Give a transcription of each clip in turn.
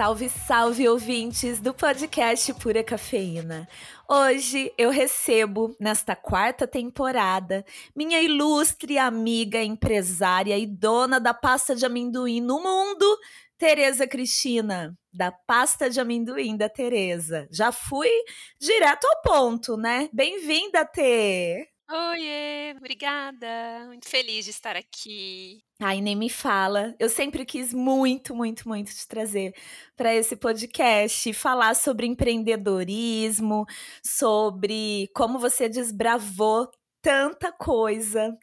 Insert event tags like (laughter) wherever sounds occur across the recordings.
Salve, salve, ouvintes do podcast Pura Cafeína. Hoje eu recebo, nesta quarta temporada, minha ilustre amiga, empresária e dona da pasta de amendoim no mundo, Tereza Cristina, da pasta de amendoim da Tereza. Já fui direto ao ponto, né? Bem-vinda, Tê! Oiê, obrigada. Muito feliz de estar aqui. Ai, nem me fala. Eu sempre quis muito, muito, muito te trazer para esse podcast, falar sobre empreendedorismo, sobre como você desbravou tanta coisa.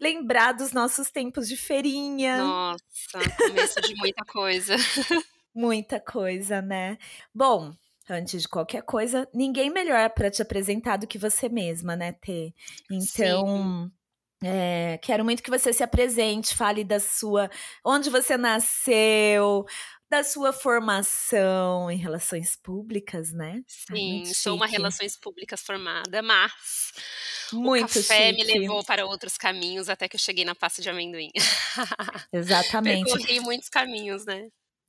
Lembrar dos nossos tempos de feirinha. Nossa, começo de muita coisa. (laughs) muita coisa, né? Bom, antes de qualquer coisa, ninguém melhor para te apresentar do que você mesma, né, Tê? Então, é, quero muito que você se apresente, fale da sua. onde você nasceu, da sua formação em relações públicas, né? Sim, Ai, sou uma relações públicas formada, mas muito o café chique. me levou para outros caminhos até que eu cheguei na pasta de amendoim. (laughs) Exatamente. Percorri muitos caminhos, né?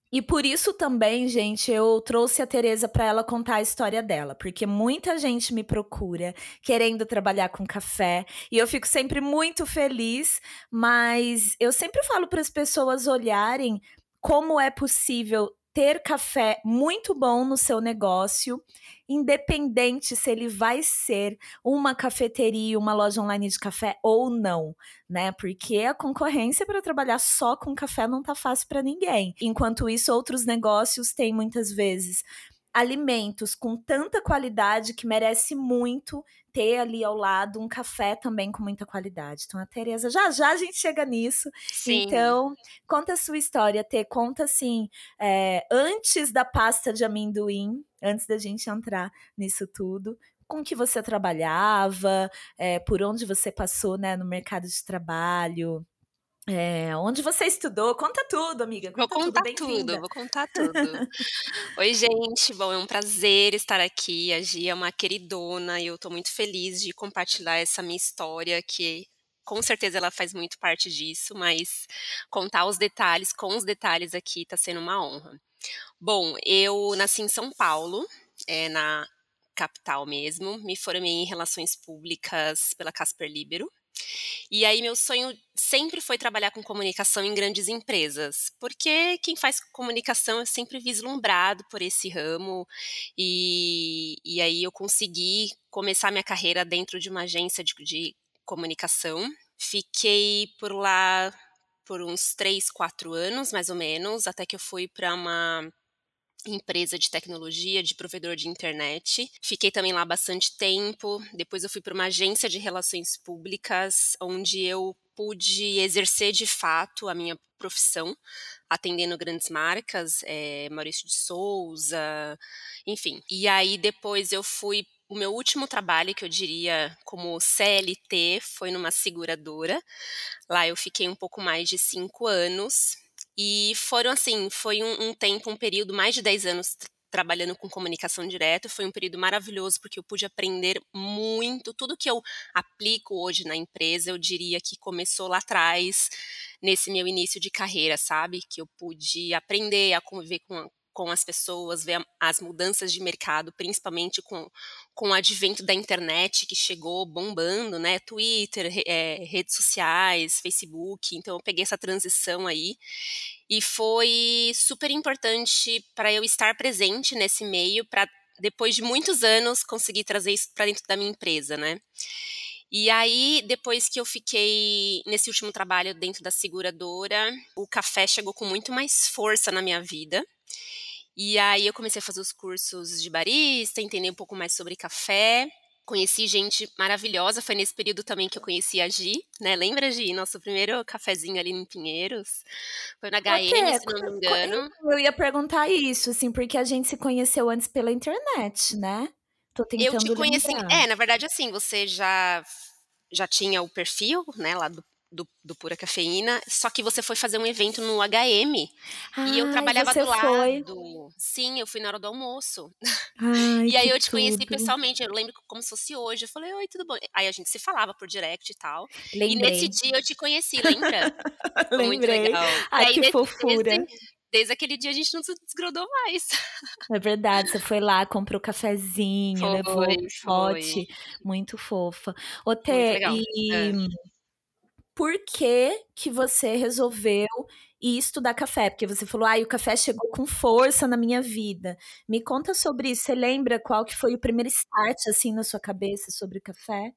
E por isso também, gente, eu trouxe a Tereza para ela contar a história dela, porque muita gente me procura querendo trabalhar com café, e eu fico sempre muito feliz, mas eu sempre falo para as pessoas olharem como é possível ter café muito bom no seu negócio, independente se ele vai ser uma cafeteria, uma loja online de café ou não, né? Porque a concorrência para trabalhar só com café não tá fácil para ninguém. Enquanto isso, outros negócios têm muitas vezes alimentos com tanta qualidade que merece muito ter ali ao lado um café também com muita qualidade. Então, a Tereza, já já a gente chega nisso. Sim. Então, conta a sua história, Tê. Conta assim, é, antes da pasta de amendoim, antes da gente entrar nisso tudo, com que você trabalhava, é, por onde você passou né, no mercado de trabalho. É, onde você estudou? Conta tudo, amiga. Conta vou contar tudo, tudo, vou contar tudo. (laughs) Oi, gente. Bom, é um prazer estar aqui. A Gia é uma queridona e eu estou muito feliz de compartilhar essa minha história, que com certeza ela faz muito parte disso, mas contar os detalhes, com os detalhes aqui, está sendo uma honra. Bom, eu nasci em São Paulo, é, na capital mesmo. Me formei em Relações Públicas pela Casper Libero. E aí meu sonho sempre foi trabalhar com comunicação em grandes empresas, porque quem faz comunicação é sempre vislumbrado por esse ramo, e, e aí eu consegui começar minha carreira dentro de uma agência de, de comunicação. Fiquei por lá por uns três, quatro anos, mais ou menos, até que eu fui para uma empresa de tecnologia, de provedor de internet. Fiquei também lá bastante tempo. Depois eu fui para uma agência de relações públicas, onde eu pude exercer de fato a minha profissão, atendendo grandes marcas, é, Maurício de Souza, enfim. E aí depois eu fui o meu último trabalho, que eu diria como CLT, foi numa seguradora. Lá eu fiquei um pouco mais de cinco anos. E foram assim, foi um, um tempo, um período, mais de 10 anos trabalhando com comunicação direta. Foi um período maravilhoso porque eu pude aprender muito. Tudo que eu aplico hoje na empresa, eu diria que começou lá atrás, nesse meu início de carreira, sabe? Que eu pude aprender a conviver com, com as pessoas, ver as mudanças de mercado, principalmente com, com o advento da internet que chegou bombando, né? Twitter, é, redes sociais, Facebook. Então eu peguei essa transição aí e foi super importante para eu estar presente nesse meio, para depois de muitos anos conseguir trazer isso para dentro da minha empresa, né? E aí, depois que eu fiquei nesse último trabalho dentro da seguradora, o café chegou com muito mais força na minha vida. E aí eu comecei a fazer os cursos de barista, entender um pouco mais sobre café. Conheci gente maravilhosa, foi nesse período também que eu conheci a Gi, né? Lembra, Gi? Nosso primeiro cafezinho ali em Pinheiros. Foi na HM, se não me engano. Eu ia perguntar isso, assim, porque a gente se conheceu antes pela internet, né? Tô tentando Eu te conheci, lembrar. é, na verdade, assim, você já, já tinha o perfil, né, lá do do, do, Pura Cafeína, só que você foi fazer um evento no HM Ai, e eu trabalhava do foi? lado. Sim, eu fui na hora do almoço. Ai, (laughs) e aí eu te tudo. conheci pessoalmente, eu lembro como se fosse hoje. Eu falei, oi, tudo bom? Aí a gente se falava por direct e tal. Lembrei. E nesse dia eu te conheci, lembra? (laughs) Lembrei. Muito legal. Ai, que fofura. Desde, desde aquele dia a gente não se desgrudou mais. É verdade, você foi lá, comprou cafezinho, foi, levou um pote, muito fofa. Ô, Tê, e é. Por que que você resolveu ir estudar café? Porque você falou, ah, o café chegou com força na minha vida. Me conta sobre isso, você lembra qual que foi o primeiro start, assim, na sua cabeça sobre o café?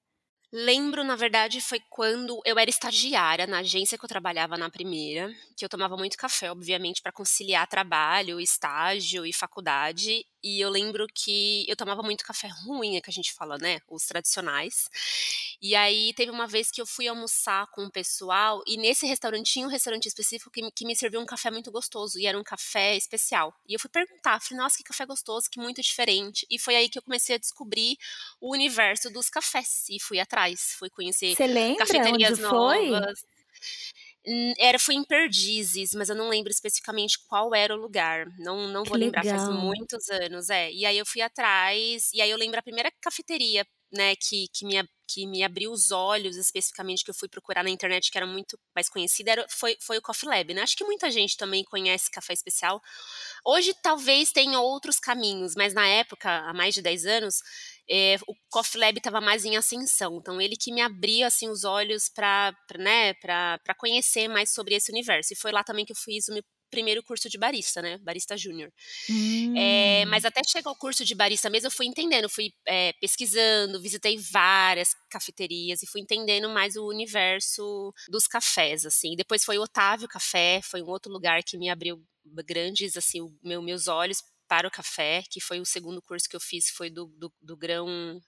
Lembro, na verdade, foi quando eu era estagiária na agência que eu trabalhava na primeira, que eu tomava muito café, obviamente, para conciliar trabalho, estágio e faculdade. E eu lembro que eu tomava muito café ruim, é que a gente fala, né? Os tradicionais. E aí teve uma vez que eu fui almoçar com o pessoal, e nesse restaurante tinha um restaurante específico que, que me serviu um café muito gostoso, e era um café especial. E eu fui perguntar, falei, nossa, que café gostoso, que muito diferente. E foi aí que eu comecei a descobrir o universo dos cafés, e fui atrás, fui conhecer Você lembra cafeterias onde novas. Era, foi em Perdizes, mas eu não lembro especificamente qual era o lugar. Não, não Que vou lembrar, faz muitos anos, é. E aí eu fui atrás, e aí eu lembro a primeira cafeteria, né, que, que, me, que me abriu os olhos, especificamente, que eu fui procurar na internet, que era muito mais conhecida, era, foi, foi o Coffee Lab, né? Acho que muita gente também conhece café especial. Hoje talvez tenha outros caminhos, mas na época, há mais de 10 anos, é, o Coffee Lab estava mais em ascensão. Então, ele que me abriu assim, os olhos para né, conhecer mais sobre esse universo. E foi lá também que eu fiz o primeiro curso de barista, né? Barista Júnior. É, Hum. mas até chegar ao curso de barista mesmo, eu fui entendendo, fui é, pesquisando, visitei várias cafeterias e fui entendendo mais o universo dos cafés, assim. Depois foi o Otávio Café, foi um outro lugar que me abriu grandes, assim, o meu, meus olhos para o café, que foi o segundo curso que eu fiz, foi do, do, do grão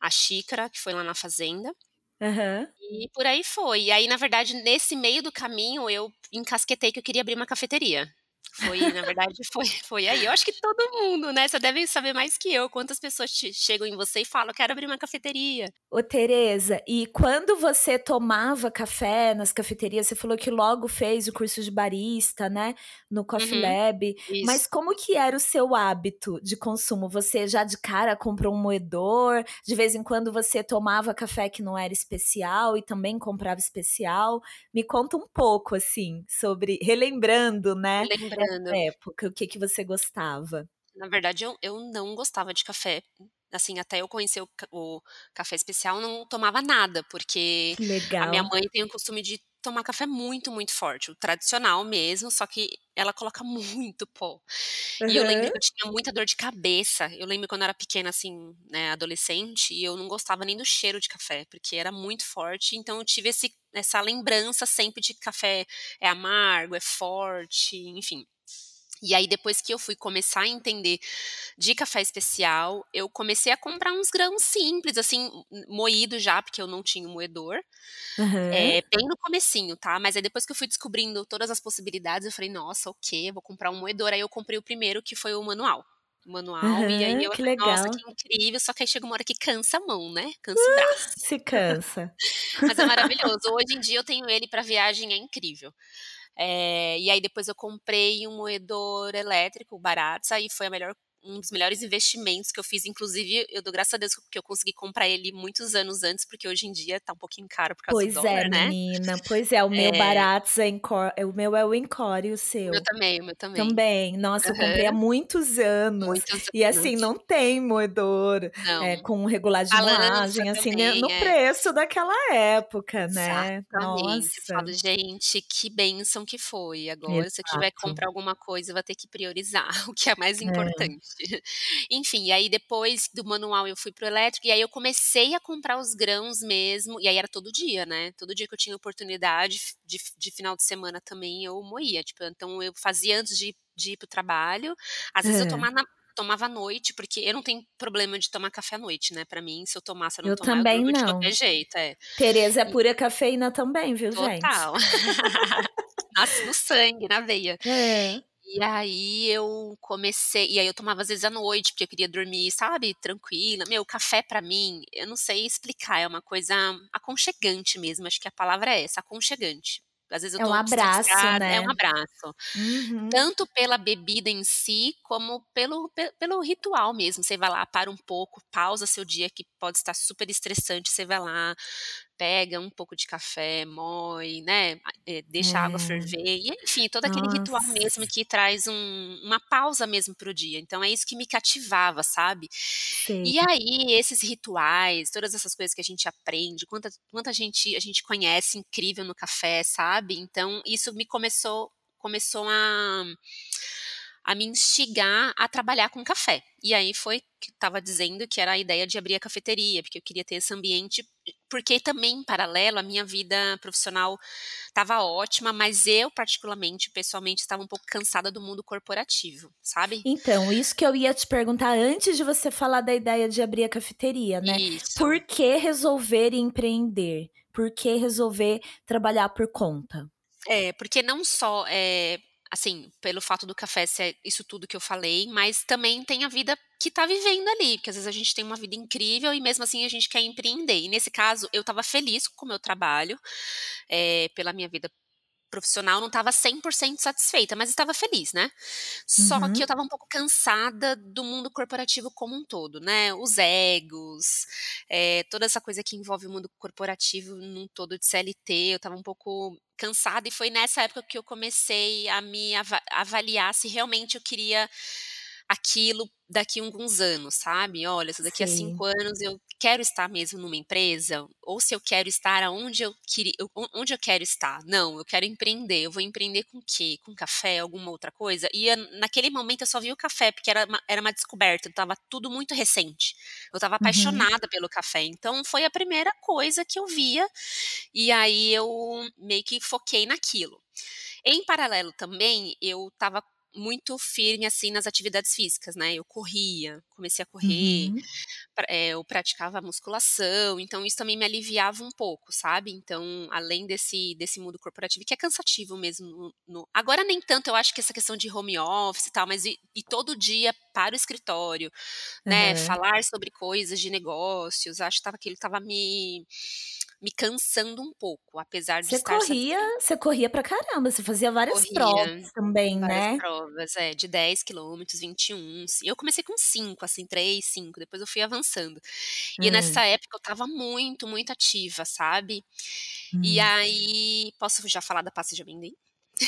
a xícara, que foi lá na fazenda. Aham. E por aí foi. E aí, na verdade, nesse meio do caminho, eu encasquetei que eu queria abrir uma cafeteria. Foi, na verdade, foi, foi aí. Eu acho que todo mundo, né? Você deve saber mais que eu quantas pessoas chegam em você e falam, quero abrir uma cafeteria. Ô, Tereza, e quando você tomava café nas cafeterias, você falou que logo fez o curso de barista, né? No Coffee Uhum, Lab. Mas isso. como que era o seu hábito de consumo? Você já de cara comprou um moedor? De vez em quando você tomava café que não era especial e também comprava especial? Me conta um pouco, assim, sobre... Relembrando, né? Lembrando, Essa época, o que que você gostava? na verdade, eu, eu não gostava de café. Assim, até eu conhecer o, o café especial, não tomava nada, porque Que a minha mãe tem o costume de tomar café muito, muito forte, o tradicional mesmo, só que ela coloca (laughs) muito pó. E eu lembro que eu tinha muita dor de cabeça. Eu lembro quando eu era pequena, assim, né, adolescente, e eu não gostava nem do cheiro de café, porque era muito forte. Então eu tive esse, essa lembrança sempre de que café é amargo, é forte, enfim. E aí, depois que eu fui começar a entender de café especial, eu comecei a comprar uns grãos simples, assim, moído já, porque eu não tinha um moedor. Aham. É, bem no comecinho, tá? Mas aí depois que eu fui descobrindo todas as possibilidades, eu falei, nossa, ok, eu vou comprar um moedor. Aí eu comprei o primeiro, que foi o manual. O manual, e aí eu que falei, nossa, legal. que incrível. Só que aí chega uma hora que cansa a mão, né? Cansa o braço. Se cansa. (laughs) Mas é maravilhoso. (laughs) Hoje em dia eu tenho ele para viagem, é incrível. É, e aí depois eu comprei um moedor elétrico barato, aí foi a melhor, um dos melhores investimentos que eu fiz. Inclusive, eu dou graças a Deus que eu consegui comprar ele muitos anos antes, porque hoje em dia tá um pouquinho caro por causa do Pois é, dólar, né? menina. Pois é, o meu É, baratos é Encore, o meu é o Encore e o seu? também, o meu também. Também. Nossa, eu comprei há muitos anos. Muitos E assim, anos. não tem moedor é, Não. com regular de A lança moagem, assim, né, no também, é. preço daquela época, né? Exatamente. Eu Nossa. falo, gente, que bênção que foi. Agora, se eu tiver que Exato. comprar alguma coisa, eu vou ter que priorizar (laughs) o que é mais É. importante. (laughs) Enfim, e aí depois do manual eu fui pro elétrico, e aí eu comecei a comprar os grãos mesmo, e aí era todo dia, né? Todo dia que eu tinha oportunidade, de, de final de semana também eu moía. Tipo, então eu fazia antes de, de ir pro trabalho. Às vezes eu É. tomava, tomava à noite, porque eu não tenho problema de tomar café à noite, né? Pra mim, se eu tomar, se eu não Eu tomar, eu também de não. qualquer jeito, é. Tereza é pura cafeína também, viu, gente? Total. (laughs) Nasce no sangue, na veia. É. E aí eu comecei e aí eu tomava às vezes à noite, porque eu queria dormir, sabe, tranquila. Meu, café pra mim, eu não sei explicar, é uma coisa aconchegante mesmo, acho que a palavra é essa, aconchegante. Às vezes eu É um abraço, estressada é né. um abraço. Uhum. Tanto pela bebida em si, como pelo pe pelo ritual mesmo, você vai lá, para um pouco, pausa seu dia que pode estar super estressante, você vai lá, pega um pouco de café, moe, né, eh, deixa a água É. ferver e enfim, todo aquele ritual mesmo Nossa. que traz um uma pausa mesmo para o dia, então é isso que me cativava, sabe. Sei. E aí, esses rituais, todas essas coisas que a gente aprende, quanta quanta gente a gente conhece incrível no café, sabe, então isso me começou começou a a me instigar a trabalhar com café. E aí foi que estava dizendo que era a ideia de abrir a cafeteria, porque eu queria ter esse ambiente, porque também em paralelo a minha vida profissional estava ótima, mas eu particularmente, pessoalmente, estava um pouco cansada do mundo corporativo, sabe. Então, isso que eu ia te perguntar antes de você falar da ideia de abrir a cafeteria, né. Isso. Por que resolver empreender? Por que resolver trabalhar por conta? É, porque não só, eh, assim, pelo fato do café ser isso tudo que eu falei, mas também tem a vida que tá vivendo ali, porque às vezes a gente tem uma vida incrível e mesmo assim a gente quer empreender. E nesse caso eu estava feliz com o meu trabalho, eh, pela minha vida profissional, não estava 100% satisfeita, mas estava feliz, né. Só que eu Uhum. estava um pouco cansada do mundo corporativo como um todo, né, os egos, eh, toda essa coisa que envolve o mundo corporativo num todo de CLT, eu estava um pouco cansada e foi nessa época que eu comecei a me ava avaliar se realmente eu queria aquilo daqui alguns anos, sabe. "Olha, se daqui a Sei. 5 anos eu quero estar mesmo numa empresa, ou se eu quero estar aonde eu queri on onde eu quero estar. Não, eu quero empreender, eu vou empreender com quê? Com café, alguma outra coisa?". E naquele momento eu só vi o café, porque era uma era uma descoberta, estava tudo muito recente. Eu estava Uhum. apaixonada pelo café, então foi a primeira coisa que eu via, e aí eu meio que foquei naquilo. Em paralelo também, eu estava muito firme, assim, nas atividades físicas, né, eu corria, comecei a correr, Uhum. eh, eu praticava musculação, então isso também me aliviava um pouco, sabe. Então, além desse desse mundo corporativo que é cansativo mesmo no no agora nem tanto, eu acho que essa questão de home office e tal, mas ir ir todo dia para o escritório, né, Aham. falar sobre coisas de negócios, acho que estava aquilo estava me me cansando um pouco, apesar de Você estar corria satisfeita. você corria pra caramba, você fazia várias provas Corria, também, várias né? provas, é, de 10 quilômetros, 21, sim, eu comecei com 5, assim, 3, 5, depois eu fui avançando. E Hã. nessa época eu estava muito, muito ativa, sabe. E Hum. aí posso já falar da pasta de amendoim?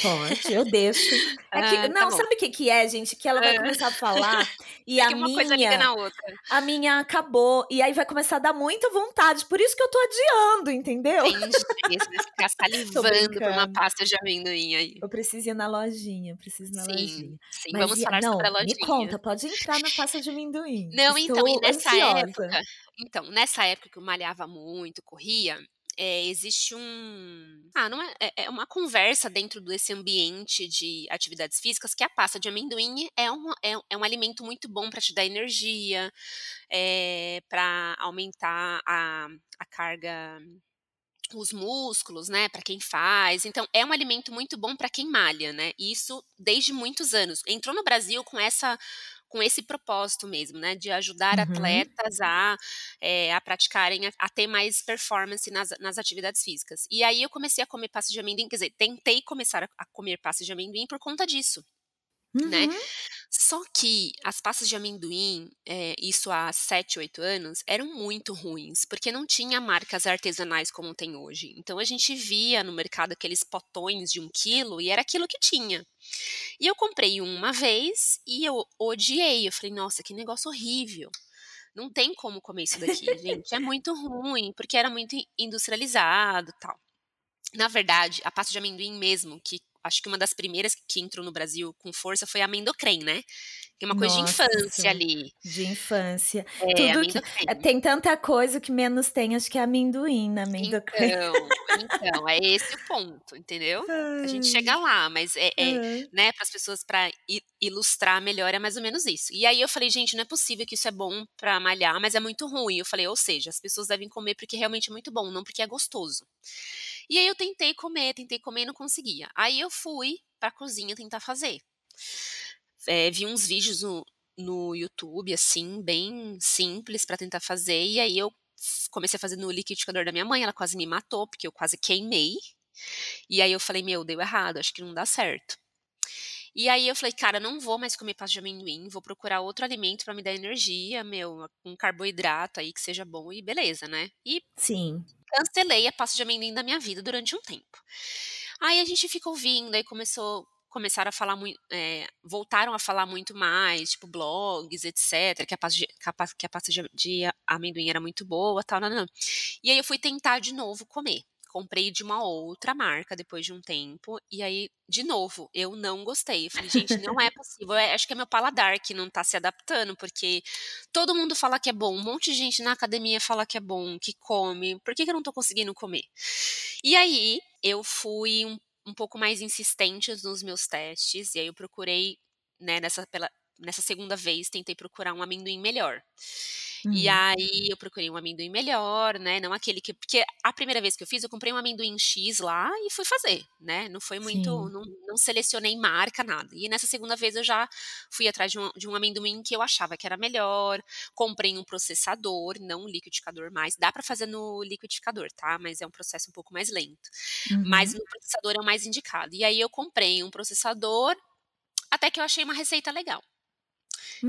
Pode, eu deixo. É que (laughs) Ah, tá não, bom. sabe o que que é, gente? Que ela vai Hã. começar a falar, e a uma coisa liga minha na outra. a minha acabou, e aí vai começar a dar muita vontade, por isso que eu tô adiando, entendeu? Entendi, você vai ficar (laughs) salivando por uma pasta de amendoim aí. Eu preciso ir na lojinha, preciso ir na Sim, lojinha. sim, Mas vamos e a falar sobre a não, me lojinha. conta, pode entrar na pasta de amendoim, Não, então, e estou nessa ansiosa. época então, nessa época que eu malhava muito, corria, eh, existe um ah, não é é é uma conversa dentro desse ambiente de atividades físicas, que a pasta de amendoim é um é é um alimento muito bom pra te dar energia, eh, pra aumentar a a carga os músculos, né, pra quem faz, então é um alimento muito bom pra quem malha, né, isso desde muitos anos. Entrou no Brasil com essa com esse propósito mesmo, né, de ajudar Uhum. atletas a, eh, a praticarem, a a ter mais performance nas nas atividades físicas. E aí eu comecei a comer pasta de amendoim, quer dizer, tentei começar a a comer pasta de amendoim por conta disso, né. Uhum. Só que as pastas de amendoim, eh, isso há 7, 8 anos, eram muito ruins, porque não tinha marcas artesanais como tem hoje. Então a gente via no mercado aqueles potões de 1 quilo e era aquilo que tinha. E eu comprei uma vez e eu odiei, eu falei: "Nossa, que negócio horrível, não tem como comer isso daqui, gente, é muito ruim", porque era muito in industrializado, tal. Na verdade, a pasta de amendoim mesmo, que acho que uma das primeiras que entrou no Brasil com força foi a Amendocrem, né, que é uma coisa de infância Nossa, ali. de infância. É, Tudo que eh, tem tanta coisa, que menos tem acho que é amendoim na Amendocrem. Então, então, é esse o ponto, entendeu. A gente Ai. chega lá, mas é é, né, para as pessoas pra i ilustrar melhor, é mais ou menos isso. E aí eu falei: "Gente, não é possível que isso é bom pra malhar, mas é muito ruim", eu falei: "Ou seja, as pessoas devem comer porque realmente é muito bom, não porque é gostoso". E aí eu tentei comer, tentei comer e não conseguia. Aí eu fui pra cozinha tentar fazer. Eh, vi uns vídeos no no YouTube, assim, bem simples para tentar fazer, e aí eu comecei a fazer no liquidificador da minha mãe, ela quase me matou, porque eu quase queimei. E aí eu falei: "Meu, deu errado, acho que não dá certo". E aí eu falei: "Cara, não vou mais comer pasta de amendoim, vou procurar outro alimento para me dar energia, meu, um carboidrato aí que seja bom e beleza, né". E Sim. Cancelei a pasta de amendoim da minha vida durante um tempo. Aí a gente fica ouvindo, aí começou começaram a falar muito, eh, voltaram a falar muito mais, tipo blogs, etc, que a pasta de que a pasta de de amendoim era muito boa, tal, nã-nã-nã. E aí eu fui tentar de novo comer. Comprei de uma outra marca depois de um tempo, e aí, de novo, eu não gostei. Eu falei: "Gente, não é (laughs) possível, eh, acho que é meu paladar que não tá se adaptando, porque todo mundo fala que é bom, um monte de gente na academia fala que é bom, que come, por que que eu não tô conseguindo comer?". E aí, eu fui um um pouco mais insistentes nos meus testes, e aí eu procurei, né, nessa pela nessa segunda vez, tentei procurar um amendoim melhor. E Hum. aí eu procurei um amendoim melhor, né, não aquele que porque a primeira vez que eu fiz, eu comprei um amendoim X lá e fui fazer, né, não foi muito não não selecionei marca, nada. E nessa segunda vez eu já fui atrás de um de um amendoim que eu achava que era melhor, comprei um processador, não um liquidificador mais, dá para fazer no liquidificador, tá, mas é um processo um pouco mais lento. Mas Uhum. no processador é o mais indicado. E aí eu comprei um processador, até que eu achei uma receita legal.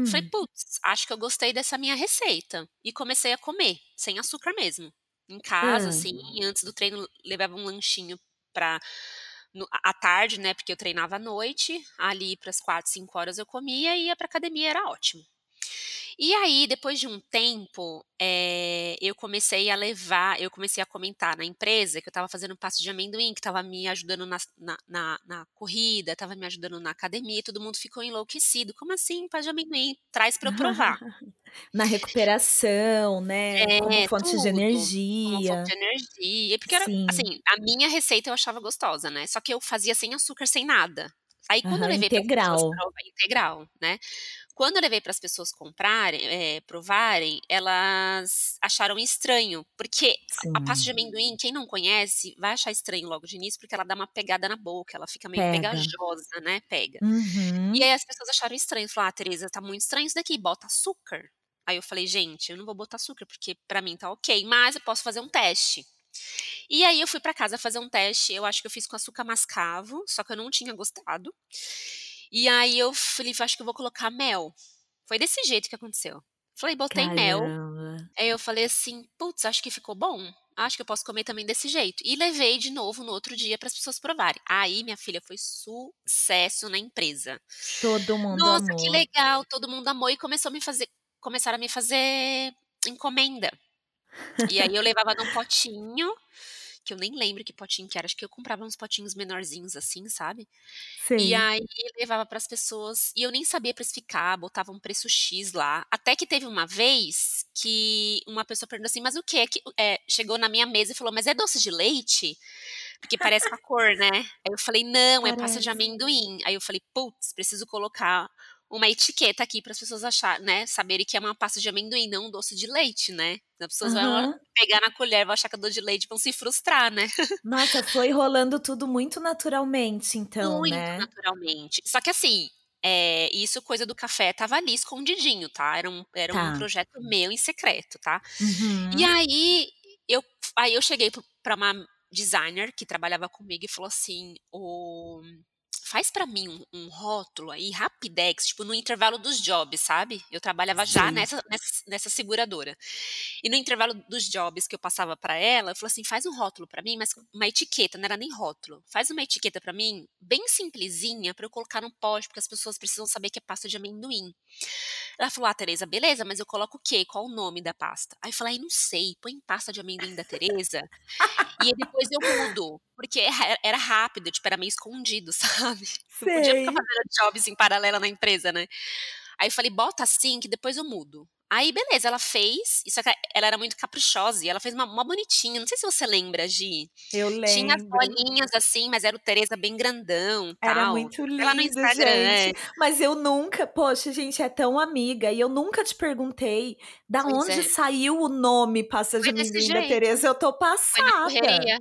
Falei: Hum. "Puts, acho que eu gostei dessa minha receita", e comecei a comer, sem açúcar mesmo. Em casa, Hã. assim, antes do treino levava um lanchinho pra no à tarde, né, porque eu treinava à noite, ali para as 16h, 17h eu comia e ia para academia, era ótimo. E aí, depois de um tempo, eh, eu comecei a levar eu comecei a comentar na empresa que eu estava fazendo pasta de amendoim, que estava me ajudando nas na na na corrida, estava me ajudando na academia, e todo mundo ficou enlouquecido: "Como assim pasta de amendoim? Traz para eu provar". (laughs) Na recuperação, né, como É, fonte de tudo, como fonte de energia. energia, porque era Sim. assim, a minha receita eu achava gostosa, né, só que eu fazia sem açúcar, sem nada. Aí quando eu Aham, levei para as pessoas integral. prova integral, né. Quando eu levei para as pessoas comprarem eh, provarem, elas acharam estranho, porque a pasta de Sim. amendoim, quem não conhece, vai achar estranho logo de início, porque ela dá uma pegada na boca, ela fica meio Pega. pegajosa, né, pega. E Uhum. aí as pessoas acharam estranho, falaram: "Ah, Tereza, tá muito estranho isso daqui, bota açúcar". Aí eu falei: "Gente, eu não vou botar açúcar, porque para mim tá ok, mas eu posso fazer um teste". E aí eu fui para casa fazer um teste, eu acho que eu fiz com açúcar mascavo, só que eu não tinha gostado. E aí eu falei: "Acho que eu vou colocar mel". Foi desse jeito que aconteceu. Falei botei mel, Caramba. aí eu falei assim: "Puts, acho que ficou bom, acho que eu posso comer também desse jeito". E levei de novo no outro dia para as pessoas provarem. Aí, minha filha, foi sucesso na empresa. Todo mundo "Nossa, que amou. legal", todo mundo amou e começou a me fazer começaram a me fazer encomenda. E aí eu levava num potinho, que eu nem lembro que potinho que era, acho que eu comprava uns potinhos menorzinhos, assim, sabe. E Sei. aí levava para as pessoas, e eu nem sabia precificar, botava um preço "X" lá, até que teve uma vez que uma pessoa perguntou assim: "Mas o que que" eh, chegou na minha mesa e falou: "Mas é doce de leite? Porque parece com a cor, né". Aí eu falei: "Não, é pasta de Parece. amendoim". Aí eu falei: "Puts, preciso colocar uma etiqueta aqui para as pessoas achar né, saberem que é uma pasta de amendoim, não um doce de leite, né. As pessoas vão Aham. pegar na colher, vão achar que é doce de leite e vão se frustrar, né". Nossa, foi rolando tudo muito naturalmente então, Muito né. naturalmente. Só que assim, eh, isso coisa do café estava ali escondidinho, tá, era um era um Tá. projeto meu em secreto, tá. E Uhum. aí eu aí eu cheguei para o pra uma designer que trabalhava comigo e falou assim: "Ô, faz para mim um um rótulo aí rapidex, tipo no intervalo dos jobs", sabe. Eu trabalhava já nessa nessa nessa seguradora. E no intervalo dos jobs que eu passava para ela, falou assim: "Faz um rótulo para mim, mas uma etiqueta", não era nem rótulo, "Faz uma etiqueta para mim, bem simplesinha, para eu colocar no pote, porque as pessoas precisam saber que é pasta de amendoim". Ela falou: "Ah, Tereza, beleza, mas eu coloco o quê? Qual o nome da pasta?". Aí eu falei: "Ai, não sei, põe pasta de amendoim da Tereza, e depois eu mudo", porque era rápido, tipo, era meio escondido, (laughs) sabe. Não podia ficar Sei. fazendo jobs em paralelo na empresa, né. Aí eu falei: "Bota assim que depois eu mudo". Aí beleza, ela fez, só que ela era muito caprichosa e ela fez uma mó bonitinha, não sei se você lembra, Gi. Eu Tinha as lembro. bolinhas, assim, mas era o Tereza bem grandão, Era tal. muito Vai lá no lindo, Instagram, é. gente. Mas eu nunca poxa, gente é tão amiga e eu nunca te perguntei da Pois onde é. saiu o nome pasta de Foi desse amendoim da jeito. Tereza, eu tô Foi na passada. correria,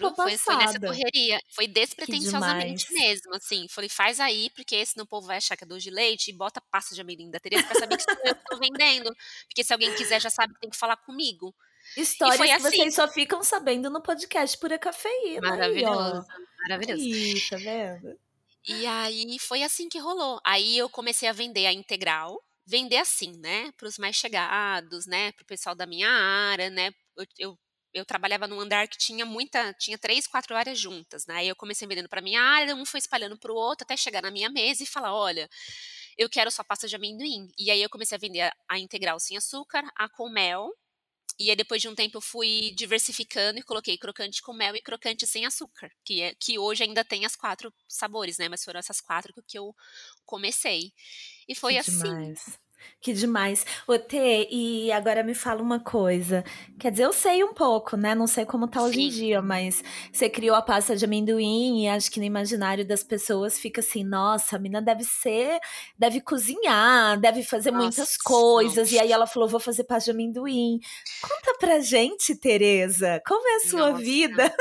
Tô juro, foi foi nessa passada. correria. Foi despretensiosamente mesmo, assim, falei: "Faz aí, porque senão o povo vai achar que é doce de leite e bota pasta de amendoim da Tereza pra saber que eu tô vendendo, porque se alguém quiser já sabe que tem que falar comigo". Histórias que assim. vocês só ficam sabendo no podcast Pura Cafeína, aí Maravilhoso, ó. maravilhoso. Aí, tá vendo? E aí foi assim que rolou. Aí eu comecei a vender a integral, vender assim, né, para os mais chegados, né, para o pessoal da minha área, né, eu eu eu trabalhava num andar que tinha muita tinha 3, 4 áreas juntas, né, aí eu comecei vendendo pra minha área, um foi espalhando para o outro, até chegar na minha mesa e falar: "Olha, eu quero só pasta de amendoim". E aí eu comecei a vender a a integral sem açúcar, a com mel, e aí depois de um tempo eu fui diversificando e coloquei crocante com mel e crocante sem açúcar, que é que hoje ainda tem as 4 sabores, né, mas foram essas 4 que eu comecei. E Que foi assim. demais, que demais. Ô Tê, e agora me fala uma coisa, quer dizer, eu sei um pouco, né, não sei como tá hoje em Sim. dia, mas você criou a pasta de amendoim e acho que no imaginário das pessoas fica assim: "Nossa, a mina deve ser deve cozinhar, deve fazer muitas Nossa, coisas", e aí nossa. ela falou: "Vou fazer pasta de amendoim". Conta pra gente, Tereza, como é a sua Nossa. vida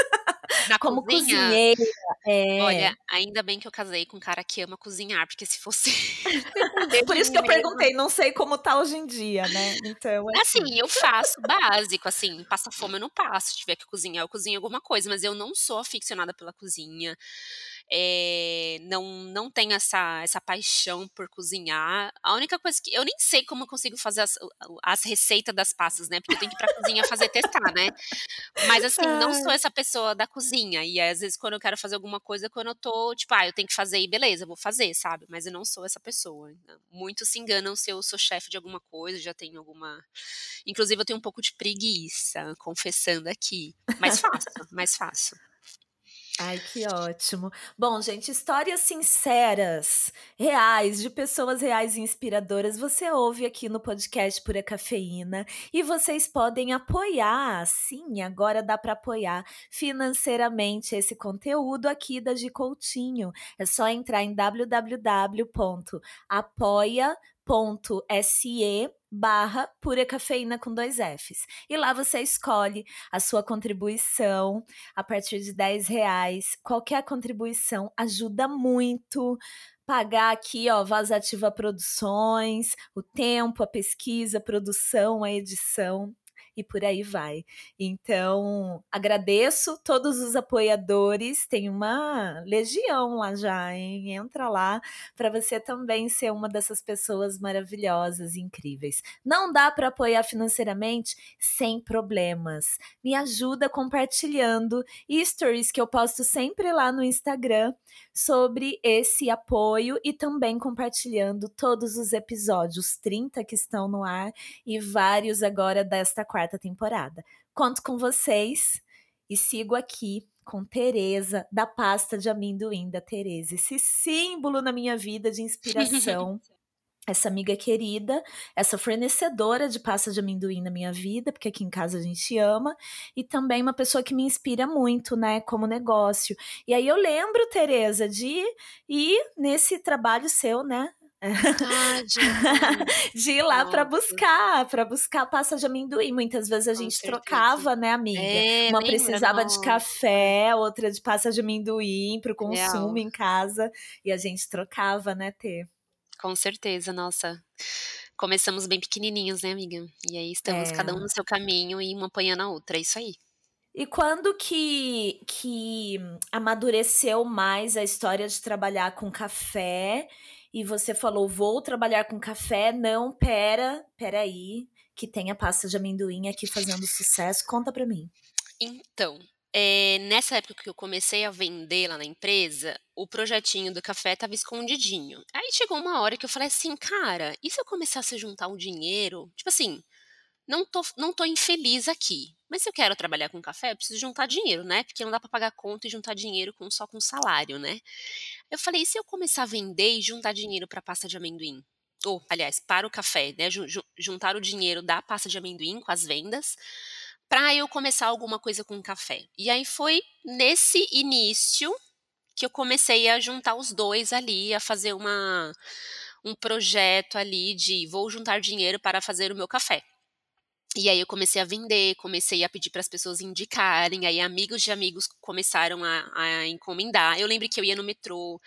como cozinha? cozinheira? É. Olha, ainda bem que eu casei com um cara que ama cozinhar, porque se fosse (laughs) Por isso que eu (laughs) perguntei, não sei como tá hoje em dia, né, então assim. Assim, eu faço básico, assim, passar fome eu não passo, se tiver que cozinhar eu cozinho alguma coisa, mas eu não sou aficionada pela cozinha, eh, não não tenho essa essa paixão por cozinhar. A única coisa que eu nem sei como eu consigo fazer as as receita das pastas, né, porque eu tenho que ir pra cozinha fazer testar, né. Mas assim, não sou essa pessoa da cozinha, e às vezes quando eu quero fazer alguma coisa, quando eu tô tipo: "Ah, eu tenho que fazer", e beleza, vou fazer, sabe, mas eu não sou essa pessoa. Muitos se enganam se eu sou chefe de alguma coisa, já tenho alguma inclusive eu tenho um pouco de preguiça, confessando aqui, mas faço, mas faço. Ai, que ótimo. Bom, gente, histórias sinceras, reais, de pessoas reais e inspiradoras, você ouve aqui no podcast Pura Cafeína, e vocês podem apoiar, sim, agora dá pra apoiar financeiramente esse conteúdo aqui da Gi Coutinho. É só entrar em www.apoia.se/Pura Cafeína com 2 Fs. E lá você escolhe a sua contribuição a partir de R$10, qualquer contribuição ajuda muito. Pagar aqui, ó, Voz Ativa Produções, o tempo, a pesquisa, a produção, a edição e por aí vai. Então, agradeço todos os apoiadores, tem uma legião lá já, hein, entra lá pra você também ser uma dessas pessoas maravilhosas e incríveis. Não dá pra apoiar financeiramente? Sem problemas, me ajuda compartilhando stories que eu posto sempre lá no Instagram sobre esse apoio e também compartilhando todos os episódios, 30 que estão no ar e vários agora desta 4ª temporada. Conto com vocês e sigo aqui com Tereza, da pasta de amendoim da Tereza, esse símbolo na minha vida de inspiração, (laughs) essa amiga querida, essa fornecedora de pasta de amendoim na minha vida, porque aqui em casa a gente ama, e também uma pessoa que me inspira muito, né, como negócio. E aí eu lembro, Tereza, de ir nesse trabalho seu, né, Ah, de (laughs) de ir lá Nossa. buscar, pra buscar pasta de amendoim, muitas vezes a gente trocava, né, amiga. É, Uma precisava de Nossa. café, outra de pasta de amendoim para o consumo Real. em casa, e a gente trocava, né, Tê. Com certeza, nossa. Começamos bem pequenininhos, né, amiga. E aí estamos cada um É. no seu caminho e uma apoiando a outra, é isso aí. E quando que que amadureceu mais a história de trabalhar com café, e você falou: "Vou trabalhar com café, não, espera, espera aí, que tem a pasta de amendoim aqui fazendo sucesso", conta pra mim. Então, eh, nessa época que eu comecei a vender lá na empresa, o projetinho do café estava escondidinho. Aí chegou uma hora que eu falei assim: "Cara, e se eu começasse a juntar um dinheiro?" Tipo assim, não tô não tô infeliz aqui, mas se eu quero trabalhar com café, eu preciso juntar dinheiro, né, porque não dá pra pagar conta e juntar dinheiro com só com salário, né. Eu falei: "E se eu começar a vender e juntar dinheiro pra pasta de amendoim?" ou aliás, para o café, né, ju ju juntar o dinheiro da pasta de amendoim com as vendas, para eu começar alguma coisa com café. E aí foi nesse início que eu comecei a juntar os 2 ali, a fazer uma um projeto ali de vou juntar dinheiro para fazer o meu café. E aí eu comecei a vender, comecei a pedir para as pessoas indicarem, aí amigos de amigos começaram a a encomendar. Eu lembro que eu ia no metrô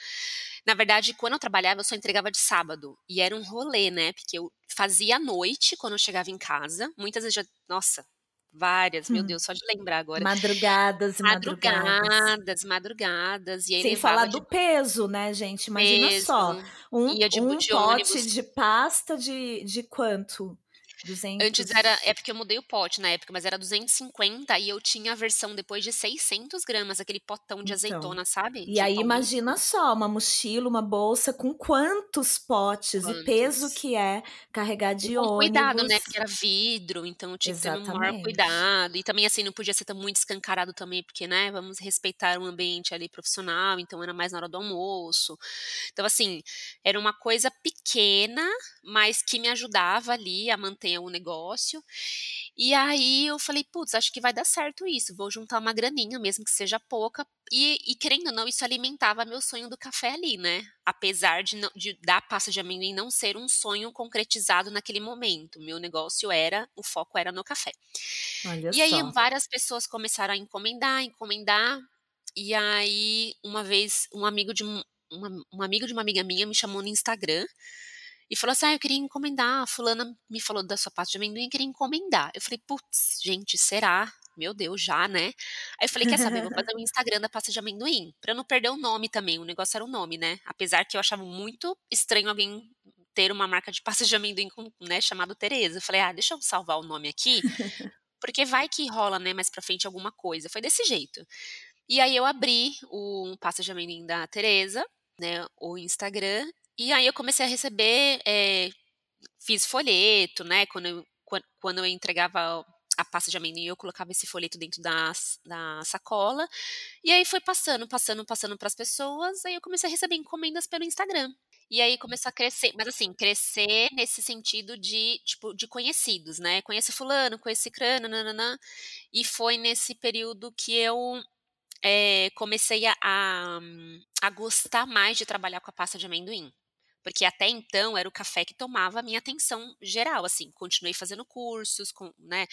na verdade, quando eu trabalhava, eu só entregava de sábado, e era um rolê, né, porque eu fazia à noite, quando eu chegava em casa, muitas vezes já nossa, várias, meu Hum. Deus, só de lembrar agora. Madrugadas madrugadas. Madrugadas, madrugadas, e aí Sem falar de do peso, né, gente, imagina só, peso, um ia de um de pote ônibus. de pasta de de quanto? Antes era é 200 porque eu mudei o pote na época, mas era 250 e eu tinha a versão depois de 600 gramas, aquele potão de Então, azeitona, sabe, e de aí imagina só, uma mochila, uma bolsa com quantos potes e peso Quantos. que é carregar E de cuidado, ônibus. né, porque era vidro, então eu tinha que ter no maior Exatamente. cuidado, e também, assim, não podia ser tão muito escancarado também, porque, né, vamos respeitar o ambiente ali profissional, então era mais na hora do almoço. Então, assim, era uma coisa pequena, mas que me ajudava ali a manter o negócio. E aí eu falei: "Puts, acho que vai dar certo isso, vou juntar uma graninha, mesmo que seja pouca", e e querendo ou não, isso alimentava meu sonho do café ali, né, apesar de não de da pasta de amendoim não ser um sonho concretizado naquele momento, meu negócio era o foco era no café. Olha E aí só. várias pessoas começaram a encomendar, encomendar, e aí uma vez um amigo de um uma um amigo de uma amiga minha me chamou no Instagram, e falou assim: "Ah, eu queria encomendar, fulana me falou da sua pasta de amendoim, queria encomendar". Eu falei: "Puts, gente, será? Meu Deus, já, né?". Aí eu falei: "Quer saber, vou (laughs) fazer um Instagram da pasta de amendoim", pra eu não perder o nome também, o negócio era o nome, né, apesar que eu achava muito estranho alguém ter uma marca de pasta de amendoim com né, chamado Tereza, eu falei: "Ah, deixa eu salvar o nome aqui, porque vai que rola, né, mais pra frente alguma coisa", foi desse jeito. E aí eu abri o pasta de amendoim da Tereza, né, o Instagram, e aí eu comecei a receber, eh, fiz folheto, né, quando eu quan quando eu entregava a pasta de amendoim, eu colocava esse folheto dentro das da sacola, e aí foi passando, passando, passando para as pessoas, aí eu comecei a receber encomendas pelo Instagram. E aí começou a crescer, mas assim, crescer nesse sentido de, tipo, de conhecidos, né, "Conheço fulano, conheço cicrano, nã-nã-nã", e foi nesse período que eu, eh, comecei a a gostar mais de trabalhar com a pasta de amendoim, porque até então era o café que tomava a minha atenção geral, assim, continuei fazendo cursos com né,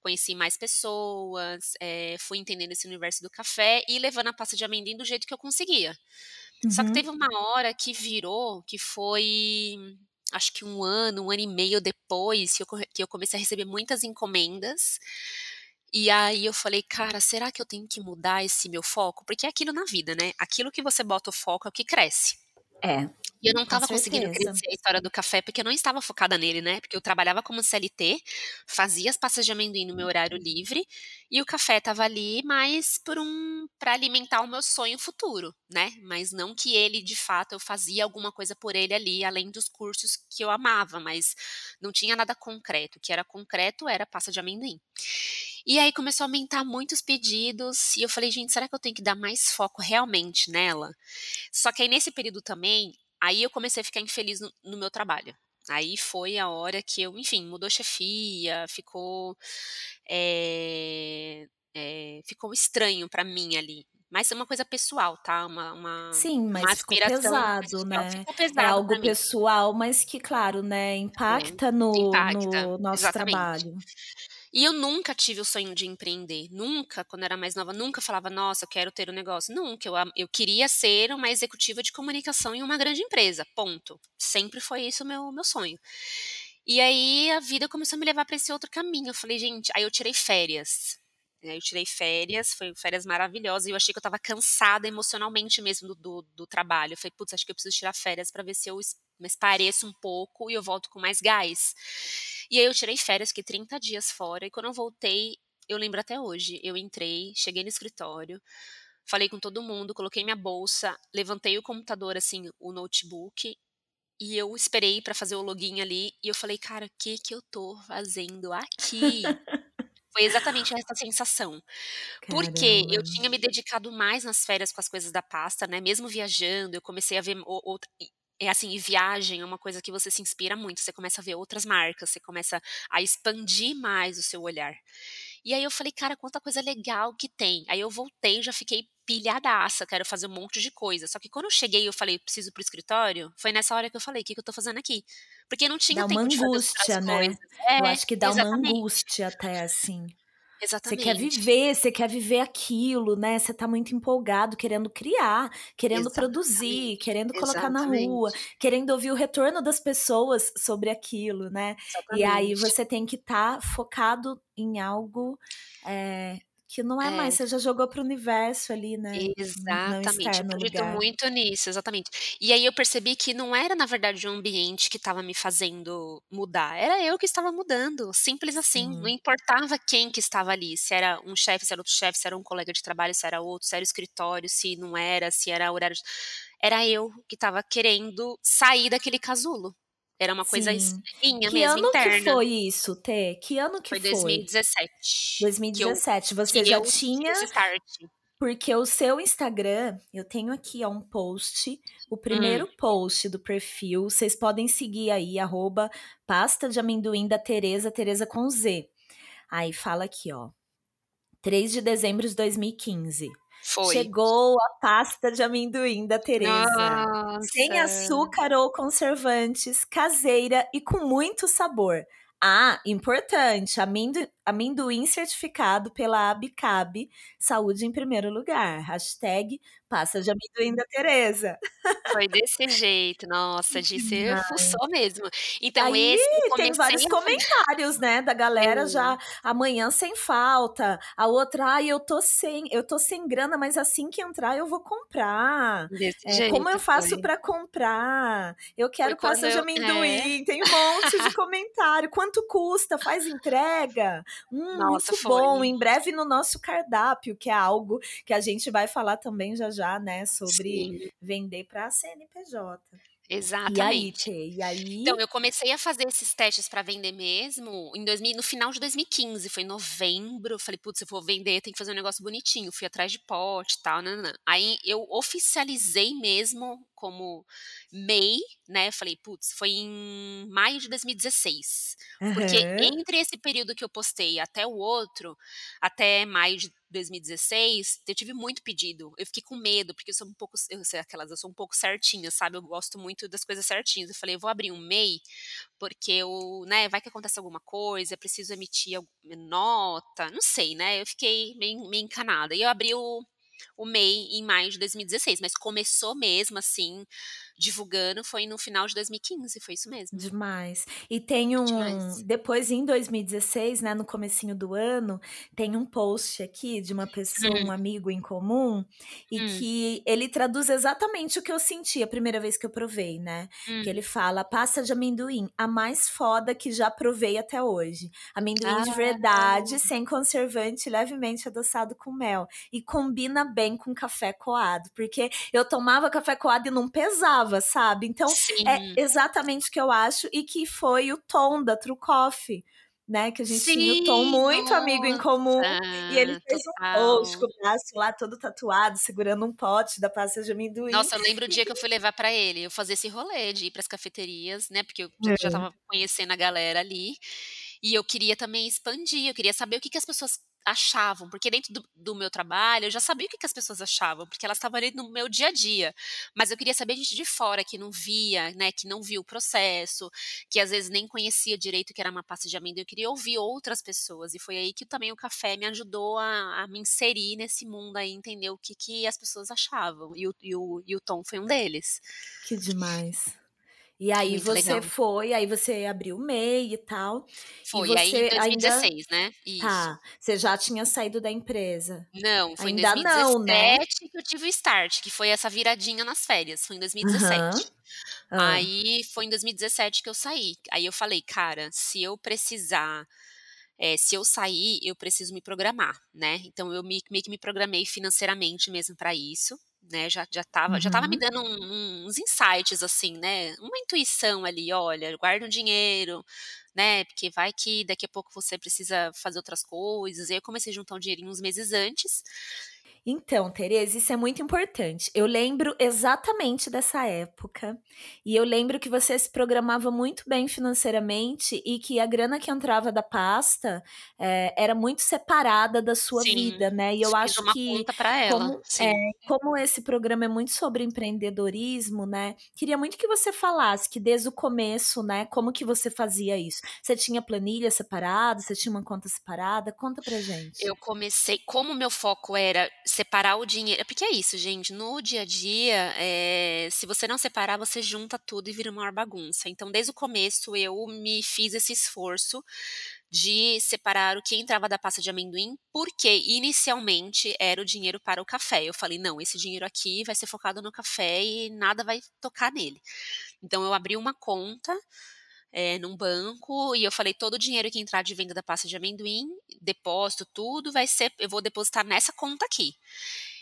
conheci mais pessoas, eh, fui entendendo esse universo do café e levando a pasta de amendoim do jeito que eu conseguia. Só que Uhum. teve uma hora que virou, que foi acho que 1 ano, 1 ano e meio depois que eu que eu comecei a receber muitas encomendas, e aí eu falei: "Cara, será que eu tenho que mudar esse meu foco?", porque é aquilo na vida, né, aquilo que você bota o foco é o que cresce. É, E eu não estava conseguindo crescer a história do café, porque eu não estava focada nele, né, porque eu trabalhava como CLT, fazia as pastas de amendoim no meu horário livre, e o café estava ali mais por um pra alimentar o meu sonho futuro, né, mas não que ele de fato eu fazia alguma coisa por ele ali, além dos cursos que eu amava, mas não tinha nada concreto, o que era concreto era pasta de amendoim. E aí começou a aumentar muitos pedidos, e eu falei: "Gente, será que eu tenho que dar mais foco realmente nela?". Só que aí nesse período também, aí eu comecei a ficar infeliz no no meu trabalho. Aí foi a hora que eu enfim, mudou chefia, ficou, eh eh, ficou estranho pra mim ali, mas é uma coisa pessoal, tá, uma uma Sim, uma mas ficou aspiração pesado, né, ficou é pesado algo pra mim. pessoal, mas que claro, né, É, impacta no impacta, no nosso exatamente. trabalho. E eu nunca tive o sonho de empreender, nunca, quando era mais nova, nunca falava: "Nossa, eu quero ter um negócio", nunca, eu eu queria ser uma executiva de comunicação em uma grande empresa, ponto. Sempre foi isso o meu meu sonho. E aí a vida começou a me levar pra esse outro caminho, eu falei: "Gente", aí eu tirei férias, eu tirei férias, foi férias maravilhosas e eu achei que eu estava cansada emocionalmente mesmo do do do trabalho, eu falei: "Puts, acho que eu preciso tirar férias pra ver se eu me espareço um pouco e eu volto com mais gás". E aí eu tirei férias, fiquei 30 dias fora e quando eu voltei, eu lembro até hoje, eu entrei, cheguei no escritório, falei com todo mundo, coloquei minha bolsa, levantei o computador, assim, o notebook, e eu esperei pra fazer o login ali, e eu falei: "Cara, que que eu tô fazendo aqui?". Foi exatamente essa sensação. Porque eu Caramba. tinha me dedicado mais nas férias com as coisas da pasta, né, mesmo viajando, eu comecei a ver o outra é assim, e viagem é uma coisa que você se inspira muito, você começa a ver outras marcas, você começa a expandir mais o seu olhar. E aí eu falei: "Cara, quanta coisa legal que tem". Aí eu voltei já fiquei pilhadaça, quero fazer um monte de coisa. Só que quando eu cheguei e eu falei: "Preciso ir para o escritório", foi nessa hora que eu falei: "Que que eu tô fazendo aqui?". Porque não tinha Dá uma tempo de fazer angústia, né. coisas. Eu É, acho que dá uma exatamente. angústia até, assim. Você quer Exatamente. viver, você quer viver aquilo, né, você tá muito empolgado, querendo criar, querendo produzir, Exatamente, querendo colocar na rua, exatamente. querendo ouvir o retorno das pessoas sobre aquilo, né. E aí Exatamente. você tem que estar focado em algo, eh, que não é mais, É. você já jogou para o universo ali, né, Exatamente, eu acredito muito nisso, exatamente. E aí eu percebi que não era na verdade o ambiente que estava me fazendo mudar, era eu que estava mudando, simples assim, não importava quem que estava ali, se era um chefe, se era outro chefe, se era um colega de trabalho, se era outro, se era o escritório, se não era, se era horário era eu que estava querendo sair daquele casulo. Era uma coisa Sim. minha Que mesmo, ano que interna. foi isso, Tê? Que ano que Foi foi? dezessete dois mil e que eu dezessete, você que já eu tinha porque o seu Instagram, eu tenho aqui, ó, um post, o Hum. primeiro post do perfil, vocês podem seguir aí, arroba pasta de amendoim da Tereza, Tereza com Z. Aí fala aqui, ó, 3 de dezembro de 2015, Foi. chegou a pasta de amendoim da Tereza, sem açúcar ou conservantes, caseira e com muito sabor. Ah, importante, amendo amendoim certificado pela Abicab, saúde em primeiro lugar, hashtag pasta de amendoim da Tereza. Foi desse jeito, nossa, Demais. fuçou mesmo. Então Aí esse eu tem comecei vários comentários, né, da galera já, tem. amanhã sem falta, a outra: "Ai, eu tô sem eu tô sem grana, mas assim que entrar eu vou comprar, Desse eh, como eu jeito, faço pra comprar? Eu quero quando pasta de é. amendoim", tem um monte de comentário, "Quanto custa? Faz entrega? Hum, Nossa, muito bom, foi. em breve no nosso cardápio", que é algo que a gente vai falar também já já, né, sobre Sim. vender pra CNPJ. E aí, Exatamente. Tê, e Então aí? eu comecei a fazer esses testes pra vender mesmo em dois mil no final de 2015, foi em novembro, eu falei: "Putz, se eu for vender tem que fazer um negócio bonitinho", fui atrás de pote e tal, nã-nã-nã. Aí eu oficializei mesmo como MEI, né, falei: "Putz", foi em maio de 2016, porque entre esse período que eu postei até o outro, até maio de 2016, eu tive muito pedido, eu fiquei com medo, porque eu sou um pouco eu sei aquelas, eu sou um pouco certinha, sabe, eu gosto muito das coisas certinhas, eu falei: "Eu vou abrir um MEI, porque eu, né, vai que acontece alguma coisa, preciso emitir algu nota", não sei, né, eu fiquei meio meio encanada. E eu abri o o MEI em maio de 2016, mas começou mesmo, assim, divulgando foi no final de 2015, foi isso mesmo. Demais. E tem um Demais. depois em 2016, né, no comecinho do ano, tem um post aqui de uma pessoa, um Hum. amigo em comum, e Hum. que ele traduz exatamente o que eu senti a primeira vez que eu provei, né, que Hum. ele fala: "Pasta de amendoim, a mais foda que já provei até hoje. Amendoim de verdade, Ah. sem conservante, levemente adoçado com mel, e combina bem com café coado", porque eu tomava café coado e não pesava, sabe. Então é Sim. exatamente o que eu acho e que foi o Tom da True Coffee, né, que a gente tinha o Tom Sim, muito amigo em comum, e ele nossa, fez um post com o braço lá todo tatuado, segurando um pote da pasta de amendoim, Nossa, eu lembro o dia que eu fui levar pra ele, eu fazia esse rolê de ir para as cafeterias, né, porque eu já já Hã. estava conhecendo a galera ali, e eu queria também expandir, eu queria saber o que que as pessoas achavam, porque dentro do do meu trabalho eu já sabia o que que as pessoas achavam, porque elas estavam ali no meu dia a dia, mas eu queria saber gente de fora que não via, né, que não viu o processo, que às vezes nem conhecia direito que era uma pasta de amendoim, eu queria ouvir outras pessoas, e foi aí que também o café me ajudou a a me inserir nesse mundo aí, entender o que que as pessoas achavam, e o e o e o Tom foi um deles. Que demais. E aí Muito você legal. foi, aí você abriu o MEI e tal, e Foi, aí em você ainda 2016, né, isso. tá, você já tinha saído da empresa? Não, foi em Ainda não, né? 2017 que eu tive o start, que foi essa viradinha nas férias, foi em Aham. 2017. Hã. Aí foi em 2017 que eu saí, aí eu falei: "Cara, se eu precisar, eh, se eu sair, eu preciso me programar", né, então eu me meio que me programei financeiramente mesmo pra isso, né, já já estava já estava me Uhum. dando um uns insights, assim, né, uma intuição ali: "Olha, guarda um dinheiro, né, porque vai que daqui a pouco você precisa fazer outras coisas", aí eu comecei a juntar um dinheirinho uns meses antes Então, Tereza, isso é muito importante. Eu lembro exatamente dessa época. E eu lembro que você se programava muito bem financeiramente e que a grana que entrava da pasta é, era muito separada da sua Sim, vida, né? E eu acho que, conta para ela, como, é, como esse programa é muito sobre empreendedorismo, né? Queria muito que você falasse que desde o começo, né? Como que você fazia isso? Você tinha planilha separada? Você tinha uma conta separada? Conta pra gente. Eu comecei como o meu foco era separar o dinheiro porque é isso, gente, no dia a dia, eh, se você não separar, você junta tudo e vira uma maior bagunça. Então, desde o começo, eu me fiz esse esforço de separar o que entrava da pasta de amendoim, porque inicialmente era o dinheiro para o café. Eu falei: "Não, esse dinheiro aqui vai ser focado no café e nada vai tocar nele". Então eu abri uma conta, eh, num banco e eu falei: "Todo o dinheiro que entrar de venda da pasta de amendoim, depósito, tudo vai ser eu vou depositar nessa conta aqui".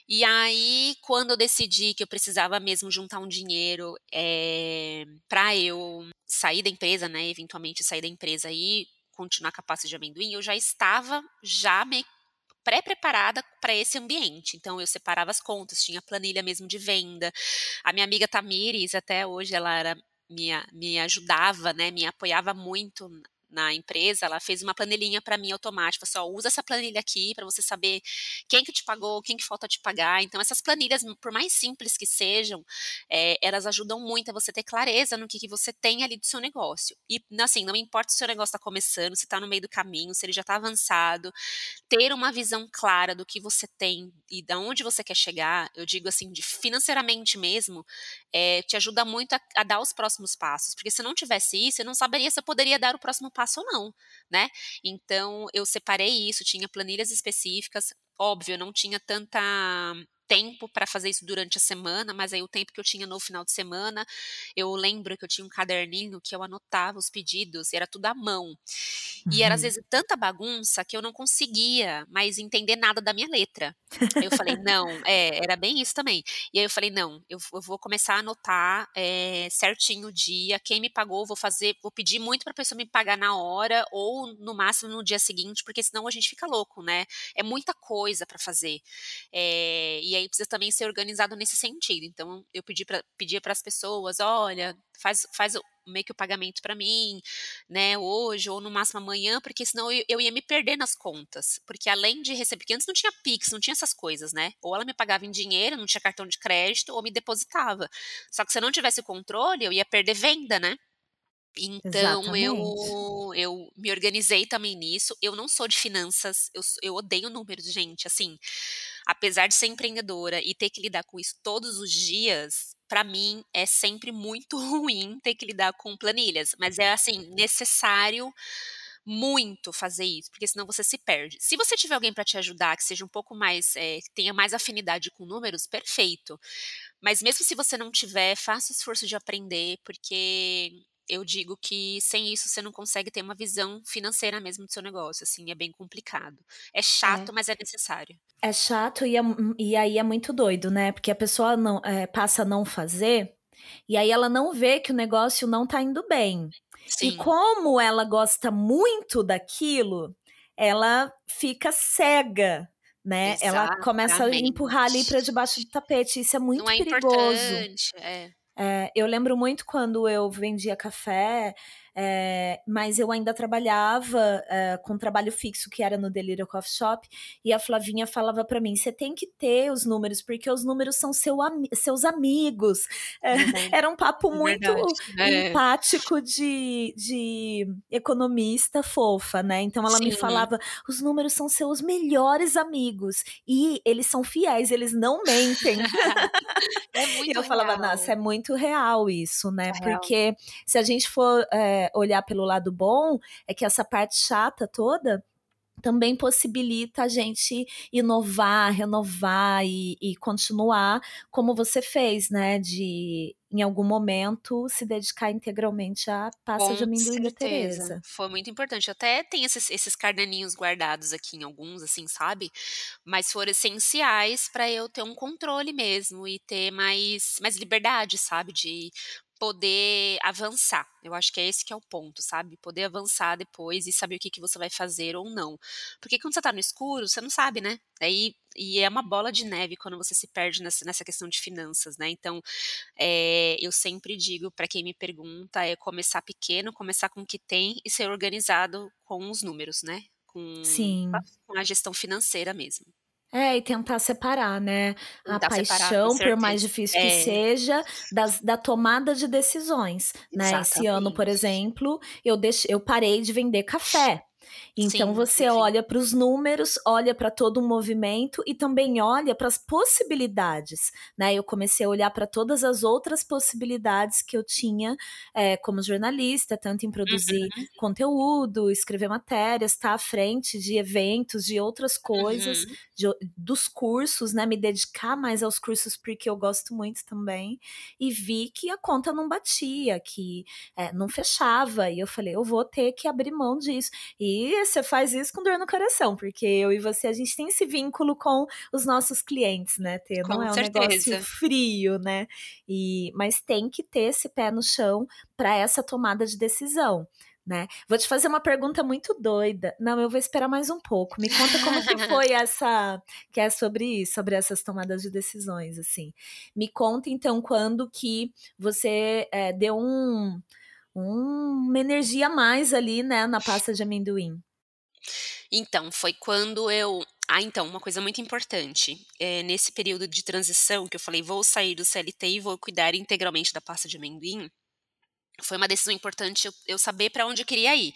E aí, quando eu decidi que eu precisava mesmo juntar um dinheiro, eh, pra eu sair da empresa, né, eventualmente sair da empresa e continuar com a pasta de amendoim, eu já estava já meio pré-preparada para esse ambiente. Então eu separava as contas, tinha planilha mesmo de venda. A minha amiga Tamires, até hoje ela era me me ajudava, né, me apoiava muito na empresa, ela fez uma planilhinha para mim automática, falou assim: "Ó, usa essa planilha aqui para você saber quem que te pagou, quem que falta te pagar". Então essas planilhas, por mais simples que sejam, eh, elas ajudam muito a você ter clareza no que que você tem ali do seu negócio. E, assim, não importa se o seu negócio está começando, se está no meio do caminho, se ele já está avançado, ter uma visão clara do que você tem e da onde você quer chegar, eu digo assim, de financeiramente mesmo, eh, te ajuda muito a a dar os próximos passos, porque se não tivesse isso, eu não saberia se eu poderia dar o próximo passo ou não, né. Então eu separei isso, tinha planilhas específicas, óbvio, não tinha tanta tempo para fazer isso durante a semana, mas aí o tempo que eu tinha no final de semana, eu lembro que eu tinha um caderninho que eu anotava os pedidos, era tudo à mão. E era às Uhum. vezes tanta bagunça que eu não conseguia mais entender nada da minha letra. Eu falei: "Não" é, era bem isso também. E aí eu falei: "Não, eu eu vou começar a anotar, eh, certinho o dia, quem me pagou, vou fazer vou pedir muito para a pessoa me pagar na hora ou no máximo no dia seguinte, porque senão a gente fica louco, né. É muita coisa para fazer. Eh, e aí precisa também ser organizado nesse sentido. Então eu pedi pedia para as pessoas: "Olha, faz faz o meio que o pagamento para mim, né, hoje ou no máximo amanhã", porque senão eu eu ia me perder nas contas. Porque além de receber porque antes não tinha Pix, não tinha essas coisas, né. Ou ela me pagava em dinheiro, não tinha cartão de crédito, ou me depositava. Só que se eu não tivesse o controle, eu ia perder venda, né. Então eu Exatamente. eu me organizei também nisso. Eu não sou de finanças, eu eu odeio números, gente, assim, apesar de ser empreendedora e ter que lidar com isso todos os dias, para mim é sempre muito (laughs) ruim ter que lidar com planilhas, mas é, assim, necessário muito fazer isso, porque senão você se perde. Se você tiver alguém para te ajudar que seja um pouco mais, eh, que tenha mais afinidade com números, perfeito. Mas mesmo se você não tiver, faça o esforço de aprender, porque eu digo que sem isso você não consegue ter uma visão financeira mesmo do seu negócio, assim, é bem complicado. É É. chato, mas é necessário. É chato e é e aí é muito doido, né, porque a pessoa não eh, passa a não fazer, e aí ela não vê que o negócio não tá indo bem. E Sim. como ela gosta muito daquilo, ela fica cega, né, ela começa a empurrar ali para debaixo do tapete, isso é Não muito é perigoso. importante, é. Eh, eu lembro muito quando eu vendia café, eh, mas eu ainda trabalhava, eh, com trabalho fixo que era no Delírio Coffee Shop, e a Flavinha falava para mim: "Você tem que ter os números, porque os números são seu ami seus amigos". Eh, Uhum. era um papo É muito. É. empático de de economista fofa, né. Então ela me Sim. falava: "Os números são seus melhores amigos, e eles são fiéis, eles não mentem". (laughs) É (laughs) E muito eu falava: real. "Nossa, é muito real isso, né". É. Porque se a gente for, olhar pelo lado bom, é que essa parte chata toda, também possibilita a gente inovar, renovar e e continuar como você fez, né, de em algum momento se dedicar integralmente à pasta de amendoim da certeza, Tereza. foi muito importante. Até tem esses esses caderninhos guardados aqui em alguns, assim, sabe, mas foram essenciais para eu ter um controle mesmo e ter mais mais liberdade, sabe, de poder avançar. Eu acho que é esse que é o ponto, sabe? Poder avançar depois e saber o que, que você vai fazer ou não. Porque quando você tá no escuro, você não sabe, né? Aí, e é uma bola de neve quando você se perde nessa, nessa questão de finanças, né? Então, é, eu sempre digo para quem me pergunta é começar pequeno, começar com o que tem e ser organizado com os números, né? Com, Sim. com a gestão financeira mesmo. É, e tentar separar, né, a Tentar separar, com paixão, por mais difícil que É, seja, das da tomada de decisões, né. Esse ano, por exemplo, eu deix eu parei de vender café. Então Sim, você entendi. olha para os números, olha para todo o movimento e também olha para as possibilidades, né. Eu comecei a olhar para todas as outras possibilidades que eu tinha, eh, como jornalista, tanto em produzir Uhum, conteúdo, escrever matérias, estar à frente de eventos, de outras coisas, uhum, de dos cursos, né, me dedicar mais aos cursos, porque eu gosto muito também, e vi que a conta não batia, que, eh, não fechava, e eu falei: "Eu vou ter que abrir mão disso". E você faz isso com dor no coração, porque eu e você, a gente tem esse vínculo com os nossos clientes, né, ter não com é um negócio certeza. frio, né, e mas tem que ter esse pé no chão para essa tomada de decisão, né. Vou te fazer uma pergunta muito doida não, eu vou esperar mais um pouco, me conta como que (laughs) foi essa que é sobre isso, sobre essas tomadas de decisões, assim. Me conta então quando que você, eh, deu um uma energia a mais ali, né, na pasta de amendoim. Então, foi quando eu ah, então, uma coisa muito importante, eh, nesse período de transição que eu falei: "Vou sair do CLT e vou cuidar integralmente da pasta de amendoim", foi uma decisão importante eu saber para onde eu queria ir.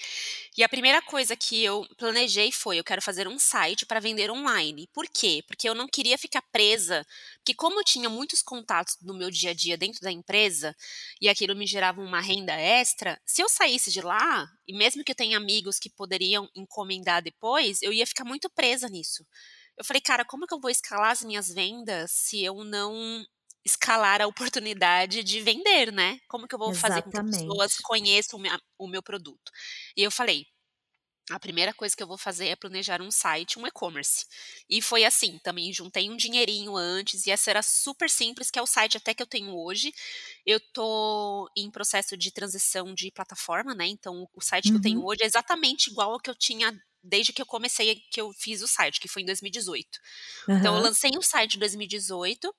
E a primeira coisa que eu planejei foi: eu quero fazer um site para vender online. Por quê? Porque eu não queria ficar presa, porque como eu tinha muitos contatos no meu dia a dia dentro da empresa, e aquilo me gerava uma renda extra, se eu saísse de lá, e mesmo que eu tenha amigos que poderiam encomendar depois, eu ia ficar muito presa nisso. Eu falei: "Cara, como que eu vou escalar as minhas vendas se eu não escalar a oportunidade de vender, né? Como que eu vou fazer com que pessoas Exatamente. conheçam o minha o meu produto?". E eu falei: a primeira coisa que eu vou fazer é planejar um site, um e-commerce. E foi assim, também juntei um dinheirinho antes, e essa era super simples, que é o site até que eu tenho hoje. Eu tô em processo de transição de plataforma, né? Então, o site que eu tenho Uhum. hoje é exatamente igual ao que eu tinha desde que eu comecei, que eu fiz o site, que foi em 2018. Então, eu lancei um site em 2018,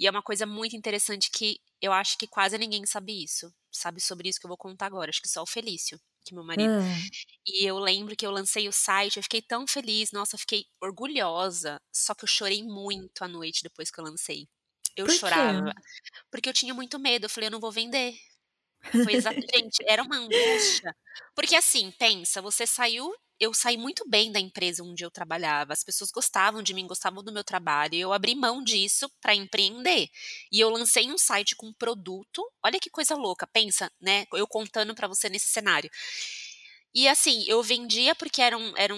e é uma coisa muito interessante que eu acho que quase ninguém sabe isso, sabe sobre isso que eu vou contar agora, acho que só o Felício, que é meu marido. Hã. E eu lembro que eu lancei o site, eu fiquei tão feliz, nossa, fiquei orgulhosa, só que eu chorei muito à noite depois que eu lancei. Eu Por chorava, porque eu tinha muito medo, eu falei: "Eu não vou vender". Foi exata (laughs) gente, era uma angústia, porque assim, pensa, você saiu eu saí muito bem da empresa onde eu trabalhava, as pessoas gostavam de mim, gostavam do meu trabalho, e eu abri mão disso para empreender. E eu lancei um site com produto, olha que coisa louca, pensa, né, eu contando para você nesse cenário. E assim, eu vendia porque eram eram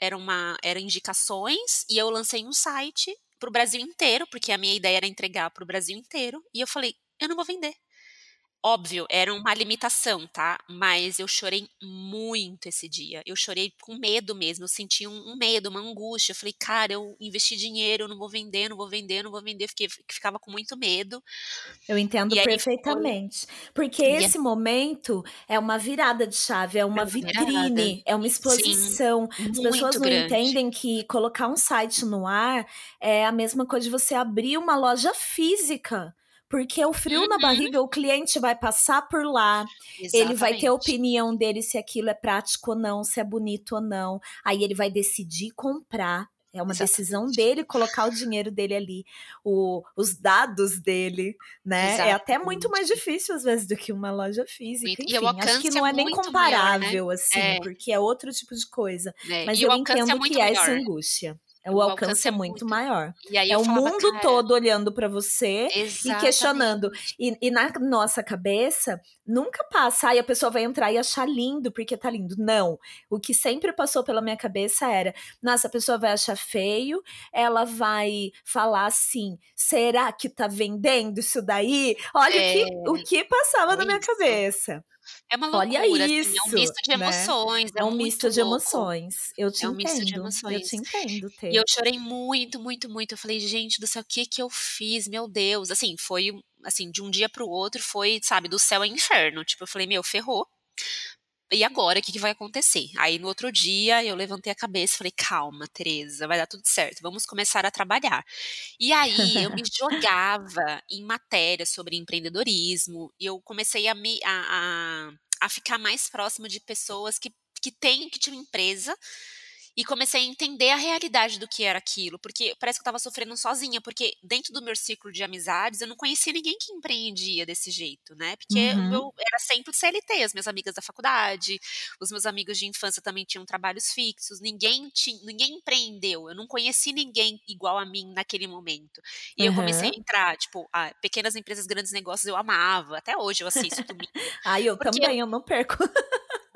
era uma eram indicações, e eu lancei um site para o Brasil inteiro, porque a minha ideia era entregar para o Brasil inteiro, e eu falei: "Eu não vou vender". Óbvio, era uma limitação, tá, mas eu chorei muito esse dia, eu chorei com medo mesmo, eu senti um um medo, uma angústia, eu falei: "Cara, eu investi dinheiro, não vou vender, não vou vender, não vou vender", fiquei ficava com muito medo. Eu entendo E aí foi perfeitamente, porque e esse momento é uma virada de chave, é É uma virada. vitrine, é uma Sim, exposição. As pessoas não grande. entendem que colocar um site no ar é a mesma coisa de você abrir uma loja física, porque o frio na Uhum, barriga, o cliente vai passar por lá, ele vai ter a exatamente, opinião dele se aquilo é prático ou não, se é bonito ou não, aí ele vai decidir comprar, é uma decisão exatamente, dele colocar o dinheiro dele ali, o os dados dele, né, é até muito mais exatamente. difícil às vezes do que uma loja física, e enfim, acho que é não é nem muito maior, né. comparável, assim, É, porque é outro tipo de coisa, é, mas e eu é entendo que muito é essa angústia. O o alcance alcance é é muito muito maior. aí É o mundo "Cara" todo olhando para você e questionando. exatamente, E e na nossa cabeça, nunca passa: "Ai, a pessoa vai entrar e achar lindo, porque tá lindo". Não, o que sempre passou pela minha cabeça era: "Nossa, a pessoa vai achar feio, ela vai falar assim: 'Será que tá vendendo isso daí?'". Olha o que é, o que passava na é minha isso. cabeça. É uma Olha loucura, assim, é um isso, misto de né. emoções, é É um misto de louco, emoções. Eu te é um misto de entendo, eu emoções. te entendo, E eu chorei muito, muito, muito, eu falei: "Gente do céu, o que que eu fiz? Meu Deus", assim, foi assim, de um dia para o outro foi, sabe, do céu ao inferno. Tipo, eu falei, meu, ferrou. E agora, o que, que vai acontecer? Aí no outro dia eu levantei a cabeça e falei: calma, Tereza, vai dar tudo certo, vamos começar a trabalhar. E aí eu me (laughs) jogava em matérias sobre empreendedorismo e eu comecei a me a, a, a ficar mais próximo de pessoas que, que têm, que tinham empresa e comecei a entender a realidade do que era aquilo, porque parece que eu estava sofrendo sozinha, porque dentro do meu ciclo de amizades eu não conhecia ninguém que empreendia desse jeito, né? Porque uhum. eu era sempre o CLT, as minhas amigas da faculdade, os meus amigos de infância também tinham trabalhos fixos, ninguém tinha, ninguém empreendeu, eu não conheci ninguém igual a mim naquele momento. E uhum. eu comecei a entrar, tipo, a pequenas empresas, grandes negócios eu amava, até hoje eu assisto (laughs) domingo. ah, eu também, eu não perco.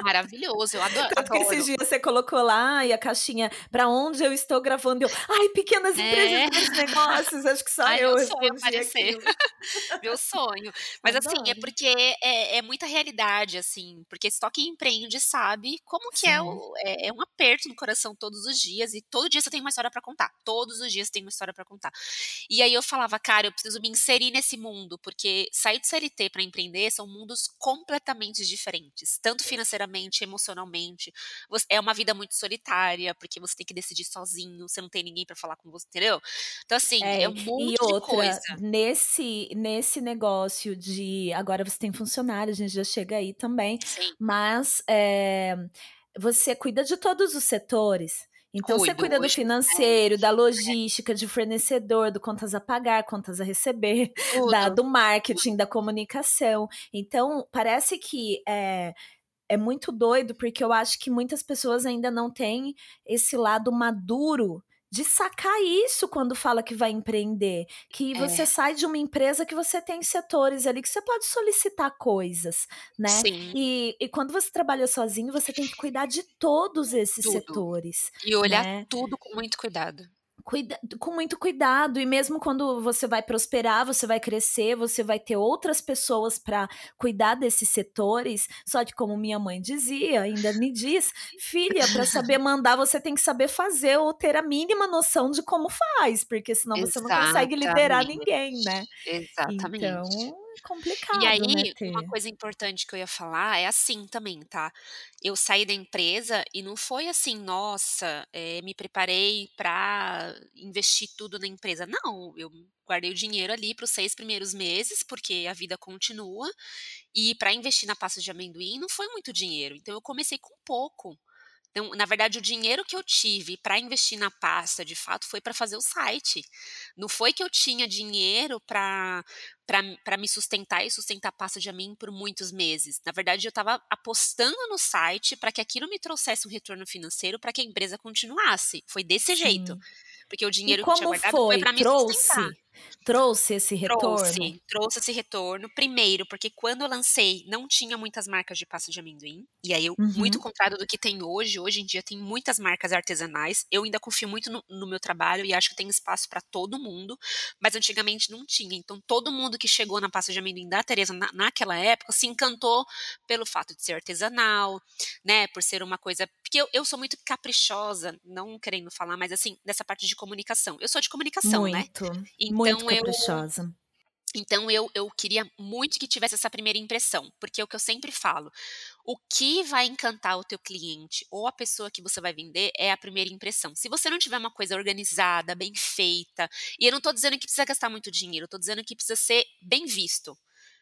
Maravilhoso, eu adoro. Tanto que esses dias você colocou lá e a caixinha para onde eu estou gravando. Eu, ai, pequenas é. empresas, negócios, acho que só ai, eu. Meu sonho aparecer. (laughs) meu sonho. Mas adoro. assim, é porque é, é, muita realidade, assim, porque só quem empreende sabe como que é, o, é, é, um aperto no coração todos os dias e todo dia você tem uma história para contar. Todos os dias você tem uma história para contar. E aí eu falava, cara, eu preciso me inserir nesse mundo, porque sair do CLT para empreender são mundos completamente diferentes, tanto financeiramente financeiramente, emocionalmente. Você, é uma vida muito solitária, porque você tem que decidir sozinho, você não tem ninguém para falar com você, entendeu? Então, assim, é, é um monte e outra, de coisa. Nesse, nesse negócio de. Agora você tem funcionário, a gente já chega aí também. Sim. Mas é, você cuida de todos os setores. Então Cuido, você cuida do financeiro, da logística, de fornecedor, do contas a pagar, contas a receber, (laughs) da, do marketing, da comunicação. Então parece que é, é muito doido porque eu acho que muitas pessoas ainda não têm esse lado maduro de sacar isso quando fala que vai empreender. Que é. você sai de uma empresa que você tem setores ali que você pode solicitar coisas, né? Sim. E, e quando você trabalha sozinho, você tem que cuidar de todos esses tudo. setores. E olhar né? tudo com muito cuidado cuida, com muito cuidado. E mesmo quando você vai prosperar, você vai crescer, você vai ter outras pessoas para cuidar desses setores. Só que, como minha mãe dizia, ainda me diz, filha, para saber mandar, você tem que saber fazer ou ter a mínima noção de como faz, porque senão você Exatamente. não consegue liderar ninguém, né? Exatamente. Então complicado. E aí, né, uma coisa importante que eu ia falar é assim também, tá? Eu saí da empresa e não foi assim, nossa, é, me preparei para investir tudo na empresa. Não, eu guardei o dinheiro ali para os seis primeiros meses, porque a vida continua. E para investir na pasta de amendoim não foi muito dinheiro. Então eu comecei com pouco. Então, na verdade, o dinheiro que eu tive para investir na pasta, de fato, foi para fazer o site. Não foi que eu tinha dinheiro para para me sustentar e sustentar a pasta de amendoim por muitos meses. Na verdade, eu estava apostando no site para que aquilo me trouxesse um retorno financeiro para que a empresa continuasse. Foi desse Sim. jeito. Porque o dinheiro que eu tinha guardado foi, foi para me Trouxe. sustentar. Trouxe esse retorno? Trouxe, trouxe esse retorno. Primeiro, porque quando eu lancei, não tinha muitas marcas de pasta de amendoim. E aí, eu, uhum. muito contrário do que tem hoje. Hoje em dia tem muitas marcas artesanais. Eu ainda confio muito no, no meu trabalho e acho que tem espaço para todo mundo. Mas antigamente não tinha. Então, todo mundo que chegou na pasta de amendoim da Tereza na, naquela época se encantou pelo fato de ser artesanal, né? Por ser uma coisa. Porque eu, eu sou muito caprichosa, não querendo falar, mas assim, dessa parte de comunicação. Eu sou de comunicação, muito, né? Então, muito então, caprichosa. Eu, então eu, eu queria muito que tivesse essa primeira impressão, porque é o que eu sempre falo, o que vai encantar o teu cliente ou a pessoa que você vai vender é a primeira impressão. Se você não tiver uma coisa organizada, bem feita, e eu não estou dizendo que precisa gastar muito dinheiro, eu estou dizendo que precisa ser bem visto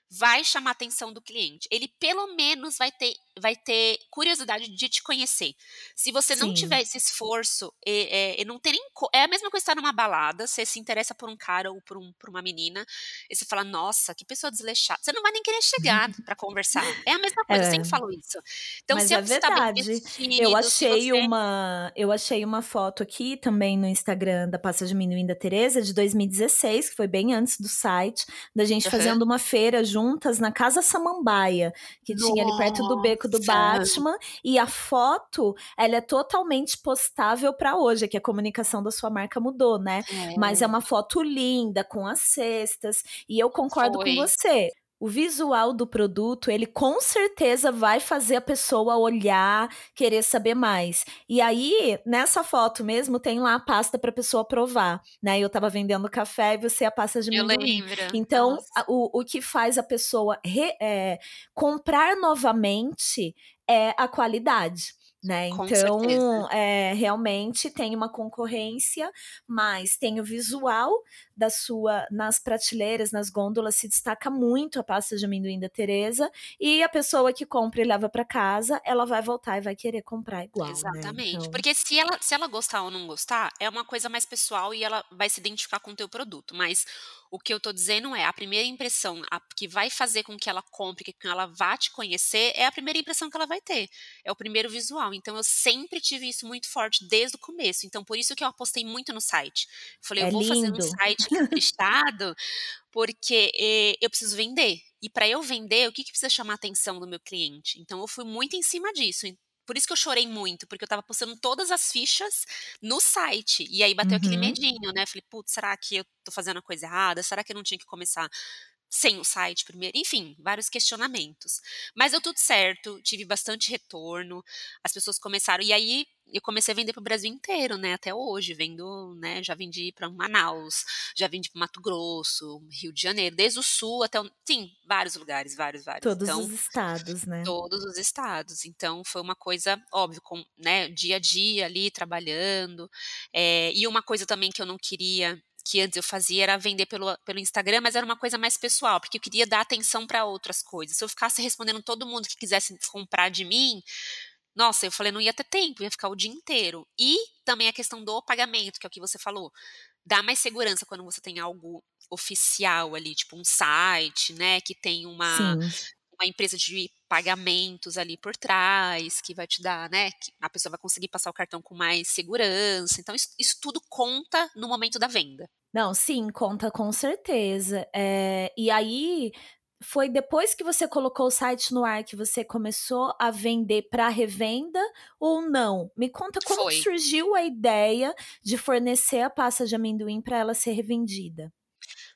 vai chamar a atenção do cliente. Ele pelo menos vai ter, vai ter curiosidade de te conhecer. Se você Sim. não tiver esse esforço, é, é, não nem, é a mesma coisa estar numa balada, você se interessa por um cara ou por, um, por uma menina, e você fala, nossa, que pessoa desleixada. Você não vai nem querer chegar para conversar. É a mesma coisa, é. eu sempre falo isso. Então, Mas se é verdade. Tá vestido, eu achei você... uma, eu achei uma foto aqui também no Instagram da Passa de Amendoim da Tereza de 2016, que foi bem antes do site, da gente uhum. fazendo uma feira juntas na Casa Samambaia, que Nossa. tinha ali perto do beco do Batman. E a foto, ela é totalmente postável para hoje, é que a comunicação da sua marca mudou, né? É. Mas é uma foto linda, com as cestas. E eu concordo Foi. com você o visual do produto, ele com certeza vai fazer a pessoa olhar, querer saber mais. E aí, nessa foto mesmo, tem lá a pasta para a pessoa provar, né? Eu estava vendendo café e você a pasta de amendoim. Eu lembro. Então, a, o, o que faz a pessoa re, é, comprar novamente é a qualidade né? Então, é, realmente tem uma concorrência, mas tem o visual da sua nas prateleiras, nas gôndolas se destaca muito a pasta de amendoim da Teresa e a pessoa que compra e leva para casa, ela vai voltar e vai querer comprar igual, né? Exatamente. Né? Então... Porque se ela, se ela gostar ou não gostar, é uma coisa mais pessoal e ela vai se identificar com o teu produto, mas o que eu tô dizendo é, a primeira impressão a, que vai fazer com que ela compre, que ela vá te conhecer, é a primeira impressão que ela vai ter. É o primeiro visual. Então eu sempre tive isso muito forte desde o começo. Então por isso que eu apostei muito no site. Falei, é eu vou lindo. fazer um site (laughs) caprichado, porque eh, eu preciso vender. E para eu vender, o que, que precisa chamar a atenção do meu cliente? Então eu fui muito em cima disso. Por isso que eu chorei muito, porque eu estava postando todas as fichas no site. E aí bateu uhum. aquele medinho, né? Falei, putz, será que eu tô fazendo a coisa errada? Será que eu não tinha que começar sem o site primeiro, enfim, vários questionamentos. Mas deu tudo certo, tive bastante retorno, as pessoas começaram, e aí eu comecei a vender para o Brasil inteiro, né, até hoje, vendo, né, já vendi para Manaus, já vendi para Mato Grosso, Rio de Janeiro, desde o sul até, o, sim, vários lugares, vários, vários. Todos então, os estados, né? Todos os estados, então foi uma coisa, óbvio, com, né, dia a dia ali, trabalhando, é, e uma coisa também que eu não queria que antes eu fazia era vender pelo, pelo Instagram, mas era uma coisa mais pessoal, porque eu queria dar atenção para outras coisas. Se eu ficasse respondendo todo mundo que quisesse comprar de mim, nossa, eu falei, não ia ter tempo, ia ficar o dia inteiro. E também a questão do pagamento, que é o que você falou. Dá mais segurança quando você tem algo oficial ali, tipo um site, né, que tem uma, uma empresa de pagamentos ali por trás, que vai te dar, né? Que a pessoa vai conseguir passar o cartão com mais segurança. Então, isso, isso tudo conta no momento da venda. Não, sim, conta com certeza. É, e aí, foi depois que você colocou o site no ar que você começou a vender para revenda ou não? Me conta como surgiu a ideia de fornecer a pasta de amendoim para ela ser revendida.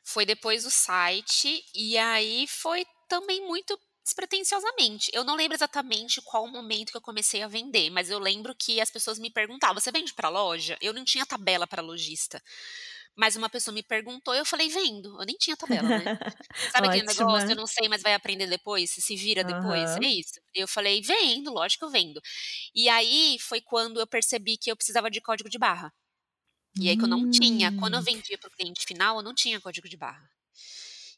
Foi depois do site e aí foi também muito despretensiosamente. Eu não lembro exatamente qual o momento que eu comecei a vender, mas eu lembro que as pessoas me perguntavam: "Você vende para loja?". Eu não tinha tabela para lojista. Mas uma pessoa me perguntou e eu falei: "Vendo". Eu nem tinha tabela, né. (laughs) Sabe aquele negócio, eu não sei, mas vai aprender depois, se vira depois, Aham. é isso. Eu falei: "Vendo, lógico que eu vendo". E aí foi quando eu percebi que eu precisava de código de barra. E aí que eu não tinha. Quando eu Hum. vendia para o cliente final, eu não tinha código de barra.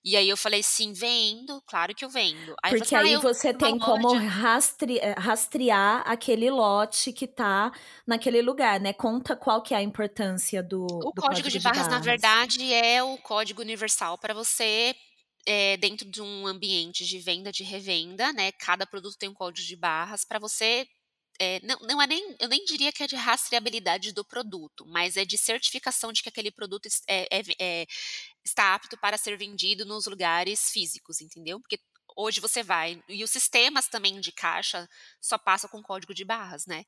E aí eu falei: "Sim, vendo, claro que eu vendo". Aí Porque falou assim: "Ah, aí eu você tem como loja". rastre eh, rastrear aquele lote que tá naquele lugar, né. Conta qual que é a importância do O do código código de de barras, na barras. verdade, é o código universal para você, eh, dentro de um ambiente de venda, de revenda, né, cada produto tem um código de barras para você, eh, não não é nem eu nem diria que é de rastreabilidade do produto, mas é de certificação de que aquele produto é é é está apto para ser vendido nos lugares físicos, entendeu? Porque hoje você vai e os sistemas também de caixa só passam com código de barras, né.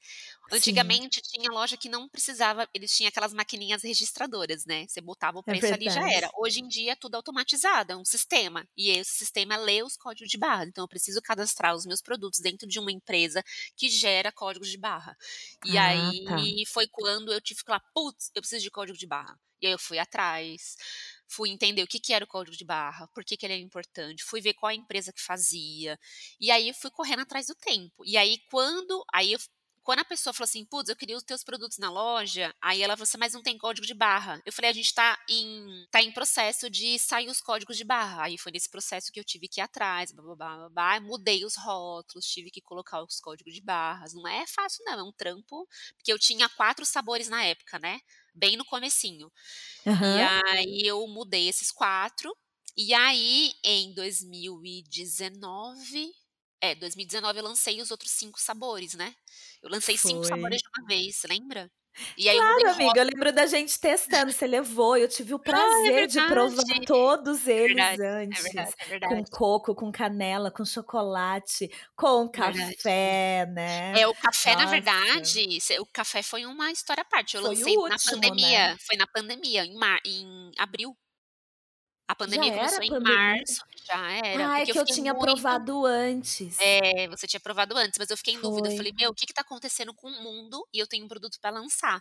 Sim, Antigamente tinha loja que não precisava eles tinham aquelas maquininhas registradoras, né, você botava o é preço ali e já era. Hoje em dia é tudo automatizado, é um sistema, e esse sistema lê os códigos de barra, então eu preciso cadastrar os meus produtos dentro de uma empresa que gera códigos de barra. E Ah, tá. aí foi quando eu tive que falar: "Putz, eu preciso de código de barra". E aí eu fui atrás, fui entender o que que era o código de barra, por que que ele é importante, fui ver qual a empresa que fazia, e aí fui correndo atrás do tempo. E aí quando aí eu quando a pessoa falou assim: "Putz, eu queria os teus produtos na loja", aí ela falou assim: "Mas não tem código de barra". Eu falei: "A gente tá em tá em processo de sair os códigos de barra". Aí foi nesse processo que eu tive que ir atrás, blá-blá-blá, blá-blá, mudei os rótulos, tive que colocar os códigos de barras. Não é fácil não, é um trampo, porque eu tinha 4 sabores na época, né, bem no comecinho. E Aham. aí eu mudei esses 4, e aí em 2019 é, 2019 eu lancei os outros 5 sabores, né. Eu lancei 5 sabores Foi. de uma vez, lembra? E aí Claro, amiga, eu lembro da gente testando, você levou, eu tive o Ah, é prazer de verdade. provar todos É eles verdade, é verdade, antes, é com verdade. coco, com canela, com chocolate, com É verdade. café, né. É, o café na Nossa, verdade, se o café foi uma história à parte, eu foi lancei na último, né. pandemia, foi na pandemia, em mar em abril. A Já pandemia era começou em pandemia? março, já era, Ah, é porque eu que eu fiquei tinha muito provado antes. É, você tinha provado antes, mas eu fiquei em dúvida, eu falei: Foi. "Meu, o que que tá acontecendo com o mundo e eu tenho um produto pra lançar?".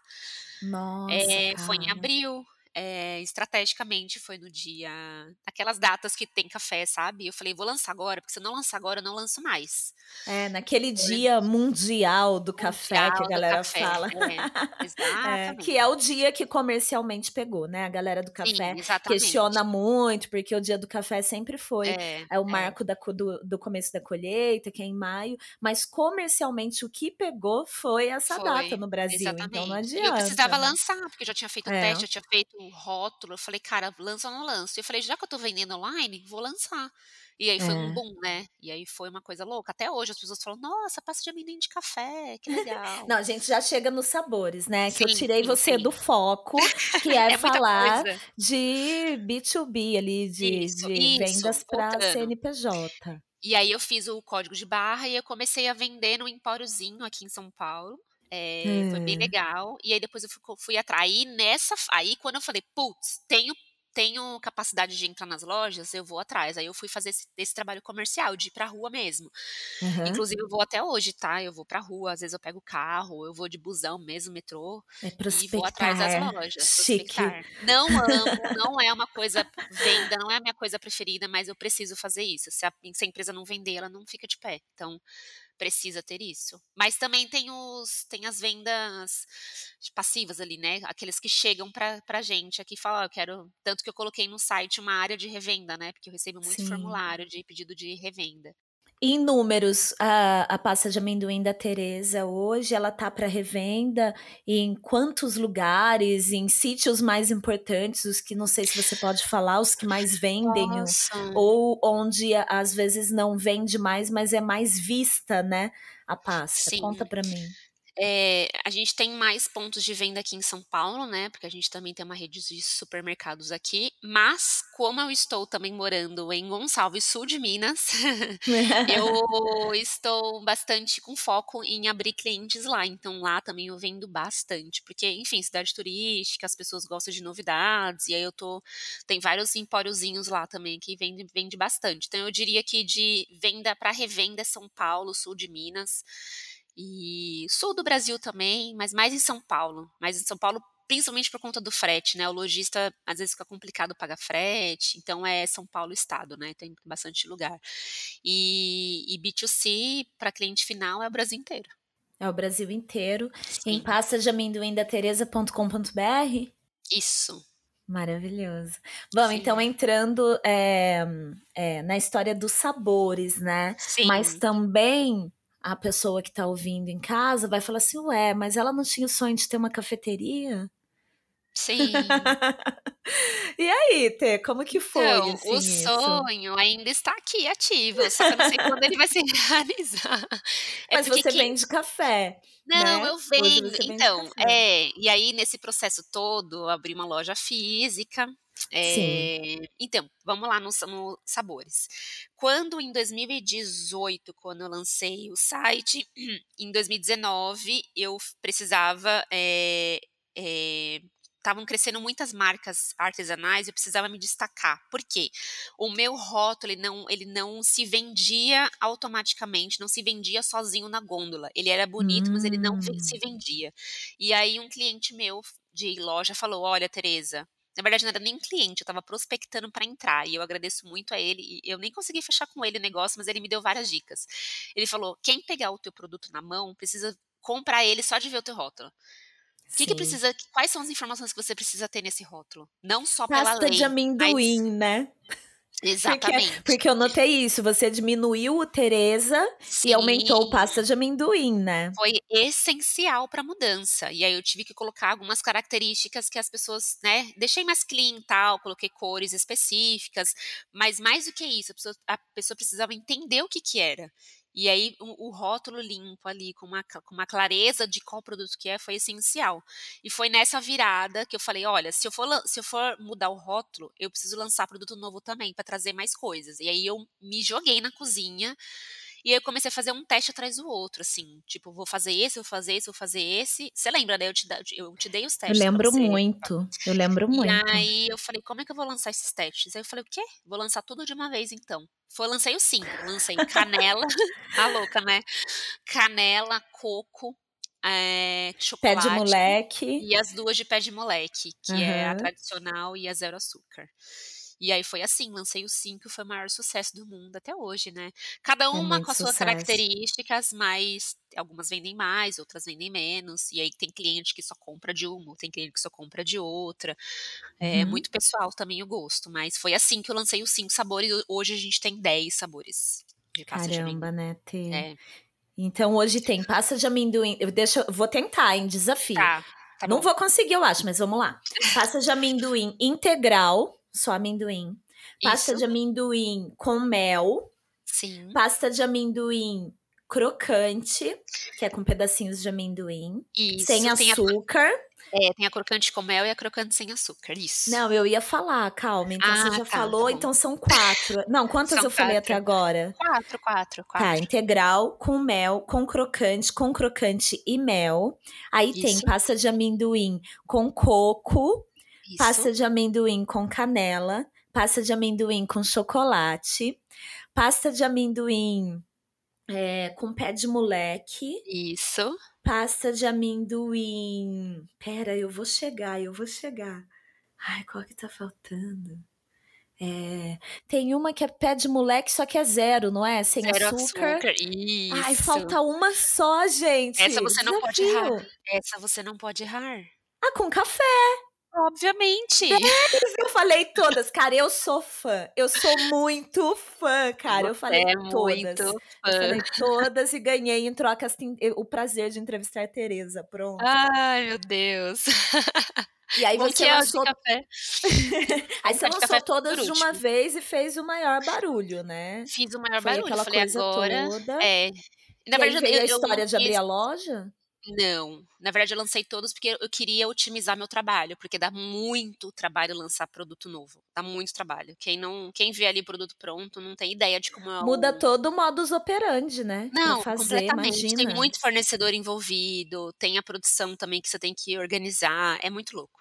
Nossa, Eh, foi em abril, eh, estrategicamente foi no dia aquelas datas que tem café, sabe. Eu falei: "Vou lançar agora, porque se eu não lançar agora eu não lanço mais". É, naquele dia mundial do café que a Mundial galera café, fala. é, (laughs) É, que é exatamente. o dia que comercialmente pegou, né, a galera do Sim, café questiona exatamente. muito, porque o dia do café sempre foi, É, eh, o é. marco da do do começo da colheita, que é em maio, mas comercialmente o que pegou foi essa data Foi, no Brasil, então não exatamente. E eu adianta, precisava né. lançar, porque eu já tinha feito É. teste, já tinha feito o rótulo, eu falei: "Cara, lança ou não lança?". Eu falei: "Já que eu tô vendendo online, vou lançar". E aí foi um É. boom, né, e aí foi uma coisa louca, até hoje as pessoas falam: "Nossa, pasta de amendoim de café, que legal". Não, a gente já chega nos sabores, né, que eu Sim, tirei sim, você sim. do foco, que (laughs) é É falar de B2B ali, de Isso, de isso, vendas pra voltando. CNPJ. E aí eu fiz o código de barra e eu comecei a vender no empóriozinho aqui em São Paulo, eh, foi bem Hã. legal, e aí depois eu fui fui atra aí nessa aí quando eu falei: "Puts, tenho tenho capacidade de entrar nas lojas, eu vou atrás", aí eu fui fazer esse esse trabalho comercial, de ir pra rua mesmo. Aham. Inclusive eu vou até hoje, tá, eu vou pra rua, às vezes eu pego o carro, eu vou de busão mesmo, metrô, É e vou atrás das prospectar, lojas, chique. Não amo, não é uma coisa venda não é a minha coisa preferida, mas eu preciso fazer isso, se a se a empresa não vender, ela não fica de pé, então precisa ter isso. Mas também tem os tem as vendas passivas ali, né, aqueles que chegam pra pra gente aqui e fala: "Ó, eu quero" tanto que eu coloquei no site uma área de revenda, né, porque eu recebo muito Sim. formulário de pedido de revenda. Em números, a a pasta de amendoim da Teresa hoje, ela tá pra revenda em quantos lugares, em sítios mais importantes, os que não sei se você pode falar, os que mais vendem o Posso. ou onde às vezes não vende mais, mas é mais vista, né, a pasta, conta Sim. pra mim. Eh, a gente tem mais pontos de venda aqui em São Paulo, né, porque a gente também tem uma rede de supermercados aqui, mas como eu estou também morando em Gonçalves, sul de Minas, (laughs) eu (laughs) estou bastante com foco em abrir clientes lá, então lá também eu vendo bastante, porque enfim, cidade turística, as pessoas gostam de novidades, e aí eu tô tem vários empóriozinhos lá também que vende vende bastante. Então eu diria que de venda pra revenda é São Paulo, sul de Minas, e sul do Brasil também, mas mais em São Paulo, mais em São Paulo, principalmente por conta do frete, né, o lojista às vezes fica complicado pagar frete, então é São Paulo estado, né, tem bastante lugar. E e B2C pra cliente final é o Brasil inteiro. É o Brasil inteiro, em Sim. pastadeamendoindateresa.com.br? Isso. Maravilhoso. Bom, então Sim. entrando, eh eh, na história dos sabores, né, mas Sim. também a pessoa que tá ouvindo em casa vai falar assim: "Ué, mas ela não tinha o sonho de ter uma cafeteria?". Sim. (laughs) E aí, Tê, como que foi, Então, o assim, isso? sonho ainda está aqui ativo, só que eu não sei quando ele vai se (laughs) realizar. É Mas você quem vende café, Não, né, eu vendo então, é, e aí nesse processo todo eu abri uma loja física, eh, então, vamos lá nos no sabores. Quando em 2018, quando eu lancei o site, (clears throat) em 2019 eu precisava, eh eh, estavam crescendo muitas marcas artesanais, eu precisava me destacar, por quê? O meu rótulo ele não ele não se vendia automaticamente, não se vendia sozinho na gôndola, ele era bonito, mas ele não se Hum. vendia. E aí um cliente meu de loja falou: "Olha Teresa", na verdade não era nem cliente, eu estava prospectando pra entrar, e eu agradeço muito a ele, eu nem consegui fechar com ele o negócio, mas ele me deu várias dicas. Ele falou: "Quem pegar o teu produto na mão, precisa comprar ele só de ver o teu rótulo. Que que Sim. precisa quais são as informações que você precisa ter nesse rótulo? Não só pela Pasta de lei, mas" amendoim, né. Porque Exatamente. porque eu notei isso, você diminuiu o Teresa e aumentou o Sim. pasta de amendoim, né. Foi essencial pra mudança, e aí eu tive que colocar algumas características que as pessoas, né, deixei mais clean tal, coloquei cores específicas, mas mais do que isso, a pessoa a pessoa precisava entender o que que era. E aí o o rótulo limpo ali com uma com uma clareza de qual produto que é, foi essencial. E foi nessa virada que eu falei: "Olha, se eu for se eu for mudar o rótulo, eu preciso lançar produto novo também, pra trazer mais coisas". E aí eu me joguei na cozinha E aí eu comecei a fazer um teste atrás do outro, assim, tipo, vou fazer esse, vou fazer esse, vou fazer esse. Você lembra, né? Eu te, eu te dei os testes. Eu lembro muito, eu lembro muito. E aí eu falei, como é que eu vou lançar esses testes? Aí eu falei, o quê? Vou lançar tudo de uma vez, então. Foi, lancei os cinco. Lancei canela, a (laughs) louca, né? Canela, coco, é, chocolate. Pé de moleque. E as duas de pé de moleque, que uhum. é a tradicional e a zero açúcar. E aí foi assim, lancei os cinco, foi o maior sucesso do mundo até hoje, né? Cada uma é com as suas características, mas algumas vendem mais, outras vendem menos. E aí tem cliente que só compra de uma, tem cliente que só compra de outra. É uhum. muito pessoal também o gosto, mas foi assim que eu lancei os cinco sabores. Hoje a gente tem dez sabores de pasta Caramba, de né? Tem... É. Então hoje tem pasta de amendoim. Eu deixo, vou tentar, em desafio. Tá, tá Não vou conseguir, eu acho, mas vamos lá. Pasta de amendoim integral só amendoim. Pasta Isso. de amendoim com mel. Sim. Pasta de amendoim crocante, que é com pedacinhos de amendoim. Isso. Sem açúcar. É, tem a crocante com mel e a crocante sem açúcar, isso. Não, eu ia falar, calma. Então ah, você já tá, falou, tá então são quatro. Não, quantas são eu falei até agora? Quatro, quatro, quatro. Tá, integral, com mel, com crocante, com crocante e mel. Aí isso. tem pasta de amendoim com coco, isso. Pasta de amendoim com canela, pasta de amendoim com chocolate, pasta de amendoim é, com pé de moleque. Isso. Pasta de amendoim. Pera, eu vou chegar, eu vou chegar. Ai, qual que tá faltando? É, tem uma que é pé de moleque, só que é zero, não é? Sem zero açúcar. açúcar. Isso. Ai, falta uma só, gente. Essa você Desafio. não pode errar. Essa você não pode errar. Ah, com café. Obviamente. eu falei todas. Cara, eu sou fã. Eu sou muito fã, cara. eu falei é todas. Fã. Eu falei todas e ganhei em troca assim, o prazer de entrevistar a Tereza. Pronto. Ai, meu Deus. E aí (laughs) você é lançou... café. aí você lançou todas de uma vez e fez o maior barulho, né? Fiz o maior Foi barulho. Aquela Falei, coisa agora. Toda. É. Na e verdade, veio eu, a história eu de abrir a loja? Não, na verdade eu lancei todos porque eu queria otimizar meu trabalho, porque dá muito trabalho lançar produto novo, dá muito trabalho. Quem não, quem vê ali produto pronto não tem ideia de como é Muda o... todo o modus operandi, né? Não, fazer, completamente. Imagina. Tem muito fornecedor envolvido, tem a produção também que você tem que organizar, é muito louco.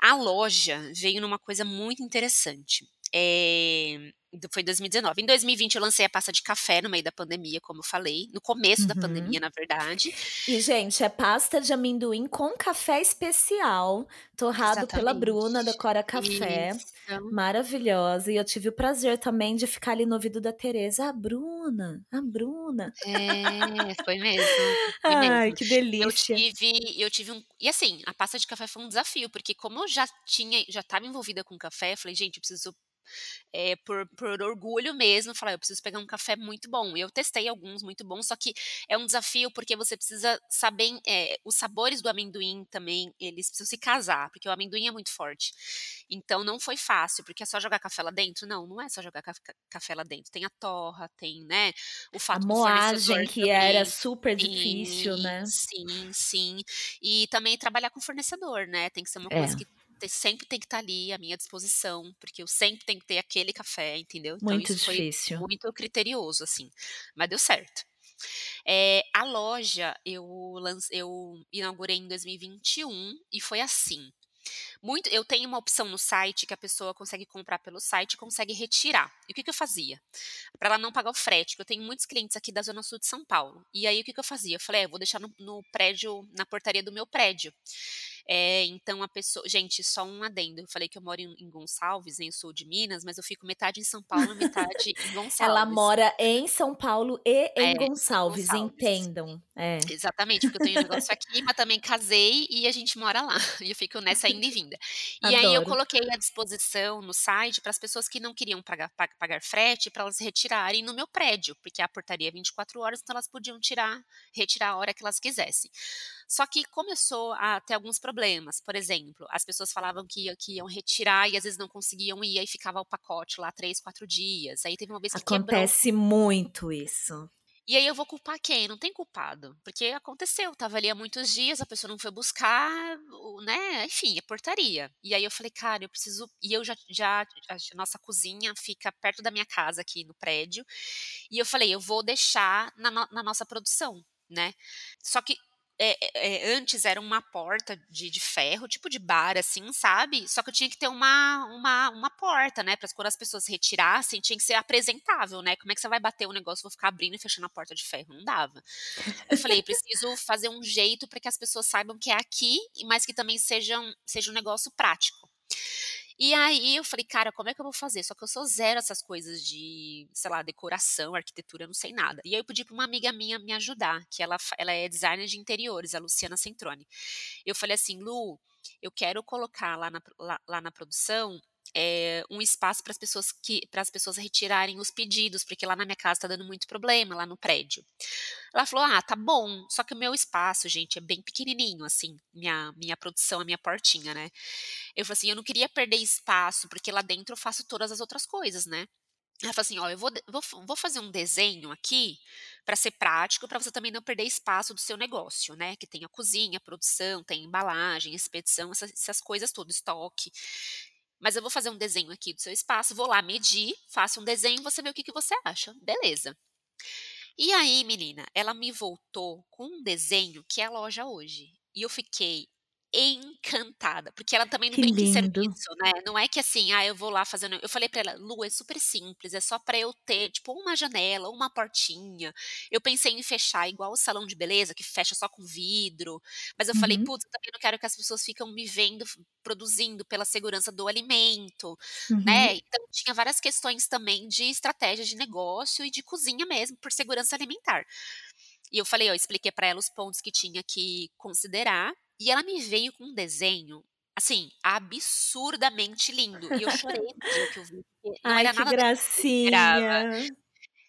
A loja veio numa coisa muito interessante. É, foi 2019. Em 2020 eu lancei a pasta de café no meio da pandemia, como eu falei, no começo uhum. da pandemia, na verdade. E gente, é pasta de amendoim com café especial, torrado Exatamente. pela Bruna da Cora Café. Isso. Maravilhosa. E eu tive o prazer também de ficar ali no ouvido da Tereza, a Bruna, a Bruna. É, foi mesmo. Foi Ai, mesmo. que delícia. Eu tive, eu tive um, e assim, a pasta de café foi um desafio, porque como eu já tinha, já estava envolvida com café, eu falei, gente, eu preciso é, por, por orgulho mesmo, falar, eu preciso pegar um café muito bom. Eu testei alguns muito bons, só que é um desafio porque você precisa saber é, os sabores do amendoim também, eles precisam se casar, porque o amendoim é muito forte. Então não foi fácil, porque é só jogar café lá dentro? Não, não é só jogar café lá dentro. Tem a torra, tem, né, o fato a moagem que também. era super difícil, né? Sim, sim. E também trabalhar com fornecedor, né? Tem que ser uma é. coisa que sempre tem que estar tá ali à minha disposição, porque eu sempre tenho que ter aquele café, entendeu? Então muito isso difícil. foi muito criterioso, assim. Mas deu certo. É, a loja eu, lance, eu inaugurei em 2021 e foi assim. Muito, eu tenho uma opção no site que a pessoa consegue comprar pelo site e consegue retirar. E o que, que eu fazia? Para ela não pagar o frete, porque eu tenho muitos clientes aqui da Zona Sul de São Paulo. E aí o que, que eu fazia? Eu falei, é, vou deixar no, no prédio, na portaria do meu prédio. É, então a pessoa. Gente, só um adendo. Eu falei que eu moro em, em Gonçalves, em sul de Minas, mas eu fico metade em São Paulo, metade em (laughs) Gonçalves. Ela mora em São Paulo e em é, Gonçalves, Gonçalves, entendam. É. Exatamente, porque eu tenho um negócio aqui, mas também casei e a gente mora lá. (laughs) E eu fico nessa e (laughs) vinda. E Adoro. aí eu coloquei à disposição no site para as pessoas que não queriam pagar, pagar frete, para elas retirarem no meu prédio, porque a portaria é 24 horas, então elas podiam tirar, retirar a hora que elas quisessem. Só que começou a ter alguns problemas. Por exemplo, as pessoas falavam que, que iam retirar e às vezes não conseguiam ir, aí ficava o pacote lá três, quatro dias. Aí teve uma vez que Acontece quebrou. muito isso. E aí eu vou culpar quem? Não tem culpado, porque aconteceu, estava ali há muitos dias, a pessoa não foi buscar, né, enfim, é portaria. E aí eu falei: "Cara, eu preciso" e eu já já a nossa cozinha fica perto da minha casa aqui no prédio, e eu falei: "Eu vou deixar na na nossa produção", né. Só que é, é, é, antes era uma porta de, de, ferro, tipo de bar, assim, sabe? Só que eu tinha que ter uma, uma, uma porta, né? Para quando as pessoas retirassem, tinha que ser apresentável, né? Como é que você vai bater o um negócio, vou ficar abrindo e fechando a porta de ferro? Não dava. Eu falei, preciso fazer um jeito para que as pessoas saibam que é aqui, mas que também seja um, seja um negócio prático. E aí eu falei, cara, como é que eu vou fazer? Só que eu sou zero essas coisas de, sei lá, decoração, arquitetura, eu não sei nada. E aí eu pedi para uma amiga minha me ajudar, que ela, ela é designer de interiores, a Luciana Centrone. Eu falei assim, Lu, eu quero colocar lá na, lá, lá na produção é, um espaço para as pessoas que para as pessoas retirarem os pedidos, porque lá na minha casa está dando muito problema lá no prédio. Ela falou: "Ah, tá bom, só que o meu espaço, gente, é bem pequenininho assim, minha minha produção, a minha portinha, né?" Eu falei assim: "Eu não queria perder espaço, porque lá dentro eu faço todas as outras coisas, né?" Ela falou assim: "Ó, eu vou, vou, vou fazer um desenho aqui para ser prático, para você também não perder espaço do seu negócio, né? Que tem a cozinha, a produção, tem embalagem, expedição, essas, essas coisas todas, estoque. Mas eu vou fazer um desenho aqui do seu espaço, vou lá medir, faço um desenho, você vê o que, que você acha. Beleza. E aí, menina, ela me voltou com um desenho que é a loja hoje. E eu fiquei encantada, porque ela também não Que vem em lindo. serviço, né, não é que assim, ah, eu vou lá fazendo eu falei pra ela: "Lu, é super simples, é só pra eu ter, tipo, uma janela, uma portinha". Eu pensei em fechar igual o salão de beleza, que fecha só com vidro, mas eu falei: Uhum, "Putz, eu também não quero que as pessoas ficam me vendo produzindo pela segurança do alimento", uhum. né, então tinha várias questões também de estratégia de negócio e de cozinha mesmo, por segurança alimentar. E eu falei, ó, expliquei pra ela os pontos que tinha que considerar, e ela me veio com um desenho, assim, absurdamente lindo. E eu chorei (laughs) no dia que eu vi, não Ai, era que nada que gracinha.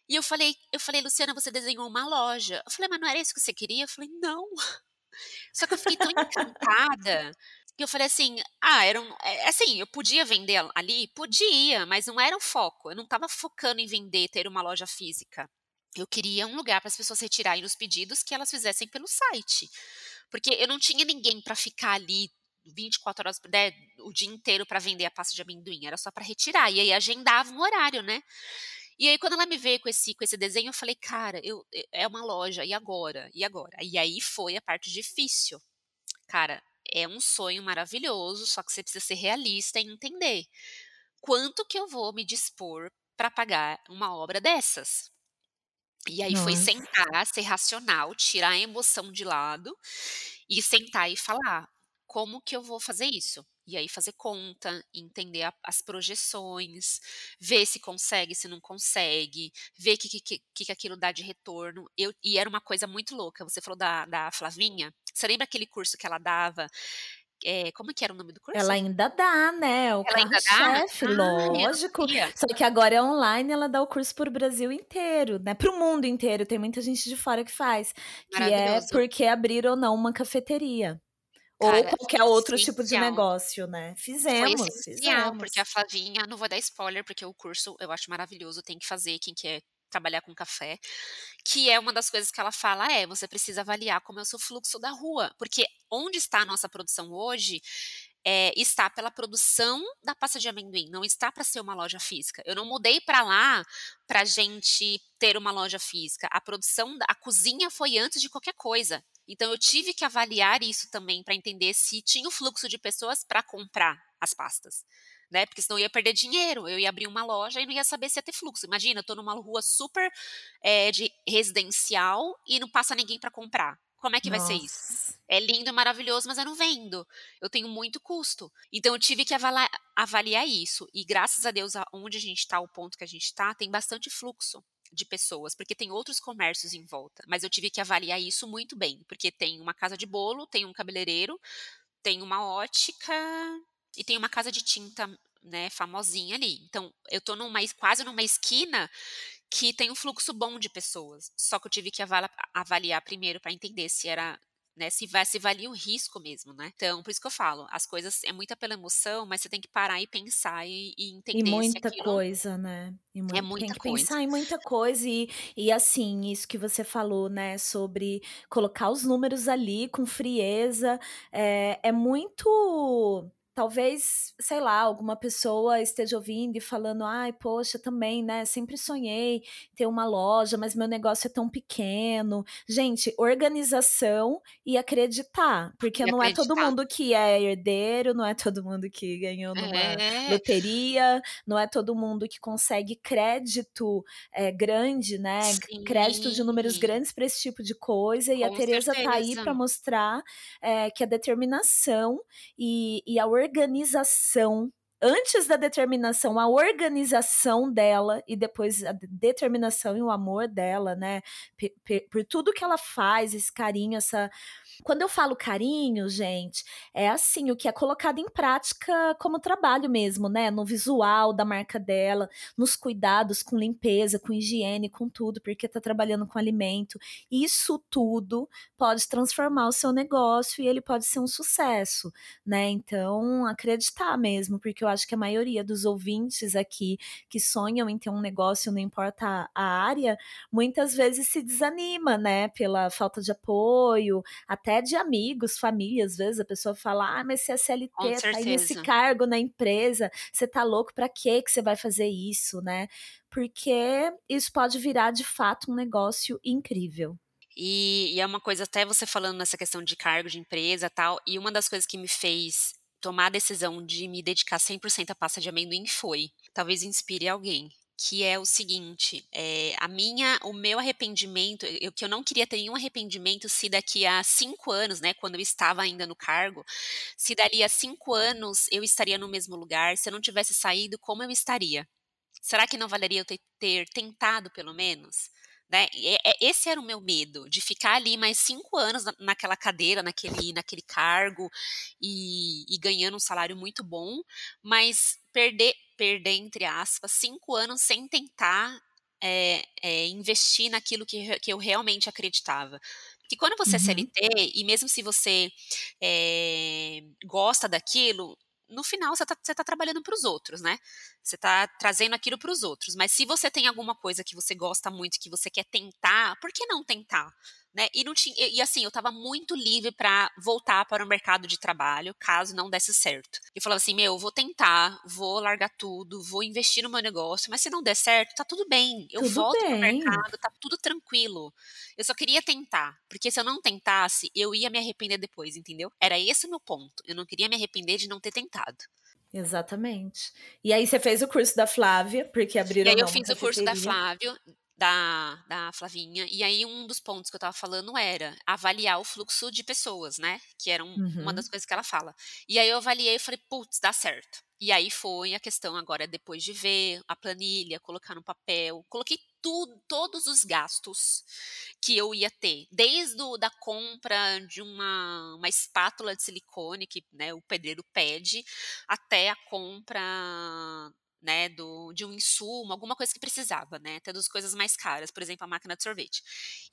E eu falei eu falei: "Luciana, você desenhou uma loja". Eu falei: "Mas não era isso que você queria?" Eu falei: "Não". (laughs) Só que eu fiquei tão encantada, que eu falei assim: "Ah, era um" eh, assim, eu podia vender ali? Podia, mas não era o foco, eu não estava focando em vender, ter uma loja física. Eu queria um lugar para as pessoas retirarem os pedidos que elas fizessem pelo site. Porque eu não tinha ninguém para ficar ali 24 horas, né, o dia inteiro para vender a pasta de amendoim, era só para retirar, e aí agendava um horário, né. E aí quando ela me veio com esse com esse desenho, eu falei: "Cara, eu e é uma loja, e agora? E agora?". E aí foi a parte difícil. Cara, é um sonho maravilhoso, só que você precisa ser realista e entender quanto que eu vou me dispor para pagar uma obra dessas. E aí foi Nossa. sentar, ser racional, tirar a emoção de lado e sentar e falar: "Como que eu vou fazer isso?". E aí fazer conta, entender a as projeções, ver se consegue, se não consegue, ver que que que que que aquilo dá de retorno. Eu e era uma coisa muito louca, você falou da da Flavinha, você lembra aquele curso que ela dava, eh, como que era o nome do Ela curso? ainda dá, né, é o Ela ainda dá? carro-chefe, Ai, eu não lógico. sabia. Só que agora é online, ela dá o curso para o Brasil inteiro, né, para o mundo inteiro, tem muita gente de fora que faz, que é porque abrir ou não uma cafeteria, ou Cara, qualquer foi outro tipo de negócio, né. Foi Fizemos, porque fizemos. a Flavinha não vou dar spoiler, porque o curso eu acho maravilhoso, tem que fazer quem quer trabalhar com café, que é uma das coisas que ela fala é: "Você precisa avaliar como é o seu fluxo da rua", porque onde está a nossa produção hoje, eh, está pela produção da pasta de amendoim, não está para ser uma loja física. Eu não mudei para lá pra gente ter uma loja física, a produção a cozinha foi antes de qualquer coisa. Então eu tive que avaliar isso também para entender se tinha o fluxo de pessoas para comprar as pastas, né, porque senão eu ia perder dinheiro, eu ia abrir uma loja e não ia saber se ia ter fluxo. Imagina, eu estou numa rua super, eh, de residencial e não passa ninguém para comprar. Como é que vai ser isso? Nossa. É lindo, maravilhoso, mas eu não vendo. Eu tenho muito custo. Então eu tive que avala avaliar isso e graças a Deus aonde a gente está, o ponto que a gente está, tem bastante fluxo de pessoas, porque tem outros comércios em volta, mas eu tive que avaliar isso muito bem, porque tem uma casa de bolo, tem um cabeleireiro, tem uma ótica e tem uma casa de tinta, né, famosinha ali. Então, eu tô numa quase numa esquina que tem um fluxo bom de pessoas, só que eu tive que avaliar primeiro para entender se era né? Se, vai, se valia o risco mesmo, né? Então, por isso que eu falo, as coisas é muita pela emoção, mas você tem que parar e pensar e, e entender e muita aquilo... coisa, né? Mu é muita tem que coisa. pensar em muita coisa e, e assim, isso que você falou, né? Sobre colocar os números ali com frieza, é, é muito talvez, sei lá, alguma pessoa esteja ouvindo e falando: "Ai, poxa, também, né, sempre sonhei ter uma loja, mas meu negócio é tão pequeno". Gente, organização e acreditar, porque E não é todo acreditar. mundo que é herdeiro, não é todo mundo que ganhou numa É. loteria, não é todo mundo que consegue crédito, eh, grande, né, crédito de números Sim. grandes para esse tipo de coisa, e a Com Teresa tá aí certeza. para mostrar, eh, que a determinação e e a organização organização antes da determinação, a organização dela e depois a de determinação e o amor dela, né, pe por tudo que ela faz, esse carinho, essa quando eu falo carinho, gente, é assim, o que é colocado em prática como trabalho mesmo, né, no visual da marca dela, nos cuidados com limpeza, com higiene, com tudo, porque tá trabalhando com alimento. Isso tudo pode transformar o seu negócio e ele pode ser um sucesso, né. Então, acreditar mesmo, porque eu acho que a maioria dos ouvintes aqui que sonham em ter um negócio, não importa a área, muitas vezes se desanima, né, pela falta de apoio, até de amigos, família, às vezes a pessoa fala: "Ah, mas você é Com CLT, tá aí nesse cargo na empresa, você tá louco, pra que que você vai fazer isso?", né. Porque isso pode virar de fato um negócio incrível. E e é uma coisa até você falando nessa questão de cargo de empresa, tal, e uma das coisas que me fez tomar a decisão de me dedicar 100% à pasta de amendoim foi, talvez inspire alguém, que é o seguinte, eh, a minha o meu arrependimento, eu que eu não queria ter nenhum arrependimento se daqui a 5 anos, né, quando eu estava ainda no cargo, se dali a 5 anos eu estaria no mesmo lugar, se eu não tivesse saído, como eu estaria? Será que não valeria eu ter ter tentado pelo menos? Né, é é esse era o meu medo, de ficar ali mais 5 anos na naquela cadeira, naquele naquele cargo, e e ganhando um salário muito bom, mas perder perder entre aspas 5 anos sem tentar, eh eh, investir naquilo que que eu realmente acreditava. Porque quando você é Uhum. CLT, e mesmo se você, eh, gosta daquilo, no final você tá você tá trabalhando para os outros, né. Você tá trazendo aquilo para os outros, mas se você tem alguma coisa que você gosta muito, que você quer tentar, por que não tentar? Né, e não tin e assim, eu estava muito livre pra voltar para o mercado de trabalho, caso não desse certo. Eu falava assim: "Meu, eu vou tentar, vou largar tudo, vou investir no meu negócio, mas se não der certo, tá tudo bem, eu Tudo volto para o mercado, tá tudo tranquilo". Eu só queria tentar, porque se eu não tentasse, eu ia me arrepender depois, entendeu? Era esse o meu ponto, eu não queria me arrepender de não ter tentado. Exatamente. E aí você fez o curso da Flávia, porque E aí abriram, eu fiz o curso da cafeteria. Da da Flavinha, e aí um dos pontos que eu estava falando era avaliar o fluxo de pessoas, né, que era um uma das Uhum. coisas que ela fala. E aí eu avaliei e falei: "Puts, dá certo". E aí foi a questão agora depois de ver a planilha, colocar no papel, coloquei tudo todos os gastos que eu ia ter, desde o da compra de uma uma espátula de silicone que, né, o pedreiro pede, até a compra, né, do de um insumo, alguma coisa que precisava, né, até das coisas mais caras, por exemplo, a máquina de sorvete.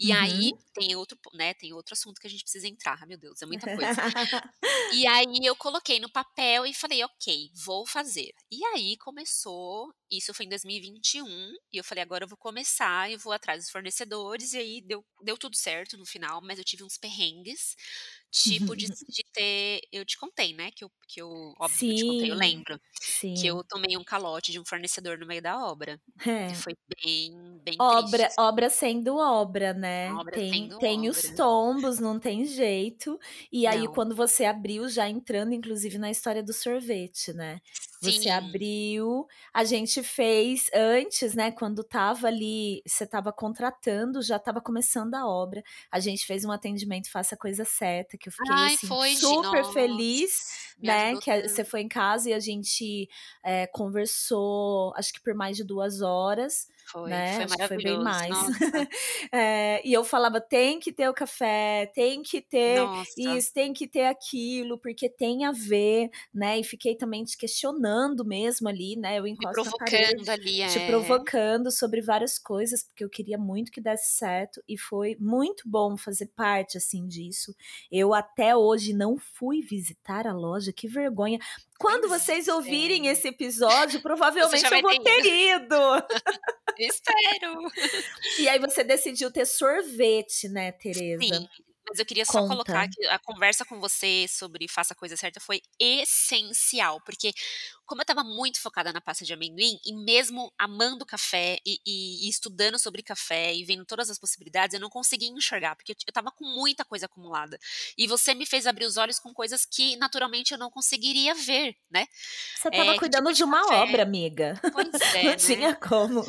E aí Uhum. tem outro né, tem outro assunto que a gente precisa entrar, meu Deus, é muita coisa. (laughs) E aí eu coloquei no papel e falei: "Ok, vou fazer". E aí começou, isso foi em 2021, e eu falei: "Agora eu vou começar e vou atrás dos fornecedores", e aí deu deu tudo certo no final, mas eu tive uns perrengues, tipo de (laughs) de ter eu te contei, né, que eu que eu óbvio que eu te contei, eu Sim, lembro, que eu sim. tomei um calote de um fornecedor no meio da obra, É. foi bem bem triste, Obra assim. obra sendo obra, né, Obra tem sendo tem os obra. tombos, não tem jeito. E aí Não. quando você abriu, já entrando inclusive na história do sorvete, né, você abriu, a gente fez antes, né, quando estava ali você estava contratando, já estava começando a obra, a gente fez um atendimento Faça a Coisa Certa, que eu fiquei, Ai, assim, foi super nossa, feliz, me né, que a você foi em casa e a gente, eh, conversou, acho que por mais de 2 horas, Foi, né, foi que foi bem maravilhoso, mais. (laughs) Eh, e eu falava: "Tem que ter o café, tem que ter Nossa. isso, tem que ter aquilo, porque tem a ver", né, e fiquei também te questionando mesmo ali, né, eu Me encosto na provocando parede, ali, te é. provocando sobre várias coisas, porque eu queria muito que desse certo, e foi muito bom fazer parte, assim, disso. Eu até hoje não fui visitar a loja, que vergonha. Quando vocês ouvirem é. esse episódio, provavelmente eu vou ter ter ido. ido. (laughs) Espero. E aí você decidiu ter sorvete, né, Sim, Teresa. Mas eu queria só colocar Conta. que a conversa com você sobre faça a coisa certa foi essencial, porque como eu estava muito focada na pasta de amendoim, e mesmo amando café e e e estudando sobre café e vendo todas as possibilidades, eu não conseguia enxergar, porque eu estava com muita coisa acumulada. E você me fez abrir os olhos com coisas que naturalmente eu não conseguiria ver, né. Você estava que tipo cuidando de uma café obra, amiga. pois (laughs) Não é, né. tinha como.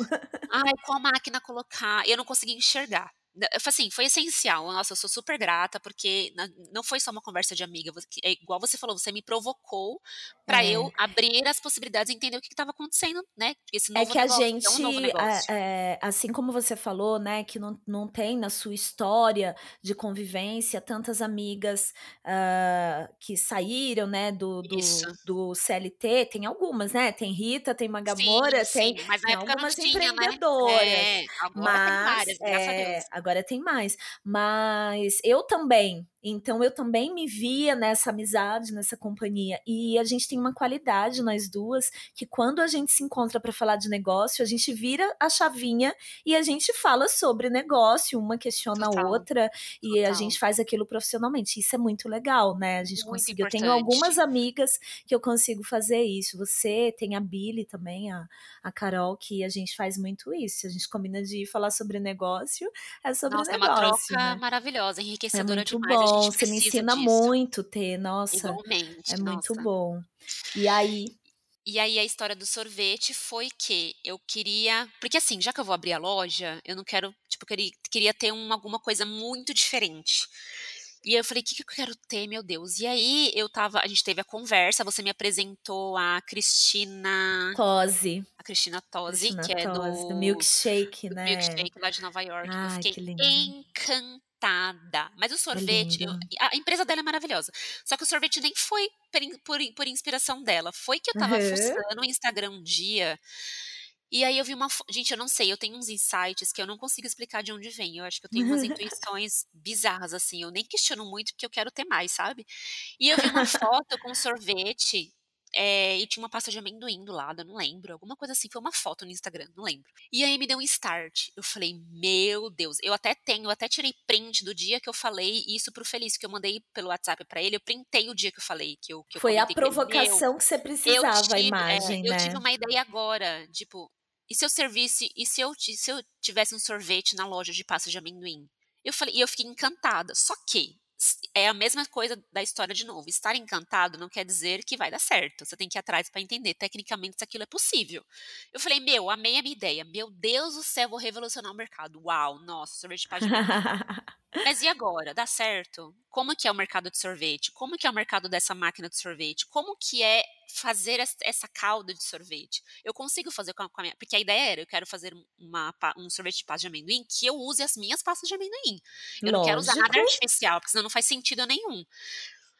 Ai, qual máquina colocar, eu não conseguia enxergar. N foi assim, foi essencial, nossa, eu sou super grata, porque não foi só uma conversa de amiga, é igual você falou, você me provocou eu É. abrir as possibilidades e entender o que estava acontecendo, né, esse É novo que a negócio, que é um gente, eh negócio. eh, assim como você falou, né, que não não tem na sua história de convivência tantas amigas, hã, que saíram, né, do do do CLT, tem algumas, né, tem Rita, tem Maga Sim, tem mas tem algumas tinha, né. empreendedoras, É, agora tem mas várias, graças a eh, Deus. Agora tem mais. Mas eu também, então eu também me via nessa amizade, nessa companhia, e a gente tem uma qualidade nós 2, que quando a gente se encontra pra falar de negócio, a gente vira a chavinha e a gente fala sobre negócio, uma questiona a Total, outra, e a total. gente faz aquilo profissionalmente. Isso é muito legal, né, a gente Muito conseguir eu tenho algumas amigas que eu consigo fazer isso, você, tem a Bili também, a a Carol, que a gente faz muito isso, a gente combina de falar sobre negócio, é sobre Nossa, é uma negócio, troca né. maravilhosa, É enriquecedora muito demais, a bom, você me ensina disso. muito, Tê, nossa, é Igualmente, muito nossa. bom. E aí E aí a história do sorvete foi que eu queria porque assim, já que eu vou abrir a loja, eu não quero tipo, eu queri queria ter um alguma coisa muito diferente. E eu falei: "Que que eu quero ter, meu Deus?". E aí eu estava a gente teve a conversa, você me apresentou a Cristina Tosi. a Cristina Cristina que é Tosi, do do milkshake, do né. milkshake lá de Nova York, eu Ai, fiquei que lindo. Encantada. Mas o É sorvete eu a empresa dela é maravilhosa, só que o sorvete nem foi por por inspiração dela, foi que eu estava Aham. fuçando o Instagram um dia, e aí eu vi uma gente, eu não sei, eu tenho uns insights que eu não consigo explicar de onde vem, eu acho que eu tenho umas (laughs) intuições bizarras, assim, eu nem questiono muito, porque eu quero ter mais, sabe. E eu vi uma foto com sorvete, eh, e tinha uma pasta de amendoim do lado, eu não lembro, alguma coisa assim, foi uma foto no Instagram, não lembro. E aí me deu um start, eu falei: "Meu Deus", eu até tenho eu até tirei print do dia que eu falei isso para o Felício, que eu mandei pelo WhatsApp pra ele, eu printei o dia que eu falei, que eu que eu Foi a comentei com ele: "Meu, provocação que você precisava, a tive" é, imagem, "eu tive né. uma ideia agora, tipo, e se eu servisse e se eu se eu tivesse um sorvete na loja de pasta de amendoim?". Eu falei e eu fiquei encantada, só que é a mesma coisa da história de novo, estar encantado não quer dizer que vai dar certo, você tem que ir atrás pra entender. Tecnicamente se aquilo é possível. Eu falei: "Meu, amei a minha ideia, meu Deus do céu, vou revolucionar o mercado, uau, nossa, sorvete de amendoim". (laughs) Mas e agora, dá certo? Como que é o mercado de sorvete? Como que é o mercado dessa máquina de sorvete? Como que é fazer ess essa calda de sorvete? Eu consigo fazer com a minha porque a ideia era, eu quero fazer um uma um sorvete de pasta de amendoim que eu use as minhas pastas de amendoim, eu não quero usar nada Lógico. artificial, porque senão não faz sentido nenhum.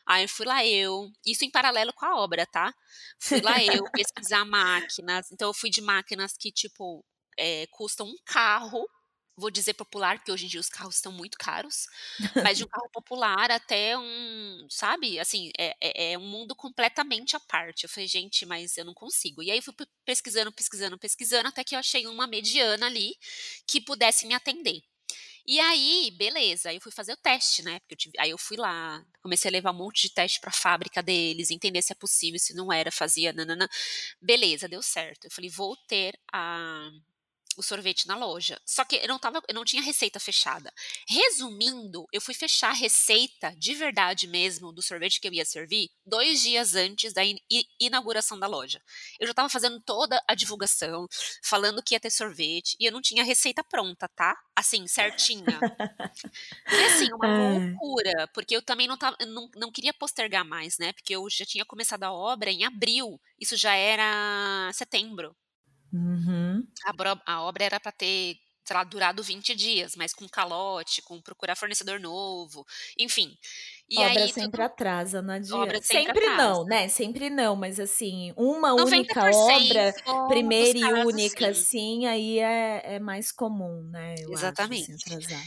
Aí fui lá eu isso em paralelo com a obra, tá. Fui lá eu pesquisar (laughs) máquinas, então eu fui de máquinas que tipo, eh, custam um carro, vou dizer popular, porque hoje em dia os carros estão muito caros, mas de um (laughs) carro popular até um sabe, assim, é é é um mundo completamente à parte, eu falei: "Gente, mas eu não consigo". E aí fui pe pesquisando, pesquisando, pesquisando, até que eu achei uma mediana ali, que pudesse me atender. E aí, beleza, aí eu fui fazer o teste, né, porque eu tive aí eu fui lá, comecei a levar um monte de teste pra fábrica deles, entender se é possível, se não era, fazia nã, beleza, deu certo, eu falei: "Vou ter a o sorvete na loja", só que eu não estava eu não tinha receita fechada. Resumindo, eu fui fechar a receita, de verdade mesmo, do sorvete que eu ia servir, 2 dias antes da in inauguração da loja. Eu já estava fazendo toda a divulgação, falando que ia ter sorvete, e eu não tinha a receita pronta, tá, assim, certinha. Foi assim, uma Ai. (laughs) loucura, porque eu também não estava eu não não queria postergar mais, né, porque eu já tinha começado a obra em abril, isso já era setembro. Uhum. A, bro, a obra era para ter sei lá, durado 20 dias, mas com calote, com procurar fornecedor novo, enfim. E obra aí, sempre tudo... atrasa, não adianta. Obra sempre, sempre atrasa. não, né? Sempre não, mas assim, uma única obra, primeira e única, assim, aí é, é mais comum, né? Eu Exatamente. Acho, assim, atrasar.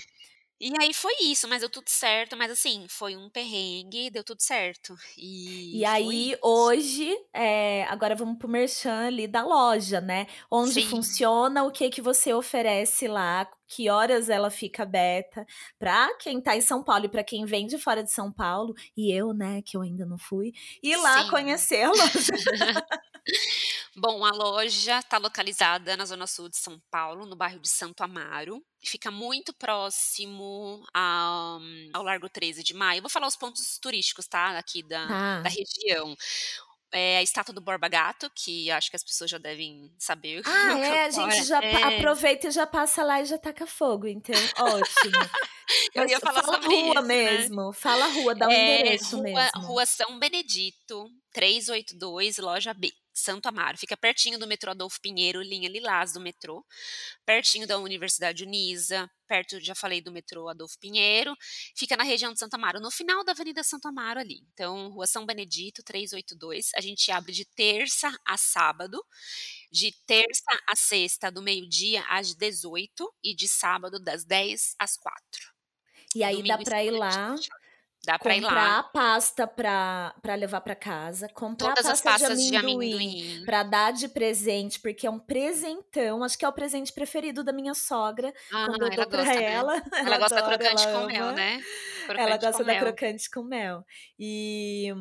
E aí foi isso, mas deu tudo certo, mas assim, foi um perrengue, deu tudo certo. E, e aí, hoje, é, agora vamos pro merchan ali da loja, né? Onde Sim. funciona, o que que você oferece lá, que horas ela fica aberta, pra quem tá em São Paulo e pra quem vem de fora de São Paulo, e eu, né, que eu ainda não fui, ir lá Sim. conhecer a loja. (laughs) Bom, a loja está localizada na zona sul de São Paulo, no bairro de Santo Amaro. Fica muito próximo ao, ao Largo 13 de Maio. Eu vou falar os pontos turísticos, tá? Aqui da, ah. da região. É a estátua do Borba Gato, que acho que as pessoas já devem saber. (laughs) Ah, é, a gente já é. aproveita e já passa lá e já taca fogo, então ótimo. (laughs) Eu ia falar fala sobre rua isso, mesmo, né? fala rua, dá um é, endereço rua, mesmo. Rua São Benedito, 382, loja B. Santo Amaro. Fica pertinho do metrô Adolfo Pinheiro, linha Lilás do metrô, pertinho da Universidade Unisa, perto, já falei, do metrô Adolfo Pinheiro. Fica na região de Santo Amaro, no final da Avenida Santo Amaro ali. Então, Rua São Benedito, 382. A gente abre de terça a sábado, de terça a sexta, do meio-dia às 18 e de sábado das 10 às 4. E aí Domingo dá para ir lá Dá pra ir comprar lá. a pasta pra, pra levar pra casa, comprar Todas a as pasta pastas de de amendoim, amendoim. pra dar de presente, porque é um presentão. Acho que é o presente preferido da minha sogra. Ah, quando eu ela dou pra gosta, né? ela. Ela (laughs) gosta da adora, crocante ela com mel, ama. né? Ela Crocante gosta com da mel. crocante com mel. E,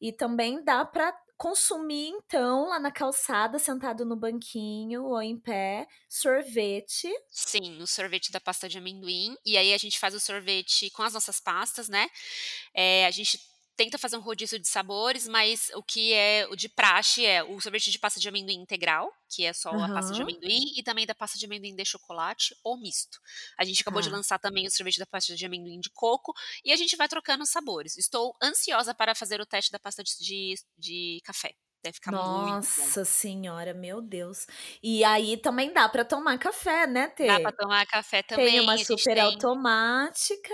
e também dá pra consumir, então, lá na calçada, sentado no banquinho ou em pé, sorvete. Sim, o sorvete da pasta de amendoim. E aí a gente faz o sorvete com as nossas pastas, né? É, a gente tenta fazer um rodízio de sabores, mas o que é o de praxe é o sorvete de pasta de amendoim integral, que é só a pasta de amendoim, e também da pasta de amendoim de chocolate ou misto. A gente acabou de Tá. lançar também o sorvete da pasta de amendoim de coco, e a gente vai trocando os sabores. Estou ansiosa para fazer o teste da pasta de, de, de café. Deve ficar muito. Nossa senhora, meu Deus. E aí também dá pra tomar café, né, Dá pra Tê? tomar café Tem também, uma a gente super tem automática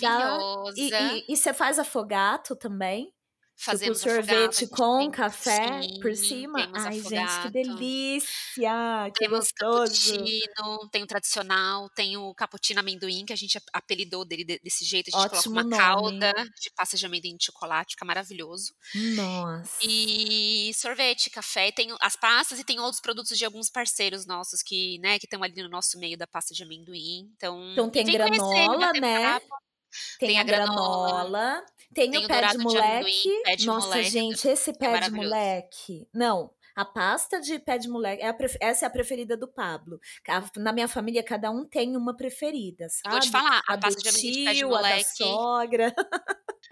dá. Maravilhosa. e você faz afogato também? Tipo, Fazemos a sorvete com café por sim, cima? temos Ai, gente, que delícia! Que Temos gostoso! cappuccino, tem o tradicional, tem o cappuccino amendoim, que a gente ap- apelidou dele de- desse jeito. A gente coloca Ótimo uma nome. calda de pasta de amendoim de chocolate, fica maravilhoso. Nossa. E sorvete, café, tem as pastas e tem outros produtos de alguns parceiros nossos que, né, que estão ali no nosso meio da pasta de amendoim. Então, Então tem conhecer, granola, né? Tem Tem a granola, granola, tem tem o pé de de amendoim, moleque. pé de Nossa, moleque, gente, esse que é pé de moleque. Não, a pasta de pé de moleque, é pref- essa é a preferida do Pablo. Na minha família, cada um tem uma preferida, E vou te sabe? falar, A a pasta de amendoim de pé de tio, a da moleque, sogra. (laughs)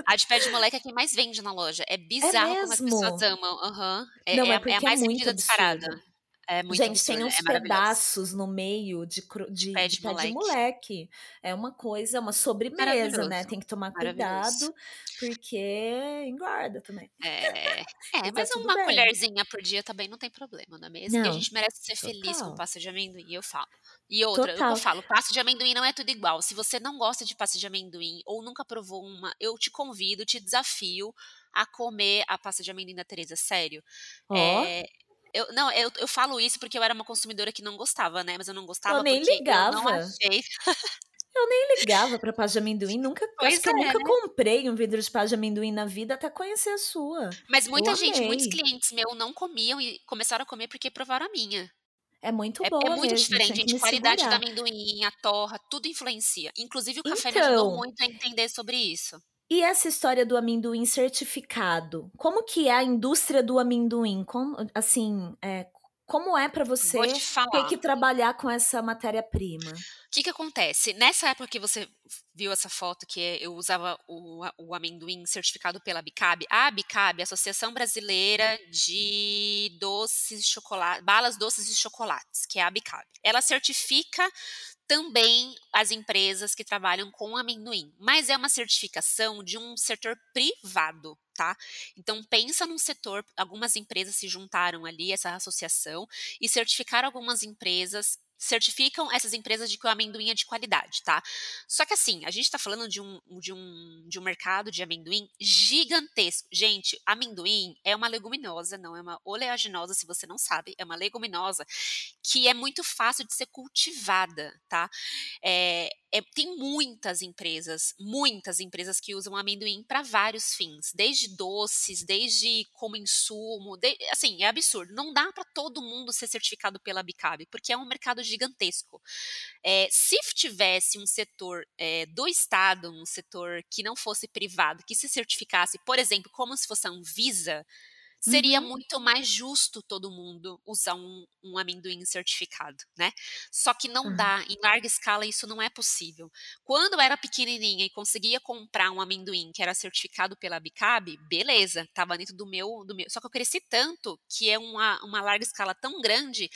a de pé de moleque é quem mais vende na loja. É É bizarro como as pessoas mesmo? amam. Aham. É, Não, é, é a- é a é mais muito vendida disparada. Absurdo. É muito Gente, tem absurda, uns é pedaços no meio de, de, Pé de de pé de moleque. moleque. É uma coisa, uma sobremesa, né? Tem que tomar cuidado, porque engorda também. É, é, (laughs) tá mas uma bem. colherzinha por dia também não tem problema, não é mesmo? E a Não, gente merece ser feliz com total. pasta de amendoim, eu falo. E outra, que eu Total. falo, pasta de amendoim não é tudo igual. Se você não gosta de pasta de amendoim ou nunca provou uma, eu te convido, te desafio a comer a pasta de amendoim da Teresa, sério. Ó, É, eu, não, eu, eu falo isso porque eu era uma consumidora que não gostava, né? Mas eu não eu gostava nem porque eu não ligava. achei. Eu nem ligava pra pasta de amendoim. Nunca, acho Pois que eu é, nunca né? comprei um vidro de pasta de amendoim na vida até conhecer a sua. Mas Eu muita gente, muitos amei. clientes meus não comiam e começaram a comer porque provaram a minha. É muito É, é boa muito mesmo, diferente, que gente. Qualidade do segurar. amendoim, a torra, tudo influencia. Inclusive, o café me ajudou Então, muito a entender sobre isso. E essa história do amendoim certificado? Como que é a indústria do amendoim? Como, assim, é, como é Vou você te ter que trabalhar com essa matéria-prima? O que que acontece? Nessa época que você viu essa foto, que é- eu usava o, o amendoim certificado pela Abicab, a Abicab, a Associação Brasileira de Doces Chocolate, Balas Doces e Chocolates, que é a Abicab. Ela certifica também as empresas que trabalham com amendoim, mas é uma certificação de um setor privado, tá. Então pensa num setor algumas empresas se juntaram ali, essa associação, e certificaram algumas empresas certificam essas empresas de que o amendoim é de qualidade, tá. Só que assim, a gente tá falando de um de um de um mercado de amendoim gigantesco. Gente, amendoim é uma leguminosa, não é uma oleaginosa, se você não sabe, é uma leguminosa que é muito fácil de ser cultivada, tá. Eh, é tem muitas empresas, muitas empresas que usam amendoim para vários fins, desde doces, desde como insumo, de assim, é absurdo, não dá para todo mundo ser certificado pela Abicab, porque é um mercado gigantesco. Eh, se tivesse um setor, eh, do estado, um setor que não fosse privado, que se certificasse, por exemplo, como se fosse a Anvisa, seria Uhum. muito mais justo todo mundo usar um um amendoim certificado, né. Só que não Tá. dá, em larga escala isso não é possível. Quando eu era pequenininha e conseguia comprar um amendoim que era certificado pela Abicab, beleza, estava dentro do meu do meu só que eu cresci tanto, que é uma uma larga escala tão grande,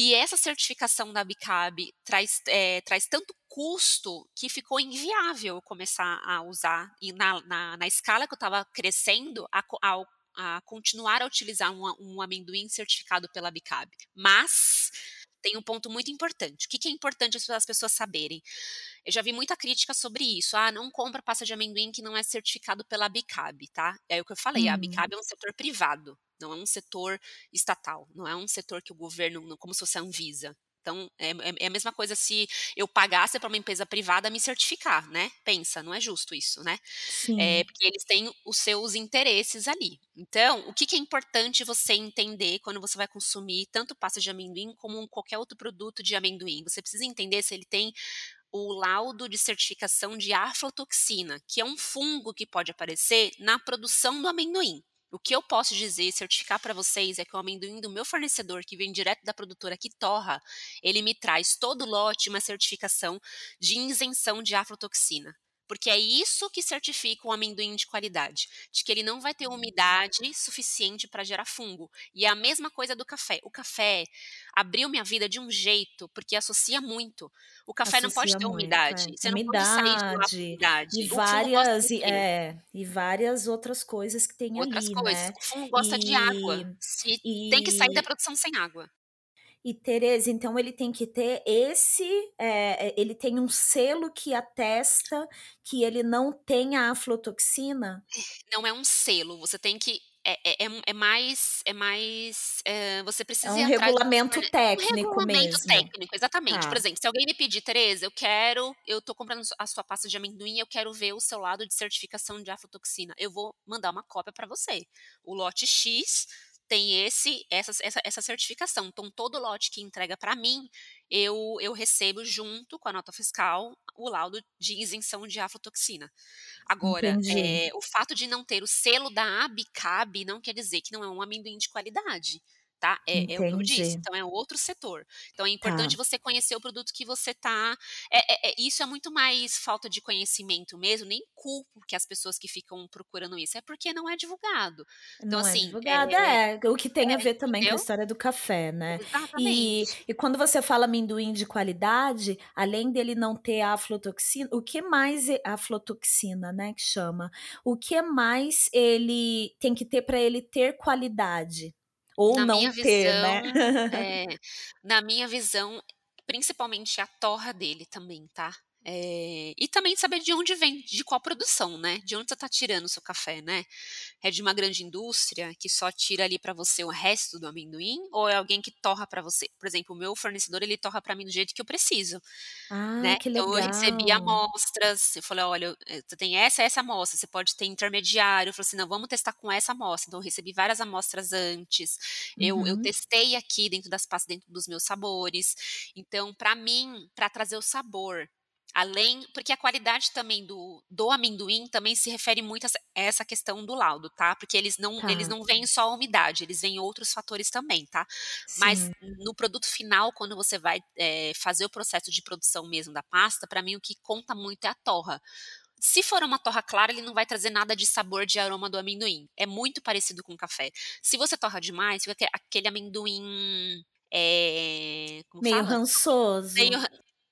e essa certificação da Abicab traz, eh, traz tanto custo, que ficou inviável eu começar a usar e na na na escala que eu estava crescendo, a ao a continuar a utilizar um a um amendoim certificado pela Abicab. Mas, tem um ponto muito importante, o que que é importante as as pessoas saberem? Eu já vi muita crítica sobre isso: "Ah, não compra pasta de amendoim que não é certificado pela Abicab", tá. É o que eu falei, a Hum. Abicab é um setor privado, não é um setor estatal, não é um setor que o governo como se fosse a Anvisa. Então, é é é a mesma coisa se eu pagasse para uma empresa privada me certificar, né, pensa, não é justo isso, né. Eh, Sim. porque eles têm os seus interesses ali. Então, o que que é importante você entender quando você vai consumir tanto pasta de amendoim como qualquer outro produto de amendoim, você precisa entender se ele tem o laudo de certificação de aflatoxina, que é um fungo que pode aparecer na produção do amendoim. O que eu posso dizer certificar para vocês é que o amendoim do meu fornecedor, que vem direto da produtora que torra, ele me traz todo lote uma certificação de isenção de aflatoxina, porque é isso que certifica um amendoim de qualidade, de que ele não vai ter umidade suficiente para gerar fungo. E é a mesma coisa do café, o café abriu minha vida de um jeito, porque associa muito. O café não pode Associa ter muito, umidade, é. você não pode sair de lá Umidade, e umidade. O várias e é, e várias outras coisas que tem Outras ali, coisas, né. o fungo gosta de E água, se tem que sair da e produção sem água. E Tereza, então ele tem que ter esse, eh, ele tem um selo que atesta que ele não tem a aflatoxina? Não é um selo, você tem que é é é é mais é mais, eh, você É precisa um ir atrás do regulamento forne um técnico regulamento mesmo. técnico, exatamente. Por Tá. exemplo, se alguém me pedir: "Tereza, eu quero eu tô comprando a sua pasta de amendoim, eu quero ver o seu laudo de certificação de aflatoxina", eu vou mandar uma cópia para você. O lote X tem esse essa essa essa certificação, então todo lote que entrega para mim, eu eu recebo junto com a nota fiscal, o laudo de isenção de aflatoxina. Agora, eh, o fato de não ter o selo da Abicab não quer dizer que não é um amendoim de qualidade, tá. É é o que eu disse, então é outro setor. Então é importante Tá. você conhecer o produto que você tá é é isso é muito mais falta de conhecimento mesmo, nem culpo que as pessoas que ficam procurando isso, é porque não é divulgado. Então Não é assim, divulgada, eh é, o que tem a é, ver também com a entendeu? história do café, né. E Exatamente. e quando você fala amendoim de qualidade, além dele não ter aflatoxina, o que mais aflatoxina, né, que chama. O que mais ele tem que ter para ele ter qualidade? Ou Na não ter, visão né? (laughs) é, na minha visão, principalmente a torra dele também, tá. Eh, e também saber de onde vem, de qual produção, né, de onde você tá tirando o seu café, né. É de uma grande indústria que só tira ali para você o resto do amendoim, ou é alguém que torra para você? Por exemplo, o meu fornecedor ele torra para mim do jeito que eu preciso, Ah, né. que Então eu recebi legal. amostras, eu falei: "Olha, eh, você tem essa, essa amostra, você pode ter intermediário", falou assim: "Não, vamos testar com essa amostra", então eu recebi várias amostras antes, eu eu Uhum. testei aqui dentro das pastas, dentro dos meus sabores. Então para mim, para trazer o sabor, além porque a qualidade também do do amendoim também se refere muito a essa questão do laudo, tá. Porque eles não eles Tá. não veem só a umidade, eles veem outros fatores também, tá. Mas Sim. no produto final, quando você vai, eh, fazer o processo de produção mesmo da pasta, para mim o que conta muito é a torra. Se for uma torra clara, ele não vai trazer nada de sabor, de aroma do amendoim, é muito parecido com café. Se você torra demais, fica aquele amendoim, como Meio fala? rançoso. Meio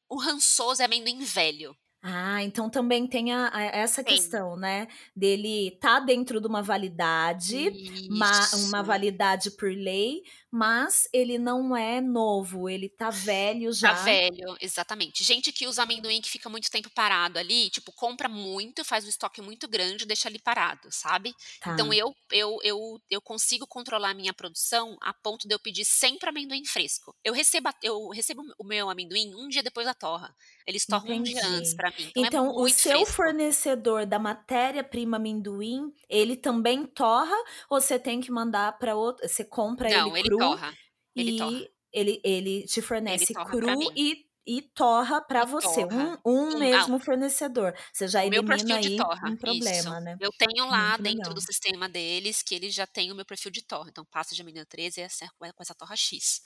o rançoso é amendoim velho. Ah, então também tem a a essa Tem. questão, né, dele tá dentro de uma validade, ma uma Isso. validade por lei, mas ele não é novo, ele tá velho Tá já. velho, exatamente. Gente que usa amendoim que fica muito tempo parado ali, tipo, compra muito, faz um estoque muito grande deixa ali parado, sabe. Então Tá. eu eu eu eu consigo controlar a minha produção a ponto de eu pedir sempre amendoim fresco. Eu recebo eu recebo o meu amendoim um dia depois da torra. Eles torram um dia antes pra mim, então é Então o muito seu fresco. fornecedor da matéria-prima amendoim, ele também torra ou você tem que mandar pra outro você compra ele Não, ele cru torra, ele torra. e ele ele te Ele fornece torra pra cru e e torra pra E você, torra. um um Um ah mesmo fornecedor. Você já elimina perfil de aí torra, um isso. problema, né. Eu tenho lá Muito dentro do sistema deles que eles já têm o meu perfil de torra, então pasta de amendoim 13 é com essa torra "X".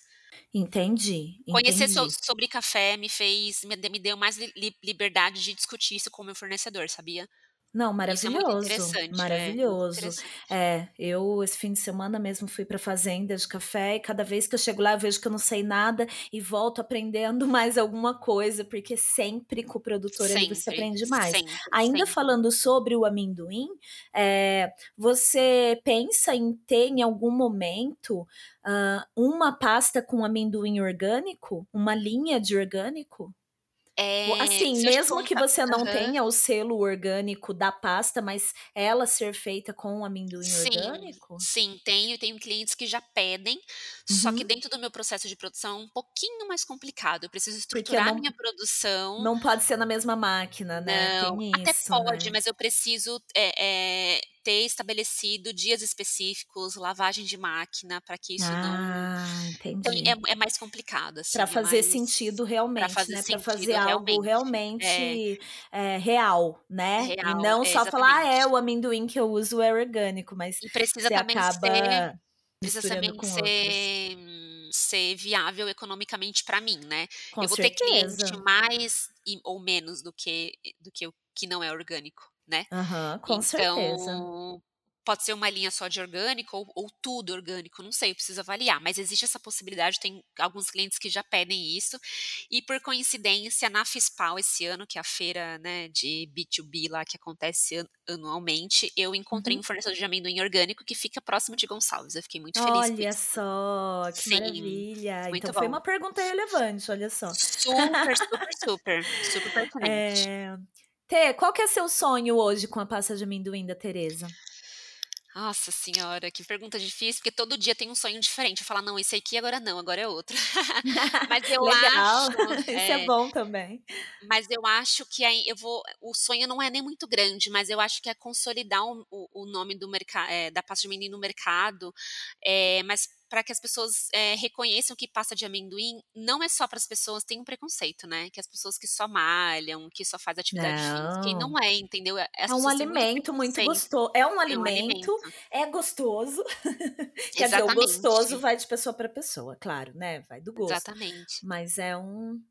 Entendi, Conhecer so entendi. sobre café me fez me me deu mais li liberdade de discutir isso com o meu fornecedor, sabia. Não, é maravilhoso, é, maravilhoso. interessante. É, eu esse fim de semana mesmo fui pra fazenda de café e cada vez que eu chego lá eu vejo que eu não sei nada e volto aprendendo (laughs) mais alguma coisa, porque sempre com o produtor você Sempre, aprende mais. sempre, Ainda sempre. falando sobre o amendoim, eh, você pensa em ter em algum momento, hã, uma pasta com amendoim orgânico? Uma linha de orgânico? Eh, assim, mesmo que você não aham. tenha o selo orgânico da pasta, mas ela ser feita com amendoim Sim, orgânico? sim, tenho, tenho clientes que já pedem, só que Uhum. dentro do meu processo de produção é um pouquinho mais complicado, eu preciso estruturar a não minha produção não pode ser na mesma máquina, né, Não, tem até isso, pode, né. mas eu preciso, eh eh, ter estabelecido dias específicos, lavagem de máquina, pra que isso não Ah, então entendi. é é mais complicado, assim, é fazer mais sentido pra realmente, fazer né, pra fazer algo realmente. É. eh, real, né, e Real, não é, só falar: "Ah, é, exatamente. o amendoim que eu uso é orgânico", mas E precisa também ser acaba precisa também com outros. ser ser viável economicamente pra mim, né. Com Eu vou ter cliente certeza. mais ou menos do que do que o que não é orgânico, né. Aham, com certeza. Pode ser uma linha só de orgânico ou ou tudo orgânico, não sei, eu preciso avaliar, mas existe essa possibilidade, tem alguns clientes que já pedem isso, e por coincidência na Fispal esse ano, que é a feira, né, de B2B lá que acontece an anualmente, eu encontrei um Uhum. fornecedor de amendoim orgânico que fica próximo de Gonçalves, eu fiquei muito feliz com Olha só, que Sim, maravilha, então muito foi bom. uma pergunta relevante, olha só. Super, super, super, super (laughs) pertinente. Eh, Tê, qual que é seu sonho hoje com a pasta de amendoim da Teresa? Nossa senhora, que pergunta difícil, porque todo dia tem um sonho diferente, eu falo: "Não, esse aqui agora não, agora é outro". (laughs) Mas eu Legal, acho (laughs) isso é é, bom também. mas eu acho que aí eu vou o sonho não é nem muito grande, mas eu acho que é consolidar o o nome do merca eh, da pasta de amendoim no mercado, eh, mas pra que as pessoas, eh, reconheçam que pasta de amendoim não é só para as pessoas têm um preconceito, né, que as pessoas que só malham, que só faz atividade física e não é, entendeu. As É um têm muito alimento muito preconceito. gosto é um É um alimento, alimento. é gostoso, (laughs) quer dizer, o gostoso vai de pessoa pra pessoa, claro, né, vai do gosto, Exatamente. mas é um.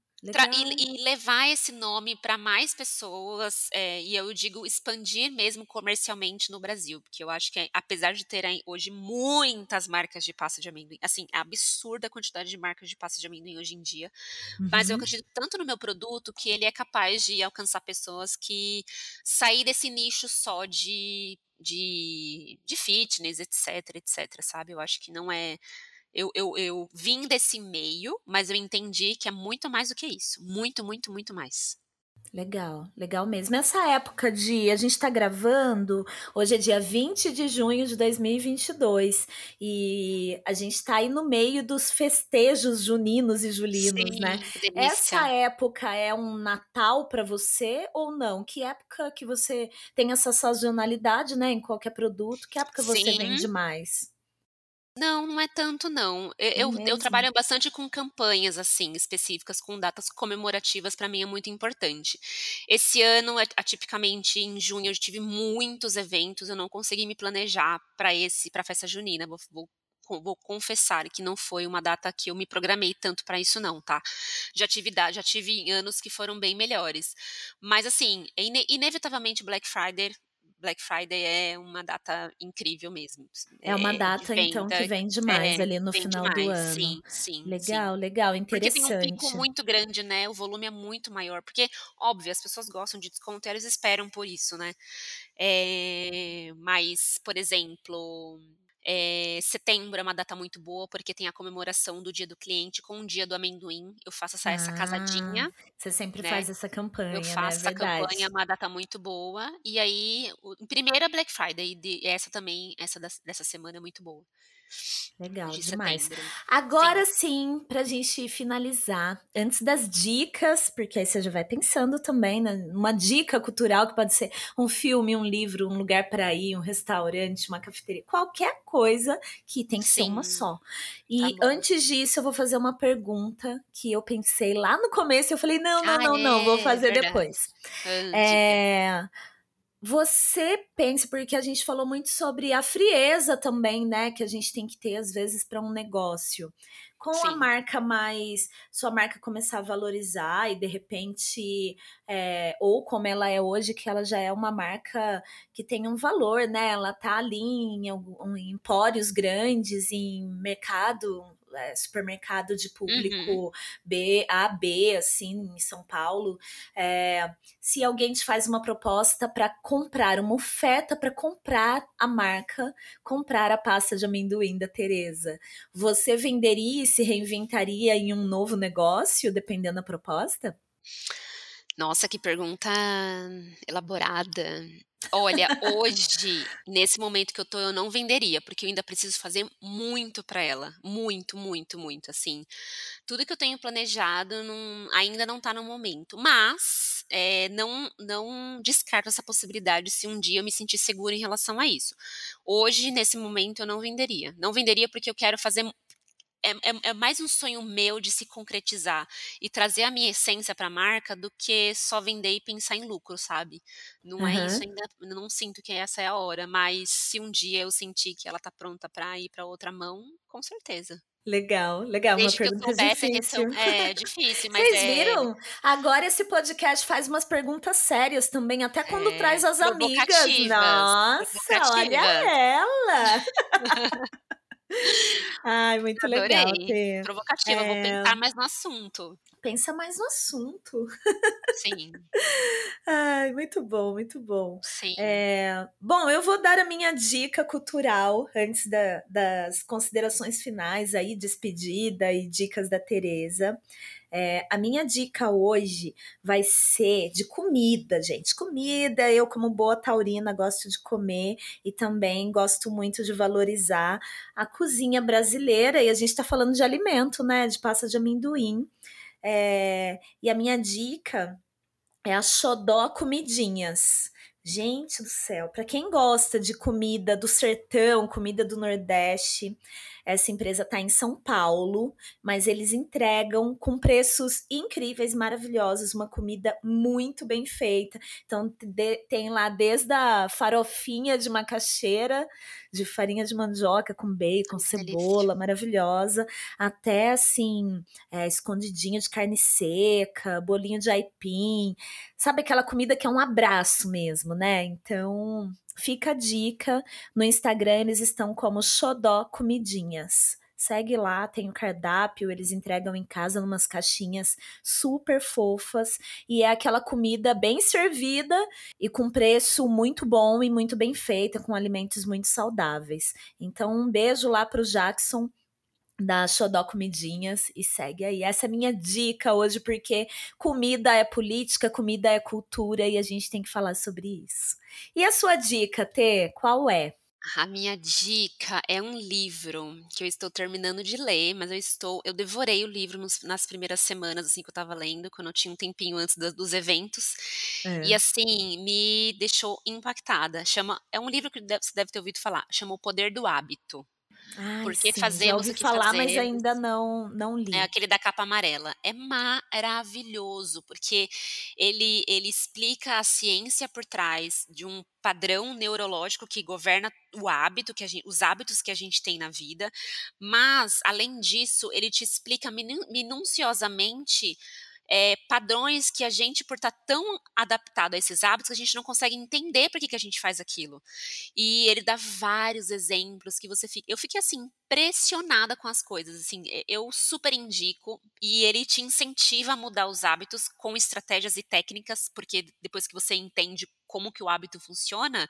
E e levar esse nome pra mais pessoas, eh, e eu digo expandir mesmo comercialmente no Brasil, porque eu acho que é apesar de terem hoje muitas marcas de pasta de amendoim, assim, é absurda a quantidade de marcas de pasta de amendoim hoje em dia, mas eu Uhum. acredito tanto no meu produto que ele é capaz de alcançar pessoas que sair desse nicho só de de de fitness, etc, etc, sabe. Eu acho que não é eu eu eu vim desse meio, mas eu entendi que é muito mais do que isso, muito, muito, muito mais. Legal, legal mesmo. Nessa época de a gente tá gravando, hoje é dia 20 de junho de 2022, e a gente tá aí no meio dos festejos juninos e julinos, né. Sim, que Essa época é um Natal pra você ou não? Que época que você tem essa sazonalidade, né, em qualquer produto, que época você vende mais? Não, não é tanto não. Eu eu trabalho bastante com campanhas, assim, específicas, com datas comemorativas, pra mim é muito importante. Esse ano, atipicamente em junho eu tive muitos eventos, eu não consegui me planejar pra esse pra festa junina, vou vou vou confessar que não foi uma data que eu me programei tanto pra isso não, tá. Já tive já tive anos que foram bem melhores. Mas assim, é ine inevitavelmente Black Friday Black Friday é uma data incrível mesmo. É uma data, de então, que venda, vende mais é, ali no final do mais. ano. Sim, sim, sim. Legal, legal, Porque tem um pico interessante. muito grande, né, o volume é muito maior, porque, óbvio, as pessoas gostam de desconto e elas esperam por isso, né. Eh, mas, por exemplo, eh, setembro é uma data muito boa, porque tem a comemoração do dia do cliente com o dia do amendoim, eu faço essa essa Ah, casadinha, você sempre né, faz essa eu campanha, né, faço essa campanha, é verdade. uma data muito boa, e aí o é Black Friday, de essa também, essa dessa semana é muito boa. Legal De demais. setembro. Agora Sim. sim, pra gente finalizar, antes das dicas, porque aí você já vai pensando também, né, numa dica cultural que pode ser um filme, um livro, um lugar pra ir, um restaurante, uma cafeteria, qualquer coisa que tem que ser uma Sim, só. tá E bom. antes disso eu vou fazer uma pergunta que eu pensei lá no começo e eu falei: "Não, não, Ah, não, não, vou é, fazer verdade. depois". Hã, diga. Eh, você pensa porque a gente falou muito sobre a frieza também, né, que a gente tem que ter às vezes pra um negócio. Com a Sim. marca mais sua marca começar a valorizar e de repente, eh, ou como ela é hoje, que ela já é uma marca que tem um valor, né, ela tá ali em em empórios grandes, em mercado, eh, supermercado de Uhum. público B A, B, assim, em São Paulo, eh, se alguém te faz uma proposta pra comprar, uma oferta pra comprar a marca, comprar a pasta de amendoim da Teresa, você venderia e se reinventaria em um novo negócio, dependendo da proposta? Nossa, que pergunta elaborada. Olha, hoje, nesse momento que eu tô, eu não venderia, porque eu ainda preciso fazer muito pra ela, muito, muito, muito, assim. Tudo que eu tenho planejado não ainda não tá no momento, mas, eh, não não descarto essa possibilidade se um dia eu me sentir segura em relação a isso. Hoje, nesse momento, eu não venderia. Não venderia, porque eu quero fazer é é é mais um sonho meu de se concretizar e trazer a minha essência pra marca, do que só vender e pensar em lucro, sabe. Não é isso ainda não sinto que essa é a hora, mas se um dia eu sentir que ela tá pronta pra ir pra outra mão, com certeza. Legal, legal, uma Desde eu pergunta (laughs) a difícil. questão é, difícil, mas Vocês é viram? Agora esse podcast faz umas perguntas sérias também, até quando É, traz as amigas. Nossa, olha ela. (laughs) (laughs) Ai, muito legal, Adorei. Tê. Provocativa, vou Eh pensar mais no assunto. Pensa mais no assunto. Sim. Ai, muito bom, muito bom. Sim. Eh, bom, eu vou dar a minha dica cultural antes da das considerações finais aí, despedida e dicas da Teresa. Eh, a minha dica hoje vai ser de comida, gente, comida, eu como boa taurina gosto de comer e também gosto muito de valorizar a cozinha brasileira e a gente tá falando de alimento, né, de pasta de amendoim. Eh, e a minha dica é a Xodó Comidinhas. Gente do céu, pra quem gosta de comida do sertão, comida do nordeste, essa empresa tá em São Paulo, mas eles entregam com preços incríveis, maravilhosos, uma comida muito bem feita. Então de tem lá desde a farofinha de macaxeira, de farinha de mandioca com bacon, que delícia. cebola, maravilhosa, até assim, escondidinho de carne seca, bolinho de aipim, sabe aquela comida que é um abraço mesmo, né. Então, fica a dica, no Instagram eles estão como Xodó Comidinhas. Segue lá, tem o cardápio, eles entregam em casa numas caixinhas super fofas, e é aquela comida bem servida e com preço muito bom e muito bem feita, com alimentos muito saudáveis. Então um beijo lá para o Jackson, da Xodó Comidinhas e segue aí. Essa é a minha dica hoje, porque comida é política, comida é cultura e a gente tem que falar sobre isso. E a sua dica, Tê, qual é? A minha dica é um livro que eu estou terminando de ler, mas eu estou eu devorei o livro nos nas primeiras semanas, assim, que eu estava lendo, quando eu tinha um tempinho antes da dos eventos, e Hã. assim, me deixou impactada. Chama é um livro que deve você deve ter ouvido falar, chama O Poder do Hábito. Ai, Por que sim, já fazemos ouvi o que falar, mas fazemos ainda não não é li. aquele da capa amarela. É maravilhoso, porque ele ele explica a ciência por trás de um padrão neurológico que governa o hábito que a gen os hábitos que a gente tem na vida, mas além disso, ele te explica minu minuciosamente, é, padrões que a gente, por estar tá tão adaptado a esses hábitos, a gente não consegue entender por que, que a gente faz aquilo. E ele dá vários exemplos que você fica. Eu fiquei assim, impressionada com as coisas. Assim, eu super indico e ele te incentiva a mudar os hábitos com estratégias e técnicas, porque depois que você entende como que o hábito funciona,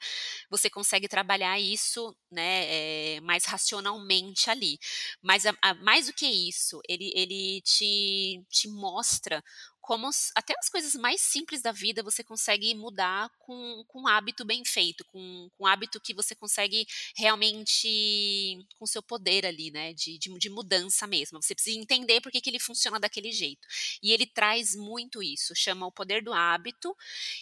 você consegue trabalhar isso, né, é, mais racionalmente ali. Mas a, a, mais do que isso, ele, ele te, te mostra como até as coisas mais simples da vida você consegue mudar com, com um hábito bem feito, com, com um hábito que você consegue realmente, com seu poder ali, né, de, de, de mudança mesmo. Você precisa entender por que, que ele funciona daquele jeito. E ele traz muito isso, chama O Poder do Hábito,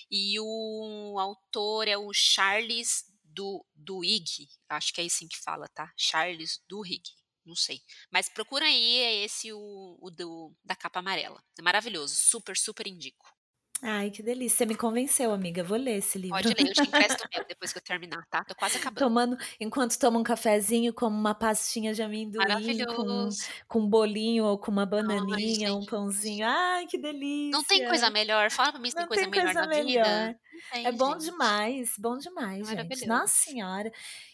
e o autor é o Charles do, Duhigg, acho que é assim que fala, tá? Charles Duhigg não sei. Mas procura aí, é esse o, o do, da capa amarela. É maravilhoso, super, super indico. Ai, que delícia. Você me convenceu, amiga. Vou ler esse livro. Pode ler, eu te (laughs) empresto meu depois que eu terminar, tá? Tô quase acabando. Tomando, enquanto toma um cafezinho, como uma pastinha de amendoim, com, com um bolinho ou com uma bananinha, Ai, um pãozinho. Ai, que delícia. Não tem coisa melhor. Fala pra mim se tem coisa tem melhor coisa na melhor. vida. Tem, é bom gente. demais, bom demais, gente. Nossa Senhora.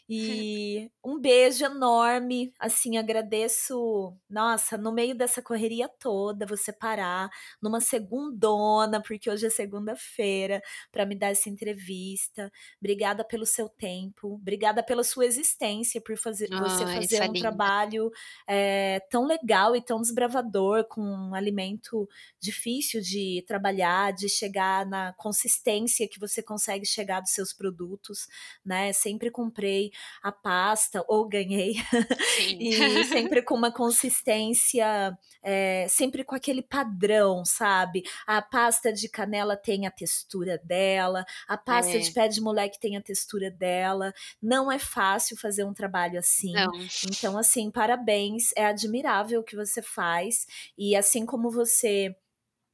E um beijo enorme, assim, agradeço, nossa, no meio dessa correria toda, você parar numa segundona, porque hoje é segunda-feira, para me dar essa entrevista. Obrigada pelo seu tempo, obrigada pela sua existência, por fazer, você fazer é um trabalho é, tão legal e tão desbravador, com um alimento difícil de trabalhar, de chegar na consistência que você consegue chegar dos seus produtos, né? Sempre comprei a pasta, ou ganhei, (laughs) e sempre com uma consistência, é, sempre com aquele padrão, sabe? A pasta de canela tem a textura dela, a pasta é. de pé de moleque tem a textura dela. Não é fácil fazer um trabalho assim. Não. Então, assim, parabéns, é admirável o que você faz, e assim como você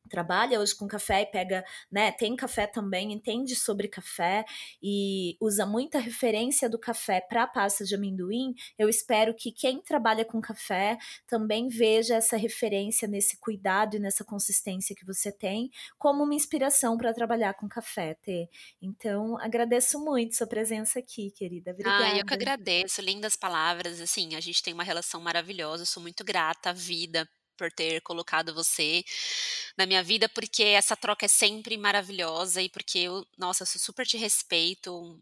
trabalha hoje com café e pega, né, tem café também, entende sobre café e usa muita referência do café para a pasta de amendoim, eu espero que quem trabalha com café também veja essa referência nesse cuidado e nessa consistência que você tem como uma inspiração para trabalhar com café, Tê. Então, agradeço muito sua presença aqui, querida. Obrigada. Ah, eu que agradeço, lindas palavras, assim, a gente tem uma relação maravilhosa, sou muito grata à vida por ter colocado você na minha vida, porque essa troca é sempre maravilhosa e porque eu, nossa, eu super te respeito